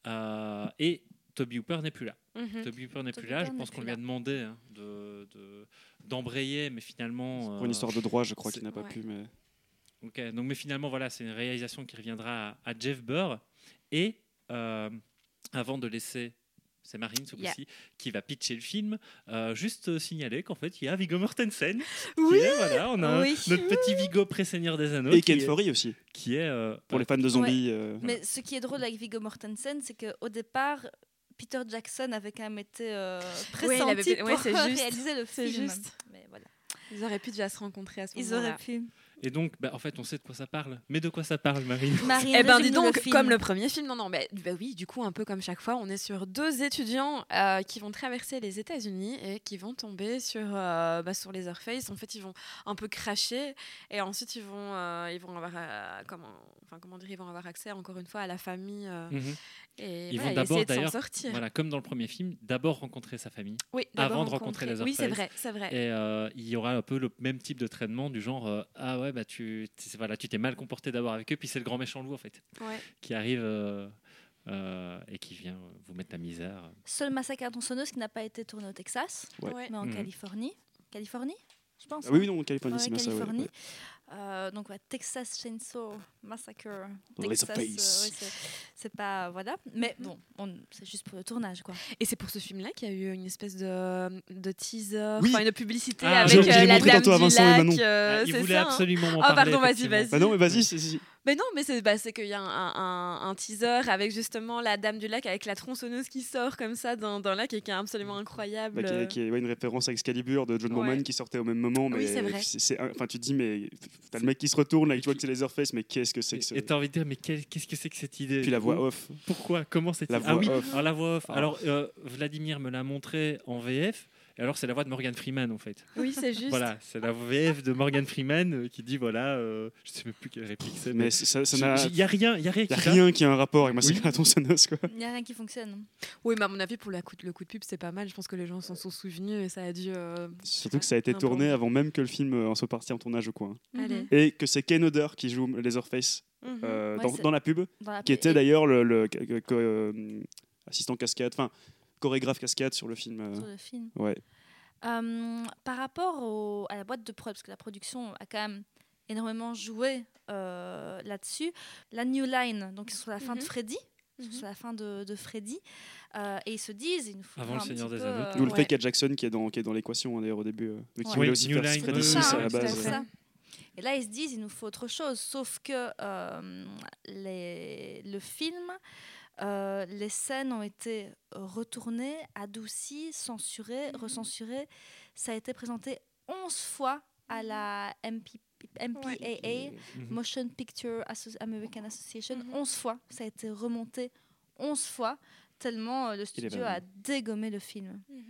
Euh, et Toby Hooper n'est plus là. Mhm. Toby Hooper n'est plus là. Je pense qu'on lui a demandé hein, de, de- d'embrayer, mais finalement. Pour une euh, histoire de droit, je crois qu'il n'a pas ouais. pu, mais. Ok, donc mais finalement voilà, c'est une réalisation qui reviendra à, à Jeff Burr. Et euh, avant de laisser c'est Marine ce Yeah. coup-ci, qui va pitcher le film. Euh, juste euh, signaler qu'en fait, il y a Viggo Mortensen. Oui. qui est, voilà, on a Oui. notre petit Viggo pré-seigneur des Anneaux. Et qui Ken est- Foree aussi, qui est euh, pour les fans de zombies. euh, Mais ce qui est drôle avec Viggo Mortensen, c'est qu'au départ, Peter Jackson avait quand même été euh, Oui, il avait pressenti ouais, pour c'est juste. réaliser le C'est film. juste. Mais voilà. Ils auraient pu déjà se rencontrer à ce Ils moment-là. auraient pu. Et donc, bah, en fait, on sait de quoi ça parle. Mais de quoi ça parle, Marine Marine, Eh ben dis donc, le comme le premier film, non, non, mais bah oui, du coup, un peu comme chaque fois, on est sur deux étudiants euh, qui vont traverser les États-Unis et qui vont tomber sur, euh, bah, sur les Earthface. En fait, ils vont un peu cracher et ensuite ils vont, euh, ils vont avoir, euh, comment, enfin, comment dire, ils vont avoir accès encore une fois à la famille euh, Mhm. Et Ils voilà, vont d'abord, d'ailleurs. Voilà, comme dans le premier film, d'abord rencontrer sa famille. Oui, avant de rencontrer les Oui, c'est vrai, c'est vrai. Et euh, il y aura un peu le même type de traitement du genre euh, ah ouais bah tu t'es- voilà tu t'es mal comporté d'abord avec eux puis c'est le grand méchant loup en fait Ouais. qui arrive euh, euh, et qui vient vous mettre la misère. Seul massacre à tronçonneuse qui n'a pas été tourné au Texas, Ouais. Mais en. Californie. Californie Je pense. Ah oui, hein oui, non, Californie, Ouais, c'est bien ça. Euh, donc ouais, Texas Chainsaw Massacre. Texas, euh, ouais, c'est- pas voilà, mais bon, on- c'est juste pour le tournage quoi. Et c'est pour ce film-là qu'il y a eu une espèce de, de teaser, Oui. enfin une publicité Ah, avec je- euh, la montré dame tantôt à du lac. Euh, Ah, il c'est voulait ça, hein. absolument m'en Ah, parler. pardon, vas-y, vas-y. Bah non, mais vas-y, Mais non, mais c'est bah, c'est qu'il y a un, un- teaser avec justement la dame du lac avec la tronçonneuse qui sort comme ça dans, dans le lac et qui est absolument incroyable. bah, qui est, qui est, ouais, une référence à Excalibur de John Ouais. Moorman qui sortait au même moment. Mais Oui, c'est vrai. Enfin, tu te dis, mais t'as le mec qui se retourne, là, et tu vois que c'est Leatherface, mais qu'est-ce que c'est que ce. Et t'as envie de dire mais qu'est-ce que c'est que cette idée Puis la voix off. Pourquoi Comment c'est La Ah voix oui, off. alors la voix off. Ah. Alors euh, Vladimir me l'a montré en VF. Et alors c'est la voix de Morgan Freeman en fait. Oui, c'est juste. Voilà, c'est la VF de Morgan Freeman euh, qui dit voilà, euh, je sais même plus quelle réplique c'est. Mais il y a rien, il y a rien Il qui n'y a va. rien qui a un rapport avec Massacre Oui. à tronçonneuse, quoi. Il n'y a rien qui fonctionne. Oui, mais à mon avis, pour la coup, le coup de pub, c'est pas mal. Je pense que les gens s'en sont souvenus et ça a dû. euh, Surtout que ça a été tourné avant même que le film euh, en soit parti en tournage ou quoi. hein. Allez. Mhm. Et que c'est Ken Oder qui joue Leatherface Mhm. euh, Ouais, dans, la pub, Dans la- qui était d'ailleurs le, le- assistant cascade, enfin chorégraphe cascade sur le film. euh, sur le film. ouais. Euh, par rapport au- à la boîte de prod, parce que la production a quand même énormément joué euh, là-dessus, la New Line, donc sur la fin de Mhm. Freddy, Mhm. sur la fin de, de Freddy, euh, et ils se disent, il nous faut Avant le Seigneur des Anneaux. D'où le fait qu'il y a Jackson qui est dans, qui est dans l'équation hein, d'ailleurs au début, euh, vu qu'il Ouais. voulait Oui, aussi New faire Line, Freddy oui, 6 ça, à la hein, base. ça. Et là, ils se disent, il nous faut autre chose. Sauf que euh, les- le film, euh, les scènes ont été retournées, adoucies, censurées, Mhm. recensurées. Ça a été présenté 11 fois à la MP, MPAA, Mhm. Motion Picture Asso- American Association. Mhm. 11 fois. Ça a été remonté 11 fois, tellement euh, le studio a dégommé le film. Mhm.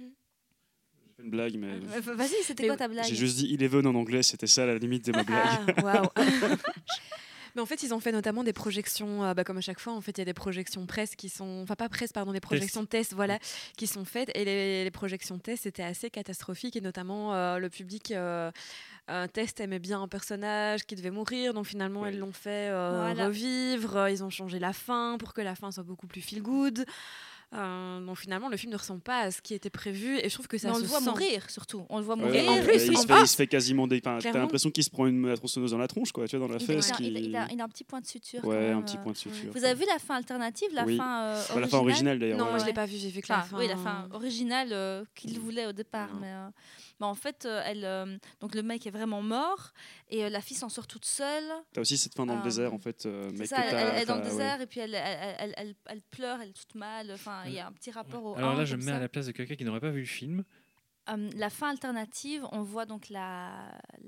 J'ai fait une blague, mais Euh, Vas-y, c'était quoi ta blague? j'ai juste dit Eleven en anglais, c'était ça la limite de ma blague. Ah, waouh. Mais en fait, ils ont fait notamment des projections, euh, bah, comme à chaque fois, en fait, il y a des projections presse qui sont, enfin pas presse, pardon, des projections tests, voilà, qui sont faites. Et les, les projections tests étaient assez catastrophiques, et notamment euh, le public euh, un test aimait bien un personnage qui devait mourir, donc finalement Ouais. ils l'ont fait euh, Voilà. revivre. Ils ont changé la fin pour que la fin soit beaucoup plus feel good. Euh, donc finalement, le film ne ressemble pas à ce qui était prévu, et je trouve que ça Mais on se le voit sent. mourir, surtout. On le voit Ouais, mourir. en ouais, plus, il, se fait, plus. il se fait quasiment des. T'as l'impression qu'il se prend une tronçonneuse dans la tronche, quoi, tu vois, dans la Il, fesse. il a, qui- il a- il a un petit point de suture. quand Ouais, même, un petit euh. point de suture. Vous avez vu la fin alternative, la Oui. fin euh, Bah, originale la fin originale d'ailleurs. Non, ouais. moi je l'ai pas vu, j'ai vu que la fin. oui, la fin originale euh, qu'il voulait au départ. Mais, mais en fait, euh, elle, euh, donc le mec est vraiment mort et euh, la fille s'en sort toute seule. T'as aussi cette fin dans le désert en fait. euh, mais ça, elle, est dans le ouais. désert et puis elle, elle, elle, elle- elle pleure, elle est toute mal. Enfin, il y a un petit rapport au. Alors là, je me mets ça. à la place de quelqu'un qui n'aurait pas vu le film. Euh, la fin alternative, on voit donc la,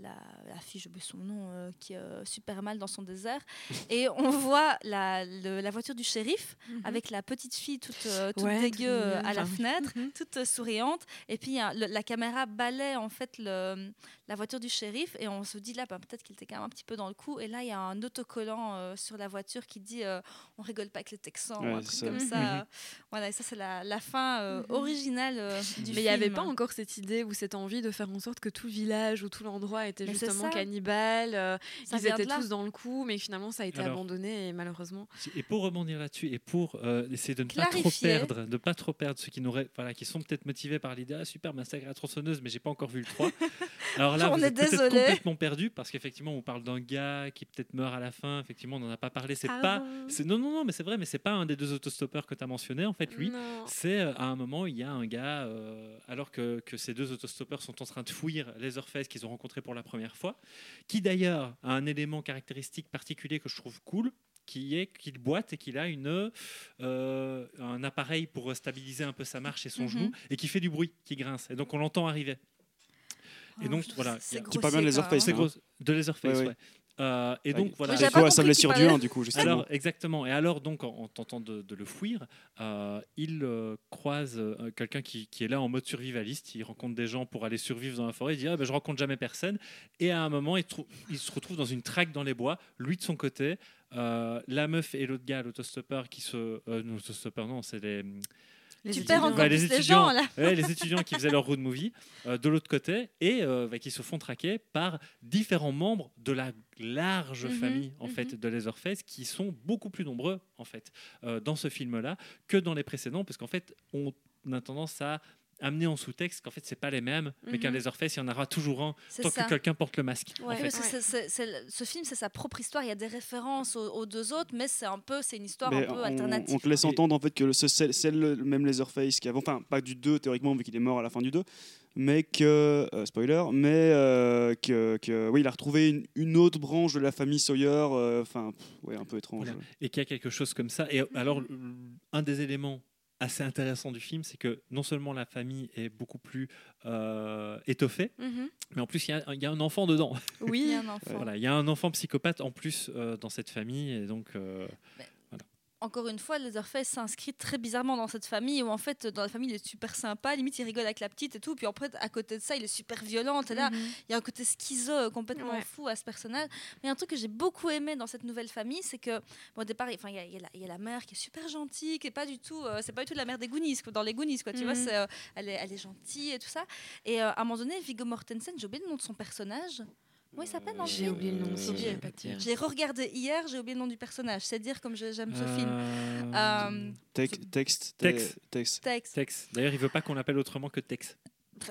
la, la fille, oublié son nom, euh, qui est euh, super mal dans son désert. et on voit la, le- la voiture du shérif Mhm. avec la petite fille toute, euh, toute Ouais, dégueu à la fenêtre, Mhm. toute souriante. Et puis le- la caméra balaie en fait le, la voiture du shérif et on se dit là, bah, peut-être qu'il était quand même un petit peu dans le coup. Et là, il y a un autocollant euh, sur la voiture qui dit euh, on rigole pas avec les Texans, Ouais, ou un truc ça. comme Mhm. ça. Voilà, et ça c'est la, la fin euh, Mhm. originale euh, du Mais il n'y avait film. pas encore cette idée ou cette envie de faire en sorte que tout le village ou tout l'endroit était Mais justement cannibale. euh, ils étaient tous dans le coup, mais finalement ça a été Alors- abandonné et malheureusement. Et pour rebondir là-dessus et pour euh, essayer de ne pas trop perdre, de pas trop perdre ceux qui n'auraient, voilà, qui sont peut-être motivés par l'idée, ah super massacre à tronçonneuse, mais j'ai pas encore vu le 3. Alors là, On vous est désolé. complètement perdu parce qu'effectivement, on parle d'un gars qui peut-être meurt à la fin. Effectivement, on n'en a pas parlé. C'est Ah pas, bon non non non, mais c'est vrai, mais c'est pas un des deux autostoppeurs que tu as mentionné en fait. Lui, c'est euh, à un moment, il y a un gars, euh, alors que, que ces deux autostoppeurs sont en train de fouiller Leatherface qu'ils ont rencontré pour la première fois, qui d'ailleurs a un élément caractéristique particulier que je trouve cool, qui est qu'il boite et qu'il a une, euh, un appareil pour stabiliser un peu sa marche et son Mhm. genou, et qui fait du bruit, qui grince. Et donc on l'entend arriver. Et donc, voilà, c'est parles bien de Leatherface, C'est gros, de Leatherface, Ouais, ouais. Euh, et donc voilà. C'est pas quoi, blessure qu'il du parlait- 1 du coup, justement. Alors exactement. Et alors donc en, en tentant de, de le fuir, euh, il euh, croise euh, quelqu'un qui, qui est là en mode survivaliste. Il rencontre des gens pour aller survivre dans la forêt. Il dit ah, ben, je rencontre jamais personne. Et à un moment, il, se retrouve dans une traque dans les bois. Lui de son côté, euh, la meuf et l'autre gars, l'autostoppeur qui se, euh, non, l'autostoppeur non, c'est les Les Tu étudiants. perds encore Bah, les étudiants. gens là. Ouais, les étudiants qui faisaient leur road movie euh, de l'autre côté et euh, bah, qui se font traquer par différents membres de la large Mhm, famille en mhm. fait de Leatherface qui sont beaucoup plus nombreux en fait euh, dans ce film là que dans les précédents parce qu'en fait on a tendance à amener en sous-texte qu'en fait c'est pas les mêmes mais qu'un Mhm. Leatherface il y en aura toujours un tant ça. que quelqu'un porte le masque en fait. Ce film, c'est sa propre histoire. Il y a des références aux, aux deux autres, mais c'est un peu, c'est une histoire Mais un peu on, alternative. on te laisse entendre en fait que ce- c'est c'est le même Leatherface qui avant, enfin pas du 2 théoriquement vu qu'il est mort à la fin du 2, mais que euh, spoiler, mais euh, que, que oui il a retrouvé une, une autre branche de la famille Sawyer, euh, enfin ouais un peu étrange. Voilà. et qu'il y a quelque chose comme ça. Et alors, le- un des éléments assez intéressants du film, c'est que non seulement la famille est beaucoup plus euh, étoffée, Mhm. mais en plus, il y a, il y a un enfant dedans. Il y Oui. a un enfant. Voilà, il y a un enfant psychopathe en plus euh, dans cette famille. Et donc, euh, Encore une fois, Leatherface s'inscrit très bizarrement dans cette famille où en fait, dans la famille, il est super sympa, limite il rigole avec la petite et tout, puis après, à côté de ça, il est super violent. Et là, Mhm. il y a un côté schizo euh, complètement Ouais. fou à ce personnage. Mais un truc que j'ai beaucoup aimé dans cette nouvelle famille, c'est que bon, au départ, enfin, il y, a- y la- il y a la mère qui est super gentille, qui est pas du tout, euh, c'est pas du tout la mère des Goonies, dans les Goonies, quoi. Tu vois, Mhm. euh, elle est, elle est gentille et tout ça. Et euh, à un moment donné, Viggo Mortensen, j'ai oublié le nom de son personnage. Comment il s'appelle J'ai oublié le nom aussi, Euh. J'ai regardé hier, j'ai oublié le nom du personnage. C'est dire comme j'aime ce film. euh, Euh, texte, Texte. te- texte. Texte. Tex. D'ailleurs, il veut pas qu'on l'appelle autrement que Tex.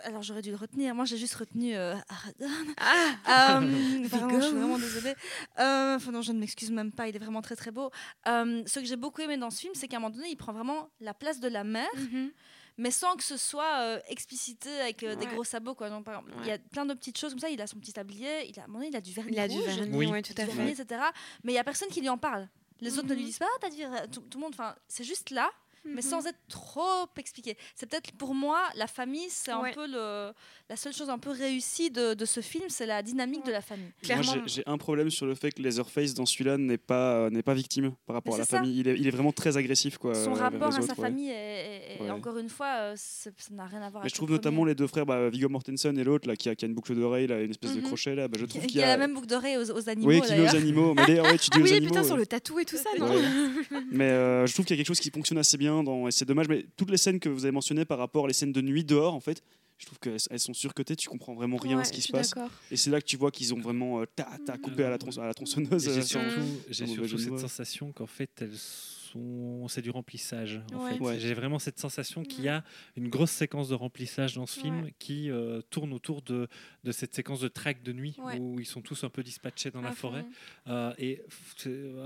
Alors j'aurais dû le retenir. Moi j'ai juste retenu. Euh, Aradon. Ah Euh, vraiment, je suis vraiment désolée. Euh, Enfin non, je ne m'excuse même pas. Il est vraiment très très beau. Euh, ce que j'ai beaucoup aimé dans ce film, c'est qu'à un moment donné, il prend vraiment la place de la mère, Mhm. Mais sans que ce soit euh, explicité avec euh, des gros sabots. Quoi. Donc, par exemple, Il y a plein de petites choses comme ça. Il a son petit tablier. Il a, à un moment donné, il a du vernis Il a du rouge, vernis, Oui. ouais, tout à fait. vernis, etc. Mais il y a personne qui lui en parle. Les autres ne lui Mhm. disent pas, Ah, t'as du ver- tout, tout le monde. Enfin, c'est juste là mais Mhm. sans être trop expliqué. C'est peut-être pour moi, la famille, c'est un peu le, la seule chose un peu réussie de, de ce film, c'est la dynamique de la famille. Moi, Clairement. j'ai- j'ai un problème sur le fait que Leatherface dans celui-là n'est pas euh, n'est pas victime par rapport Mais à la ça. famille. Il est, il est vraiment très agressif quoi. Son euh, rapport à autres, sa ouais. famille, est, est- est- Ouais. encore une fois, euh, ça n'a rien à voir Mais avec je trouve le notamment les deux frères, bah, Viggo Mortensen et l'autre là qui a, qui a une boucle d'oreille, là, une espèce de Mhm. crochet là. Bah, je trouve Qui, qu'il qui a la même boucle d'oreille aux, aux animaux, Oui, qui met aux animaux. Mais les- ouais, tu dis Ah aux oui, animaux. putain, ouais. sur le tatou et tout ça, non. Mais je trouve qu'il y a quelque chose qui fonctionne assez bien dans, et c'est dommage. Mais toutes les scènes que vous avez mentionnées par rapport à les scènes de nuit dehors, en fait, je trouve qu'elles elles sont surcotées. Tu comprends vraiment rien à ce qui se passe. Et c'est là que tu vois qu'ils ont vraiment euh, ta, ta coupé à la, tronç- à la tronçonneuse. Euh, J'ai sur- surtout, cette sensation qu'en fait, elles sont... c'est du remplissage. En Ouais. fait. Ouais. J'ai vraiment cette sensation qu'il y a une grosse séquence de remplissage dans ce Ouais. film qui euh, tourne autour de, de cette séquence de track de nuit Ouais. où ils sont tous un peu dispatchés dans la forêt. Euh, et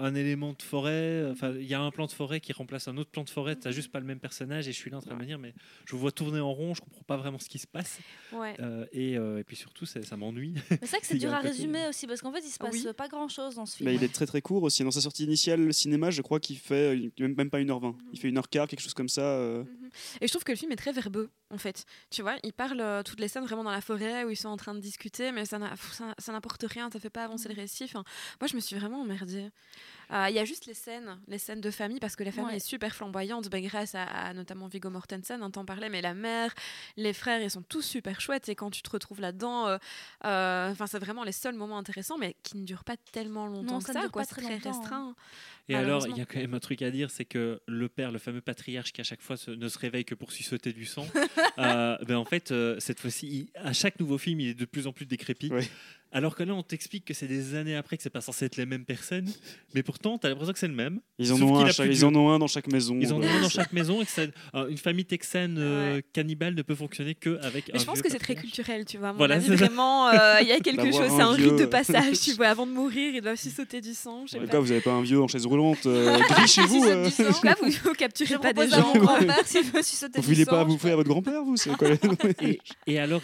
un élément de forêt, enfin, il y a un plan de forêt qui remplace un autre plan de forêt, tu n'as juste pas le même personnage et je suis là en train de me dire, mais je vous vois tourner en rond, je comprends pas vraiment ce qui se passe. Ouais. Euh, et, euh, et puis surtout, ça m'ennuie. C'est vrai que c'est dur à côté- résumer aussi, parce qu'en fait, il se passe Oui. pas grand-chose dans ce film. Mais il est très très court aussi. Dans sa sortie initiale, le cinéma, je crois qu'il fait même, même pas 1h20. Il fait 1h15, quelque chose comme ça. euh. Mhm. Et je trouve que le film est très verbeux, en fait. Tu vois, il parle euh, toutes les scènes vraiment dans la forêt où ils sont en train de discuter, mais ça n'a- pff, ça ça n'apporte rien, ça fait pas avancer le récit. Enfin, moi, je me suis vraiment emmerdée. Euh, Il y a juste les scènes, les scènes de famille, parce que la famille Ouais. est super flamboyante, ben, grâce à, à notamment Viggo Mortensen, on t'en parlait, mais la mère, les frères, ils sont tous super chouettes. Et quand tu te retrouves là-dedans, euh, euh, enfin, c'est vraiment les seuls moments intéressants, mais qui ne durent pas tellement longtemps Non, ça ne ça. dure quoi, pas c'est très très longtemps, hein. restreint. Et alors, il y a quand même un truc à dire, c'est que le père, le fameux patriarche qui à chaque fois se- ne se réveille que pour sucer du sang. Euh, ben en fait, euh, cette fois-ci, à chaque nouveau film, il est de plus en plus décrépit. Ouais. Alors que là, on t'explique que c'est des années après que c'est pas censé être les mêmes personnes, mais pourtant, t'as l'impression que c'est le même. Ils en, ont un, a chaque- ils en ont un dans chaque maison. Ils en ont un dans chaque maison et que ça- euh, une famille texane euh, Ouais. cannibale ne peut fonctionner qu'avec un Mais je pense vieux que c'est très culturel, tu vois. Mon Voilà, avis, vraiment, euh, il y a quelque D'avoir chose, c'est un vieux, rite de passage, tu vois. Avant de mourir, ils doivent aussi sauter du sang. Je sais pas. vous n'avez pas un vieux en chaise roulante euh, gris chez vous euh, Sucer du sang. Pourquoi vous, vous Je capturez pas des gens mon grand-père s'il veut sucer Vous du filez sang, pas je bouffer à votre grand-père, vous Et, alors,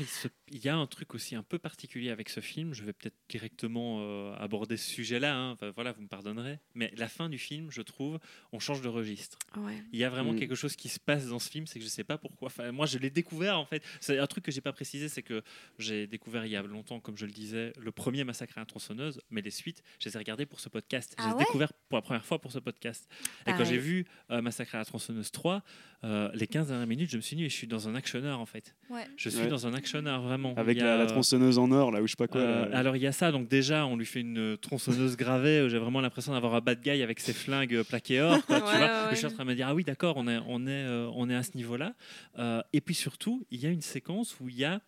il y a un truc aussi un peu particulier avec ce film. Je vais peut-être directement euh, aborder ce sujet-là. hein. Enfin, voilà, vous me pardonnerez. Mais la fin du film, je trouve, on change de registre. Ouais. Il y a vraiment Mm. quelque chose qui se passe dans ce film, c'est que je sais pas pourquoi. Enfin, moi, je l'ai découvert en fait. C'est un truc que j'ai pas précisé, c'est que j'ai découvert il y a longtemps, comme je le disais, le premier massacre à la tronçonneuse, mais les suites, je les ai regardées pour ce podcast. Ah je les ai ouais découvertes pour la première fois pour ce podcast. Et quand j'ai vu euh, Massacre à la tronçonneuse 3, euh, les 15 dernières minutes, je me suis dit, je suis dans un actionneur en fait. Ouais. Je suis Ouais. dans un actionneur vraiment. Avec a, la, la tronçonneuse en or, là, ou je sais pas quoi. Euh, alors il y a ça, donc déjà on lui fait une tronçonneuse gravée, où j'ai vraiment l'impression d'avoir un bad guy avec ses flingues euh, plaqués or, quoi, tu Ouais, vois. ouais, Et Je suis en train de me dire ah oui d'accord, on est on est euh, on est à ce niveau-là. Euh, et puis surtout il y a une séquence où il y a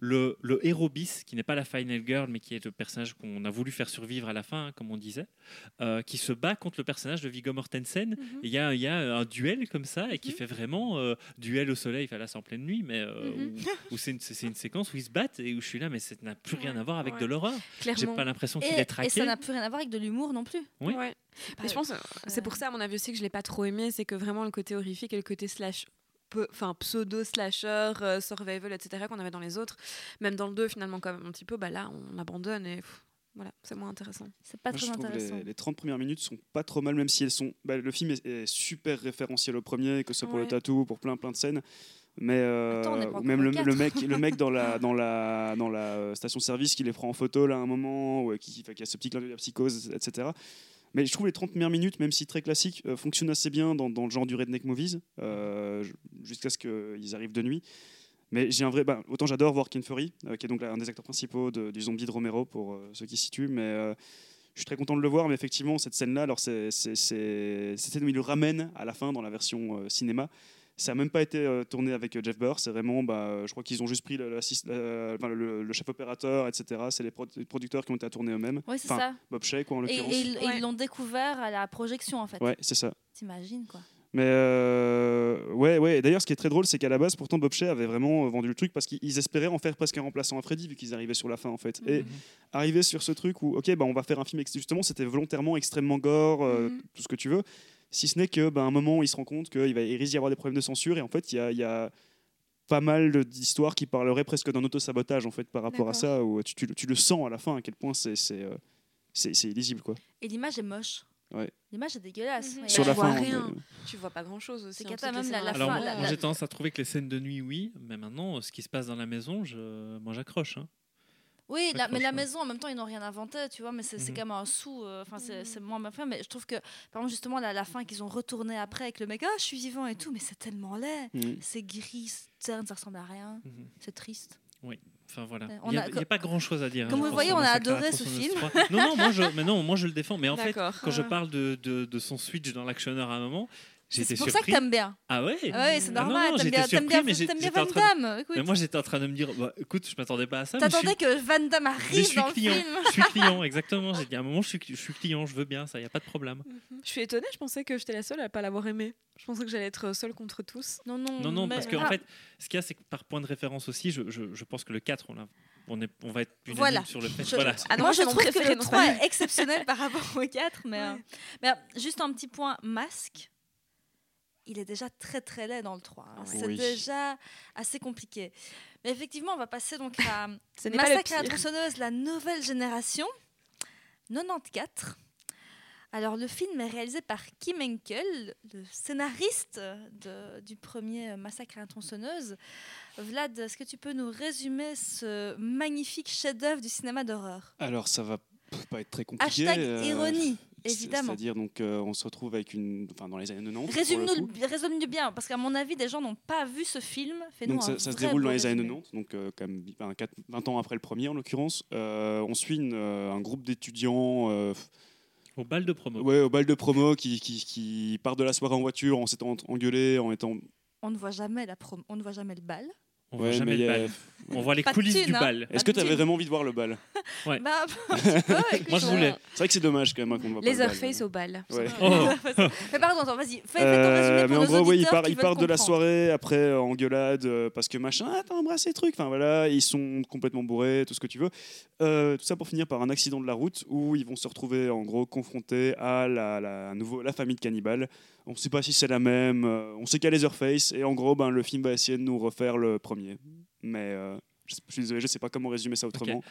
le, le héros bis, qui n'est pas la final girl, mais qui est le personnage qu'on a voulu faire survivre à la fin, hein, comme on disait, euh, qui se bat contre le personnage de Viggo Mortensen. Mhm. Et Il y a, il y a un duel comme ça, et qui Mhm. fait vraiment euh, duel au soleil, enfin là c'est en pleine nuit, mais euh, Mhm. où, où c'est une, c'est une séquence où ils se battent et où je suis là, mais ça n'a plus rien à voir avec Ouais. de l'horreur. J'ai pas l'impression qu'il Et, est et traqué. ça n'a plus rien à voir avec de l'humour non plus. Oui. Ouais. Je pense, euh, c'est pour ça, à mon avis aussi, que je l'ai pas trop aimé, c'est que vraiment le côté horrifique et le côté slash, enfin pseudo slasher, euh, survival, etc. qu'on avait dans les autres, même dans le 2 finalement quand même un petit peu, bah là on abandonne et pff, voilà, c'est moins intéressant. C'est pas Moi, très intéressant. les, les 30 premières minutes sont pas trop mal, même si elles sont. bah, le film est, est super référentiel au premier, que ce soit pour le tatou, pour plein plein de scènes. Mais euh, Attends, même le, mec, le mec dans la dans la dans la euh, station-service qui les prend en photo là à un moment, ou, euh, qui, qui a ce petit clin d'œil à psychose, etc. Mais je trouve les 30 premières minutes, même si très classiques, euh, fonctionnent assez bien dans, le genre du redneck movies, euh, jusqu'à ce qu'ils arrivent de nuit. Mais j'ai un vrai. bah, autant j'adore voir Ken Fury, euh, qui est donc un des acteurs principaux du zombie de Romero, pour ceux qui se situent. Mais je suis très content de le voir. Mais effectivement, cette scène-là, alors c'est c'est- cette scène où il le ramène à la fin dans la version cinéma. Ça n'a même pas été euh, tourné avec euh, Jeff Burr. C'est vraiment, bah, euh, je crois qu'ils ont juste pris le, chef opérateur, etc. C'est les, pro- les producteurs qui ont été à tourner eux-mêmes. Oui, c'est Enfin, ça. Bob Shea, quoi, en l'occurrence. et ils et Ouais. ils l'ont découvert à la projection en fait. Ouais, c'est ça. T'imagines quoi. Mais euh, ouais, ouais. D'ailleurs, ce qui est très drôle, c'est qu'à la base, pourtant, Bob Shea avait vraiment vendu le truc parce qu'ils espéraient en faire presque un remplaçant à Freddy, vu qu'ils arrivaient sur la fin, en fait. Et Mhm. arriver sur ce truc où, ok, bah, on va faire un film, justement, c'était volontairement extrêmement gore, euh, Mhm. tout ce que tu veux. Si ce n'est que, bah, à un moment, il se rend compte qu'il va, il risque d'y avoir des problèmes de censure, et en fait, il y a, il y a pas mal d'histoires qui parleraient presque d'un autosabotage, en fait, par rapport à ça, où tu, tu le- tu le sens à la fin à quel point c'est c'est euh, c'est- c'est illisible, quoi. Et l'image est moche. Ouais. L'image est dégueulasse. Mhm. Sur la vois fin, rien. on- Tu vois pas grand chose aussi. C'est même la- la Alors fin, moi, la- moi, la- j'ai tendance à trouver que les scènes de nuit, oui, mais maintenant, ce qui se passe dans la maison, je, moi j'accroche. hein. Oui, la- mais la maison, en même temps, ils n'ont rien inventé, tu vois, mais c'est Mhm. quand même un sou. euh, Enfin, c'est Mhm. c'est moins bien fait, mais je trouve que, par exemple, justement, la, la fin qu'ils ont retourné après avec le mec, ah, je suis vivant et tout, mais c'est tellement laid. Mhm. C'est gris, terne, ça ressemble à rien. Mhm. C'est triste. Enfin voilà, Ouais, il n'y a, pas grand chose à dire. Comme hein, vous je pense, voyez, on a adoré ce film. 3. Non, non, moi je, mais non, moi je le défends. Mais en fait, quand je parle de, de, de son switch dans l'actionneur à un moment, C'est pour ça que t'aimes bien. ah ouais? Ouais, c'est Ah non, normal. non, T'aimes bien, t'aimes surpris, bien, mais bien j'étais en Van train de- Damme. écoute. Mais moi j'étais en train de me dire, bah, écoute, je m'attendais pas à ça. mais je suis- T'attendais que Van Damme mais je arrive suis dans le client. film. Je suis client, exactement. J'ai dit à un moment, je suis, je suis client, je veux bien, ça, il n'y a pas de problème. Mhm. Je suis étonnée, je pensais que j'étais la seule à pas l'avoir aimé. Je pensais que j'allais être seule contre tous. Non, non, Non, non, mais- parce qu'en ah, fait, ce qu'il y a, c'est que par point de référence aussi, je, je, je pense que le 4, on, l'a- on, est, on va être unanime Voilà. sur le fait. Je- Voilà. Ah non, moi, je trouve que le non, 3 c'est pas est exceptionnel par rapport au 4. Mais, euh, mais, euh, juste un petit point masque. Il est déjà très très laid dans le 3. hein. Ouais. C'est Oui. déjà assez compliqué. Mais effectivement, on va passer donc à Massacre à la tronçonneuse, la nouvelle génération, 94. Alors, le film est réalisé par Kim Henkel, le scénariste de- du premier Massacre à la tronçonneuse. Vlad, est-ce que tu peux nous résumer ce magnifique chef-d'œuvre du cinéma d'horreur? Alors, ça va pas être très compliqué. Hashtag euh, ironie, évidemment. C'est-à-dire, donc, euh, on se retrouve avec une. Enfin, dans les années 90. pour le Résume-nous résume-nous bien, parce qu'à mon avis, des gens n'ont pas vu ce film. Donc ça, ça se déroule dans les années résumé. 90, donc euh, quand même ben, quatre- 20 ans après le premier en l'occurrence. Euh, on suit une, euh, un groupe d'étudiants euh, Au bal de promo. ouais, au bal de promo qui, qui, qui partent de la soirée en voiture en s'étant engueulés, en étant on ne voit jamais la prom- on ne voit jamais le bal. On Ouais, voit jamais mais le il y a- bal. On voit les Pas coulisses du hein. bal. Est-ce que tu avais vraiment envie de voir le bal Ouais. Bah, un petit peu, écoute, Moi, je voulais. C'est vrai que c'est dommage quand même hein, qu'on ne voit pas le bal. Laserface au bal. Ouais. Oh. Mais pardon, attends, vas-y, fais, fais ton Euh, résumé pour mais en gros, oui, ils partent, de la soirée après euh, engueulade euh, parce que machin, ah, t'as embrassé truc. Enfin voilà, ils sont complètement bourrés, tout ce que tu veux. Euh, tout ça pour finir par un accident de la route où ils vont se retrouver en gros confrontés à la, la, à nouveau, la famille de cannibales. On ne sait pas si c'est la même. euh, on sait qu'il y a Leatherface et en gros, ben, le film va essayer de nous refaire le premier. Mais euh, je, je suis désolé, je sais pas comment résumer ça autrement.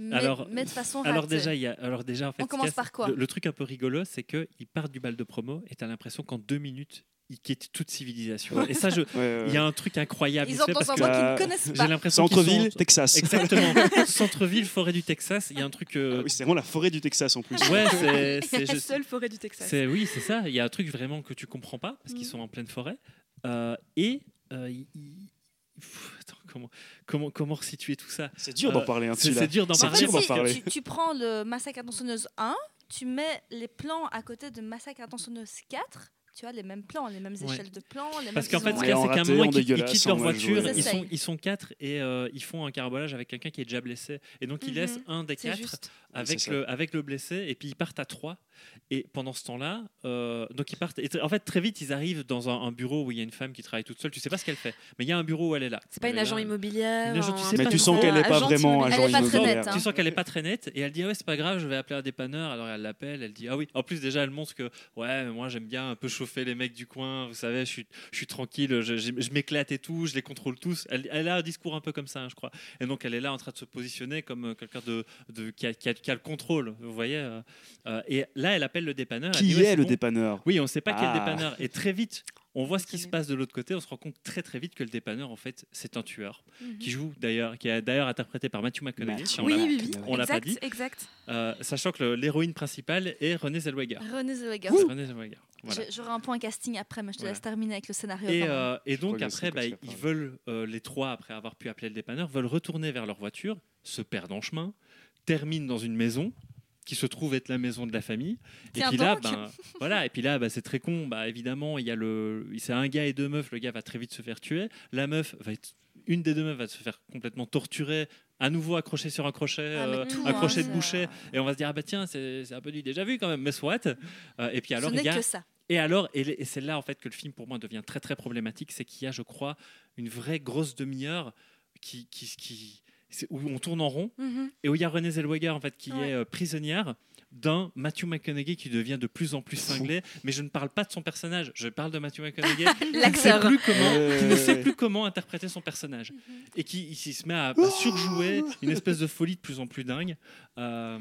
Mais, Alors- mais de façon Alors déjà, il y a, alors déjà, en fait, On commence par quoi le, le truc un peu rigolo, c'est qu'ils partent du bal de promo et tu as l'impression qu'en deux minutes, ils quittent toute civilisation. Et ça, je- Ouais, ouais, il y a un truc incroyable. Ils entendent parce que qu'ils euh, ne connaissent j'ai pas. l'impression qu'ils Centre-ville, sont- Texas. Exactement. Centre-ville, forêt du Texas. Il y a un truc. euh, Ah oui, c'est vraiment la forêt du Texas en plus. Ouais, c'est. c'est- la je- seule forêt du Texas. c'est- oui, c'est ça. Il y a un truc vraiment que tu comprends pas parce qu'ils Mhm. sont en pleine forêt. Euh, et. euh, il- attends, comment, comment, comment resituer tout ça C'est dur d'en Euh, parler. hein, C'est dur d'en parler. dur parler. tu, tu prends le Massacre à tronçonneuse 1, tu mets les plans à côté de Massacre à tronçonneuse 4, tu as les mêmes plans, les mêmes Ouais. échelles de plans. Les Parce mêmes qu'en fait, ce qu'il y a, c'est qu'à un moment, en ils, quittent- ils quittent en leur voiture, ils sont, ils sont quatre et euh, ils font un carabolage avec quelqu'un qui est déjà blessé. Et donc, ils Mhm. laissent un des quatre avec le, avec le blessé et puis ils partent à trois. Et pendant ce temps-là, euh, donc ils partent. et en fait, très vite, ils arrivent dans un, un bureau où il y a une femme qui travaille toute seule. Tu sais pas ce qu'elle fait, mais il y a un bureau où elle est là. C'est pas une est agent là. immobilière. Une agent, tu sais Mais pas tu sens qu'elle n'est pas vraiment immobilière. agent Elle est pas très immobilière. nette, hein. Tu sens qu'elle est pas très nette et elle dit ah ouais c'est pas grave je vais appeler un dépanneur alors elle l'appelle elle dit ah oui en plus déjà elle montre que ouais mais moi j'aime bien un peu chauffer les mecs du coin vous savez je suis, je suis tranquille je, je- je m'éclate et tout je les contrôle tous elle, elle a un discours un peu comme ça hein, je crois et donc elle est là en train de se positionner comme euh, quelqu'un de, de qui, a, qui a- qui a le contrôle vous voyez euh, et là elle appelle le dépanneur Qui dit, est le bon. dépanneur? Oui on sait pas quel Ah. dépanneur et très vite on voit ce qui Très se passe de l'autre côté on se rend compte très très vite que le dépanneur en fait c'est un tueur Mhm. qui joue d'ailleurs qui est d'ailleurs interprété par Matthew McConaughey Matthew Oui, l'a- oui, oui. on l'a pas exact, dit. Exact. euh, sachant que l'héroïne principale est Renée Zellweger. René Zellweger. Renée Zellweger. Voilà. J'aurai un point casting après, mais je te Voilà. laisse terminer avec le scénario. Et, euh, et donc après, bah, ils veulent, euh, les trois, après avoir pu appeler le dépanneur, veulent retourner vers leur voiture, se perdent en chemin, terminent dans une maison qui se trouve être la maison de la famille. Et puis là, ben, voilà, et puis là, bah, c'est très con. Bah, évidemment, il y a le, c'est un gars et deux meufs. Le gars va très vite se faire tuer. La meuf va être, une des deux meufs va se faire complètement torturer, à nouveau accrochée sur un crochet, Ah, euh, tout, un hein, de boucher. Et on va se dire, ah bah tiens, c'est un peu du déjà vu quand même, mais soit. Euh, et puis alors, Ce il n'est y a, que ça. et alors, et, et c'est là en fait que le film pour moi devient très très problématique, c'est qu'il y a, je crois, une vraie grosse demi-heure qui, qui, où on tourne en rond Mhm. et où il y a Renée Zellweger en fait qui Ouais. est euh, prisonnière d'un Matthew McConaughey qui devient de plus en plus cinglé. Mais je ne parle pas de son personnage, je parle de Matthew McConaughey qui ne sait plus comment, qui ne sait plus comment interpréter son personnage et qui il se met à, à surjouer une espèce de folie de plus en plus dingue. Euh,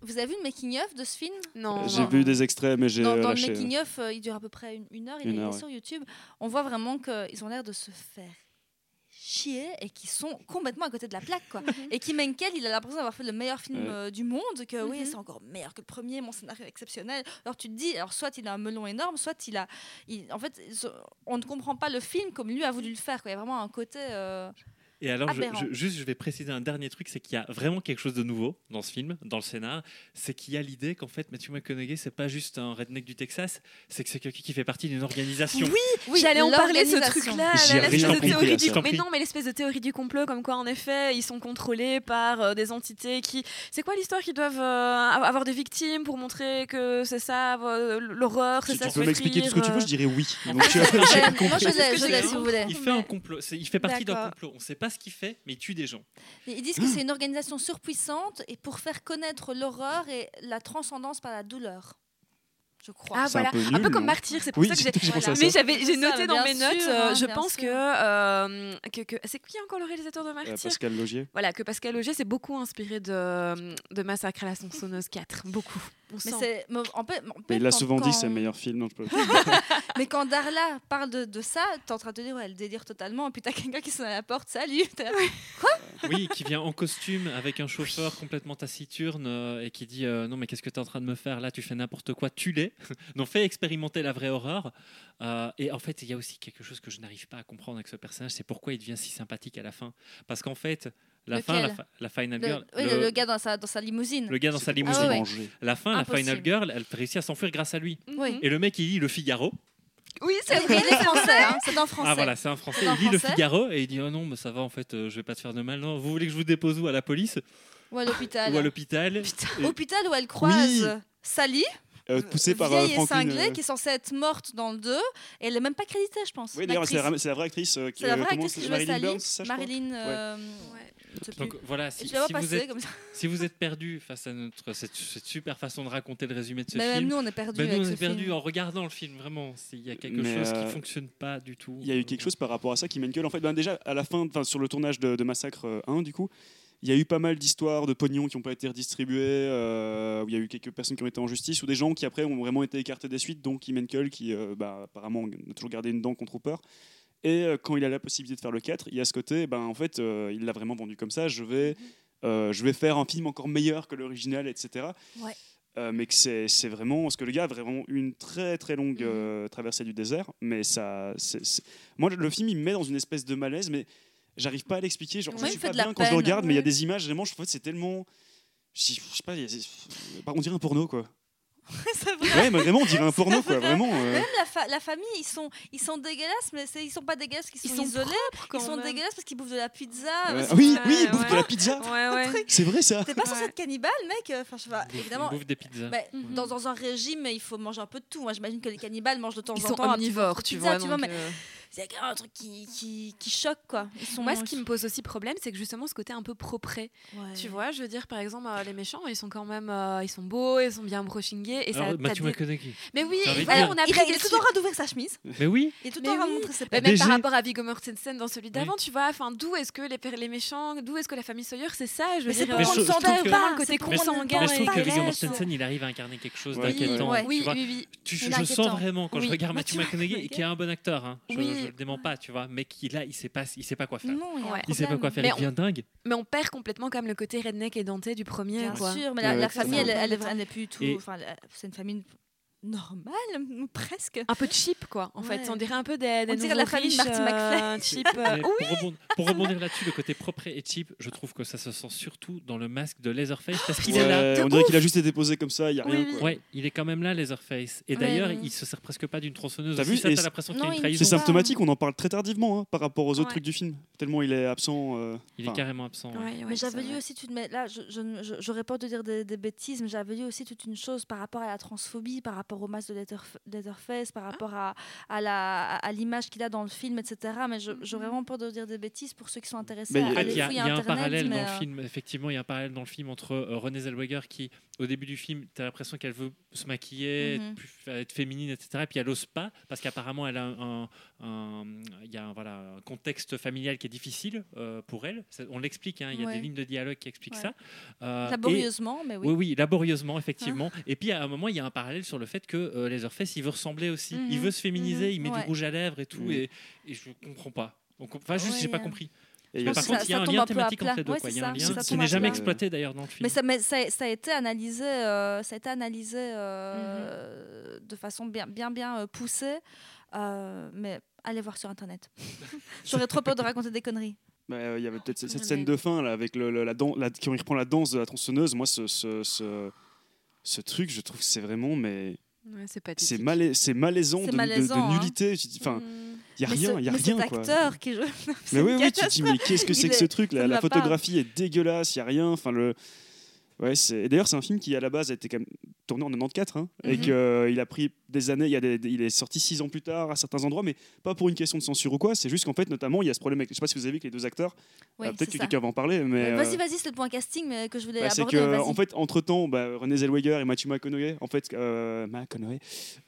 Vous avez vu le making-of de ce film? Non. J'ai vu des extraits, mais j'ai dans, dans le making-of, euh, il dure à peu près une, une heure, il Une est heure, ouais. sur YouTube. On voit vraiment qu'ils ont l'air de se faire chier et qui sont complètement à côté de la plaque quoi. et Kim Henkel il a l'impression d'avoir fait le meilleur film Ouais. euh, du monde que oui Mhm. c'est encore meilleur que le premier mon scénario est exceptionnel alors tu te dis alors soit il a un melon énorme soit il a il- en fait on ne comprend pas le film comme lui a voulu le faire quoi. il y a vraiment un côté euh, Et alors, je, je- juste, je vais préciser un dernier truc, c'est qu'il y a vraiment quelque chose de nouveau dans ce film, dans le scénar, c'est qu'il y a l'idée qu'en fait, Matthew McConaughey, c'est pas juste un redneck du Texas, c'est que c'est quelqu'un qui fait partie d'une organisation. oui J'allais en parler de ce truc-là, l'espèce de théorie du mais non, mais l'espèce de théorie du complot, comme quoi en effet ils sont contrôlés par euh, des entités qui. C'est quoi l'histoire qu'ils doivent euh, avoir des victimes pour montrer que c'est ça euh, l'horreur, c'est Si ça. tu peux m'expliquer tout ce que tu veux, je dirais oui. Donc, moi je si vous voulez Il fait un complot, il fait partie d'un complot. On sait pas ce qu'il fait, mais il tue des gens. Ils disent que c'est une organisation surpuissante et pour faire connaître l'horreur et la transcendance par la douleur. Je crois. Ah C'est un voilà, peu un peu comme Martyr, c'est pour Oui, ça que j'ai. j'ai pensé à Mais j'avais, j'ai ça, noté dans mes sûr, notes, hein, euh, je bien pense que, euh, que, que- c'est qui encore le réalisateur de Euh, Martyr Pascal Logier. Voilà, que Pascal Auger s'est beaucoup inspiré de, de Massacre à la sonneuse 4, beaucoup. On Mais sent. c'est mais en fait, en Mais fait, il l'a quand- souvent dit c'est le meilleur film. non, je peux- Mais quand Darla parle de, de ça, t'es en train de te dire ouais, elle délire totalement. Et puis t'as quelqu'un qui sonne à la porte, salut. Là, Oui, qui vient en costume avec un chauffeur complètement taciturne euh, et qui dit euh, non mais qu'est-ce que tu es en train de me faire là? Tu fais n'importe quoi, tu l'es. Donc fais expérimenter la vraie horreur. Euh, et en fait, il y a aussi quelque chose que je n'arrive pas à comprendre avec ce personnage, c'est pourquoi il devient si sympathique à la fin. Parce qu'en fait, la fin, la, Lequel? fa- la final le, girl, oui, le, le- le gars dans sa, dans sa limousine. le gars dans sa limousine, Ah ouais. La fin, la final girl, elle réussit à s'enfuir grâce à lui. Oui. Et le mec, il lit le Figaro. Oui, c'est Il est français, hein, c'est en français. Ah voilà, c'est un Français. Un Il lit le. Figaro et il dit oh non, mais ça va en fait, euh, je vais pas te faire de mal. Non, vous voulez que je vous dépose où? À la police? Ou à l'hôpital. ou à l'hôpital Et- Hôpital où elle croise Sally, Euh, poussé par euh, vieille et Franklin. cinglée, euh, qui est censée être morte dans le 2. Et elle est même pas créditée, je pense. Oui, d'ailleurs, c'est la, c'est la vraie actrice euh, qui C'est la vraie actrice qui c'est- jouait Marilyn Sally. Burns, ça, Marilyn. euh. Donc voilà, si, si vous êtes, si vous êtes perdu face à notre, cette, cette super façon de raconter le résumé de ce Mais même film, nous, on est perdus. ben, nous avec on est perdu film. en regardant le film, vraiment. Il y a quelque Mais, chose euh, qui fonctionne pas du tout. Il y a eu quelque chose par rapport à ça qui mène que en fait ben déjà à la fin sur le tournage de, de Massacre euh, 1 du coup il y a eu pas mal d'histoires de pognon qui n'ont pas été redistribués euh, où il y a eu quelques personnes qui ont été en justice ou des gens qui après ont vraiment été écartés des suites dont Kim Henkel qui euh, bah, apparemment a toujours gardé une dent contre Hooper et euh, quand il a la possibilité de faire le 4 il y a ce côté ben en fait il l'a vraiment vendu comme ça je vais euh, je vais faire un film encore meilleur que l'original etc Ouais. Mais que c'est vraiment parce que le gars a vraiment une très très longue Mhm. euh, traversée du désert mais ça moi le film il me met dans une espèce de malaise mais j'arrive pas à l'expliquer genre je suis pas bien quand je le peine, regarde mais il y a des images vraiment je trouve que c'est tellement je sais je pas bah, on dirait un porno quoi C'est vrai. ouais mais vraiment on dirait un porno quoi vraiment euh, Même la, fa- la famille, ils sont, ils sont dégueulasses, mais ils sont pas dégueulasses parce qu'ils Ils sont, sont isolés. propres Ils sont dégueulasses parce qu'ils bouffent de la pizza. ouais. Ah oui oui il bouffe ouais. de la pizza Ouais, ouais. c'est vrai ça T'es pas censé Ouais. être cannibale, mec. Enfin, je sais pas. Évidemment. il bouffe des pizzas. bah, Mhm. dans, dans un régime, il faut manger un peu de tout. Moi, j'imagine que les cannibales mangent de temps Ils en sont temps. un petit omnivores, tu pizza, vois. tu vois, donc, mais euh, c'est un truc qui, qui, qui choque, quoi. Ils sont, Moi, ce qui me pose aussi problème, c'est que justement ce côté un peu propre. Ouais. Tu vois, je veux dire, par exemple, euh, les méchants, ils sont quand même, euh, ils sont beaux, ils sont bien brushingés. Et ça, Alors, des- McConaughey. Mais oui, voilà, on a il, pris a- il est tout en train d'ouvrir sa chemise. Mais oui, Il est tout en train de montrer ses Mais peines. même par rapport à Viggo Mortensen dans celui d'avant, tu vois, enfin, d'où est-ce que les, les méchants, d'où est-ce que la famille Sawyer, c'est ça, je veux Mais c'est dire, pour Mais qu'on je- ne pas. côté consanguin je trouve que Viggo. Mortensen, il arrive à incarner quelque chose d'inquiétant. Oui, oui, oui. Je sens vraiment quand je regarde Matthew Matthew McConaughey qui est un bon acteur, hein. Oui. Je le dément pas, tu vois, mais qui là il sait pas, il sait pas quoi faire. Non, il y a un Ouais. Il sait pas quoi faire, Mais il devient dingue. Mais on perd complètement comme le côté redneck et denté du premier, Bien quoi. sûr, mais la, Ouais, la c'est famille, elle, elle, elle n'est plus du tout. C'est une famille normale, presque. Un peu cheap, quoi, en fait. On dirait un peu des, des On dirait la famille de riches, Marty euh, cheap. euh, Mais oui, pour, rebondir, pour rebondir là-dessus, le côté propre et cheap, je trouve que ça se sent surtout dans le masque de Leatherface parce qu'il Ouais, est là. on dirait qu'il a juste été posé comme ça il y a Oui, rien oui. quoi. Ouais, il est quand même là, Leatherface. Et Ouais, d'ailleurs, ouais. il se sert presque pas d'une tronçonneuse. T'as vu ça, t'as l'impression qu'il y a une trahison. c'est symptomatique on en parle très tardivement hein, par rapport aux autres Ouais. trucs du film tellement il est absent euh, Il est carrément absent. ouais. Ouais, ouais, mais j'avais lu aussi, là, je- je ne- je- j'aurais peur de dire des, des bêtises, mais j'avais lu aussi toute une chose par rapport à la transphobie, par rapport au masque de Leatherf- Leatherface, par rapport à, à la- à l'image qu'il a dans le film, etc. Mais je- j'aurais vraiment peur de dire des bêtises pour ceux qui sont intéressés Mais à il y y y a un parallèle dans le euh, film. Effectivement, il y a un parallèle dans le film entre euh, Renée Zellweger qui, au début du film, tu as l'impression qu'elle veut se maquiller, être, être féminine, etc. Et puis elle n'ose pas parce qu'apparemment, elle a un, un- il y a un, voilà, un contexte familial qui est difficile euh, pour elle. Ça- On l'explique, hein, il y a Ouais. des lignes de dialogue qui expliquent Ouais. ça. Euh, et- Laborieusement, mais oui. oui, oui, laborieusement, effectivement. Et puis à un moment, il y a un parallèle sur le fait que euh, Leatherface, il veut ressembler aussi. Il Mhm, veut se féminiser, mhm, il met ouais. du rouge à lèvres et tout. Mhm. Et, et je comprends pas. Donc, enfin, juste, Ouais, j'ai pas euh, compris. et il y Mais a par contre, il y a un lien thématique entre les deux. Ouais, quoi. Il y a un ça, lien qui n'est jamais exploité d'ailleurs dans le film. Mais, ça, mais ça, ça a été analysé, euh, ça a été analysé euh, de façon bien, bien, bien euh, poussée. euh, mais allez voir sur internet. J'aurais trop peur de raconter des conneries. Bah, euh, il y avait peut-être cette, scène de fin là, avec le, le- la, dan- la- il reprend la danse de la tronçonneuse. Moi, ce, ce, ce, ce truc, je trouve que c'est vraiment, mais Ouais, c'est malais- malaisant, C'est de, malaisant, de hein. nullité. Enfin, il y a mais rien, il y a mais rien cet quoi. acteur qui joue. c'est Mais oui, oui, tu te dis, mais qu'est-ce que c'est que ce truc là? La pas. photographie est dégueulasse, il y a rien. Enfin, le. Ouais, c'est... et D'ailleurs, c'est un film qui, à la base, a été quand même tourné en 94 hein, et Mhm. qu'il a pris des années. Il, y a des- il est sorti six ans plus tard à certains endroits, mais pas pour une question de censure ou quoi. C'est juste qu'en fait, notamment, il y a ce problème avec. Je sais pas si vous avez vu que les deux acteurs. Oui, euh, peut-être c'est que ça. quelqu'un va en parler, mais. Vas-y, euh, vas-y, c'est le point casting mais que je voulais bah, c'est aborder. que, vas-y. en fait, entre temps, René Zellweger et Matthew McConaughey, en fait, euh, McConaughey,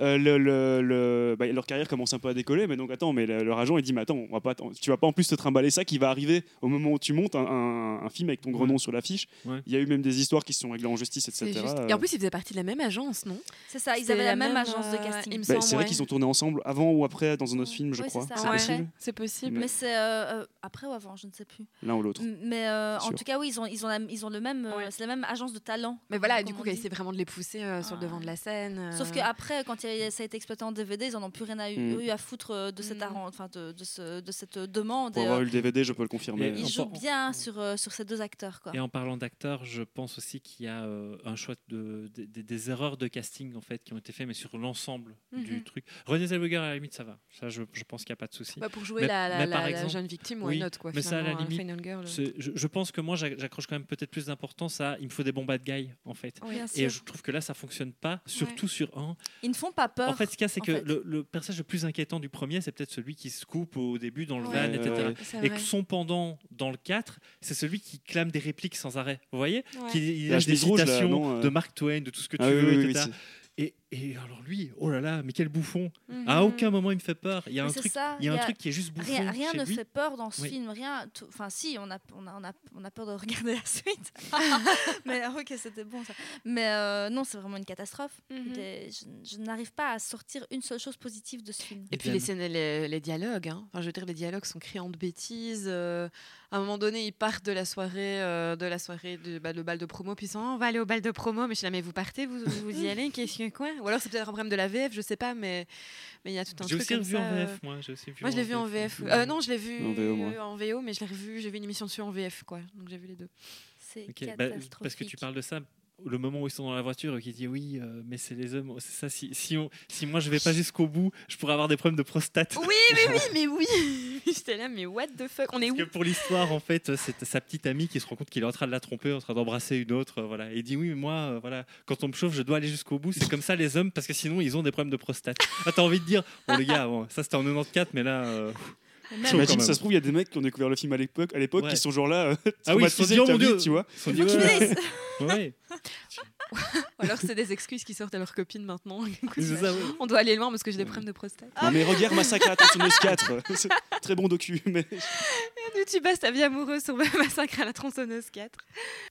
euh, le, le- le- bah, leur carrière commence un peu à décoller, mais donc attends, mais le- leur agent il dit, mais attends, on va pas, tu vas pas en plus te trimballer ça qui va arriver au moment où tu montes un, un- un film avec ton gros Ouais. nom sur l'affiche. Ouais. Il y a eu même des histoires qui se sont réglées en justice, etc. juste- Et en plus, ils faisaient partie de la même agence, non? C'est ça, ils avaient la, la même, même, agence de euh, casting. Bah, c'est vrai ouais. qu'ils ont tourné ensemble avant ou après dans un autre film, je Ouais, crois. c'est possible, c'est possible. Mais c'est euh, euh, après ou avant, je ne sais plus. l'un ou l'autre. Mais euh, en Sûr. tout cas, oui, ils ont, ils ont, la- ils ont le même, euh, Ouais. c'est la même agence de talent. Mais voilà, du coup, ils essaient vraiment de les pousser euh, sur le devant de la scène. Sauf qu'après, quand il y a- ça a été exploité en DVD, ils en ont plus rien à eu, Mm. eu à foutre de cette, Mm. enfin, de, de, ce- de cette demande. Pour Et, avoir eu le DVD, je peux le confirmer. Ils en jouent bien sur, sur ces deux acteurs. Quoi. Et en parlant d'acteurs, je pense aussi qu'il y a un choix de- des erreurs de casting en fait qui ont été faites, mais sur l'ensemble l'ensemble du Mhm. truc. René Zellweger, à la limite, ça va. Ça, je, je pense qu'il n'y a pas de souci. Bah, pour jouer Mais- la, la- mais la- par la exemple- jeune victime, oui, why not quoi, mais ça, à la limite, Girl. C'est- Je, je pense que moi, j'ac- j'accroche quand même peut-être plus d'importance à il me faut des bons bad guys, en fait. Et je trouve que là, ça fonctionne pas, surtout sur un. Ils ne font pas peur. En fait, ce qu'il y a, c'est que le, le personnage le plus inquiétant du premier, c'est peut-être celui qui se coupe au début dans le Ouais, van, etc. Et que son pendant dans le 4, c'est celui qui clame des répliques sans arrêt. Vous voyez? Ouais. Qui il La a des citations non, euh. de Mark Twain, de tout ce que tu Ah oui, veux, oui, oui, etc. et, et alors lui, oh là là, mais quel bouffon Mhm. À aucun moment il me fait peur. Il y a Mais un truc, ça, il y a un il y a- truc qui est juste bouffon Rien, rien chez ne lui. fait peur dans ce Oui. film, rien. Enfin, si, on a, on a, on a, on a peur de regarder la suite. mais ok, c'était bon ça. Mais euh, non, c'est vraiment une catastrophe. Mhm. Je je n'arrive pas à sortir une seule chose positive de ce film. Et puis Idem. les, scènes, les, les dialogues, hein. enfin, je veux dire, les dialogues sont criants de bêtises. euh, à un moment donné, ils partent de la soirée, euh, de la soirée de bah, le bal de promo, puis ils sont, Oh, on va aller au bal de promo, mais je suis là, mais vous partez, vous, vous y allez, qu'est-ce que quoi? Ou alors c'est peut-être un problème de la VF, je sais pas, mais mais il y a tout un J'ai truc aussi comme revu ça. en euh. VF, moi. J'ai aussi vu Moi, je l'ai vu en VF. Euh, non, je l'ai vu En VO, en VO, mais je l'ai revu. J'ai vu une émission dessus en VF, quoi. Donc j'ai vu les deux. C'est Ok, bah, catastrophique. parce que tu parles de ça, le moment où ils sont dans la voiture et qui dit oui, euh, mais c'est les hommes, c'est ça. Si, si, on- si moi je vais pas jusqu'au bout, je pourrais avoir des problèmes de prostate. Oui, oui, oui, mais oui. J'étais là, mais what the fuck On est Parce où que pour l'histoire, en fait, c'est sa petite amie qui se rend compte qu'il est en train de la tromper, en train d'embrasser une autre, euh, voilà. Et il dit oui, mais moi, euh, voilà, quand on me chauffe, je dois aller jusqu'au bout. C'est comme ça les hommes, parce que sinon ils ont des problèmes de prostate. Ah, t'as envie de dire, bon les gars, bon, ça c'était en 94, mais là, Mais même- chaud Imagine, quand ça se trouve, il y a des mecs qui ont découvert le film à l'époque, à l'époque, Ouais. qui sont genre là, euh, ah oui, ils sont dit, oh mon dieu, tu vois. Ils sont dit, ouais, laissent. ouais, Ou alors c'est des excuses qui sortent à leurs copines maintenant. Écoute, ça, ouais. On doit aller loin parce que j'ai des problèmes de prostate. Non, mais regarde Massacre à la tronçonneuse 4. C'est Très bon docu, mais Tu passes ta vie amoureuse sur Massacre à la tronçonneuse 4.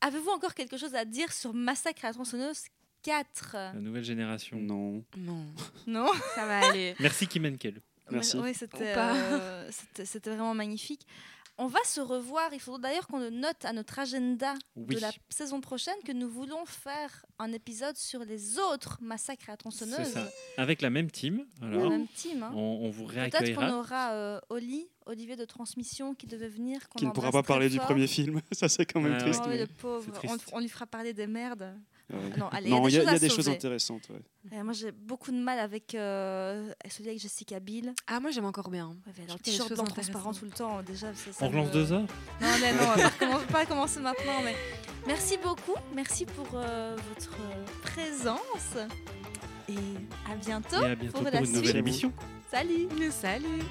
Avez-vous encore quelque chose à dire sur Massacre à la tronçonneuse 4 La nouvelle génération. non. Non, Non? Ça va aller. Merci Kim Henkel. Merci. Oui, c'était Ou pas. euh, c'était- vraiment magnifique. On va se revoir. Il faudra d'ailleurs qu'on le note à notre agenda Oui. de la saison prochaine que nous voulons faire un épisode sur les autres massacres à tronçonneuse. ça. Avec la même team. La même team. hein. on, on vous Peut-être qu'on réaccueillera. aura euh, Oli, Olivier de Transmission, qui devait venir. Qui ne pourra pas parler du premier film. Ça, c'est quand même Ouais, triste. Oh, oui, mais- le pauvre. C'est On, triste. on lui fera parler des merdes. Non, il y a des choses, intéressantes. ouais. Et moi, j'ai beaucoup de mal avec euh, celui avec Jessica Biel. Ah, moi j'aime encore bien. Ouais, t-shirt blanc transparent tout le temps. Déjà, ça, ça On relance me- deux heures? Non, mais non, on va pas, commencer maintenant. Mais merci beaucoup. Merci pour euh, votre euh, présence. Et à bientôt. et à bientôt pour pour, la une suite. nouvelle émission. Salut Salut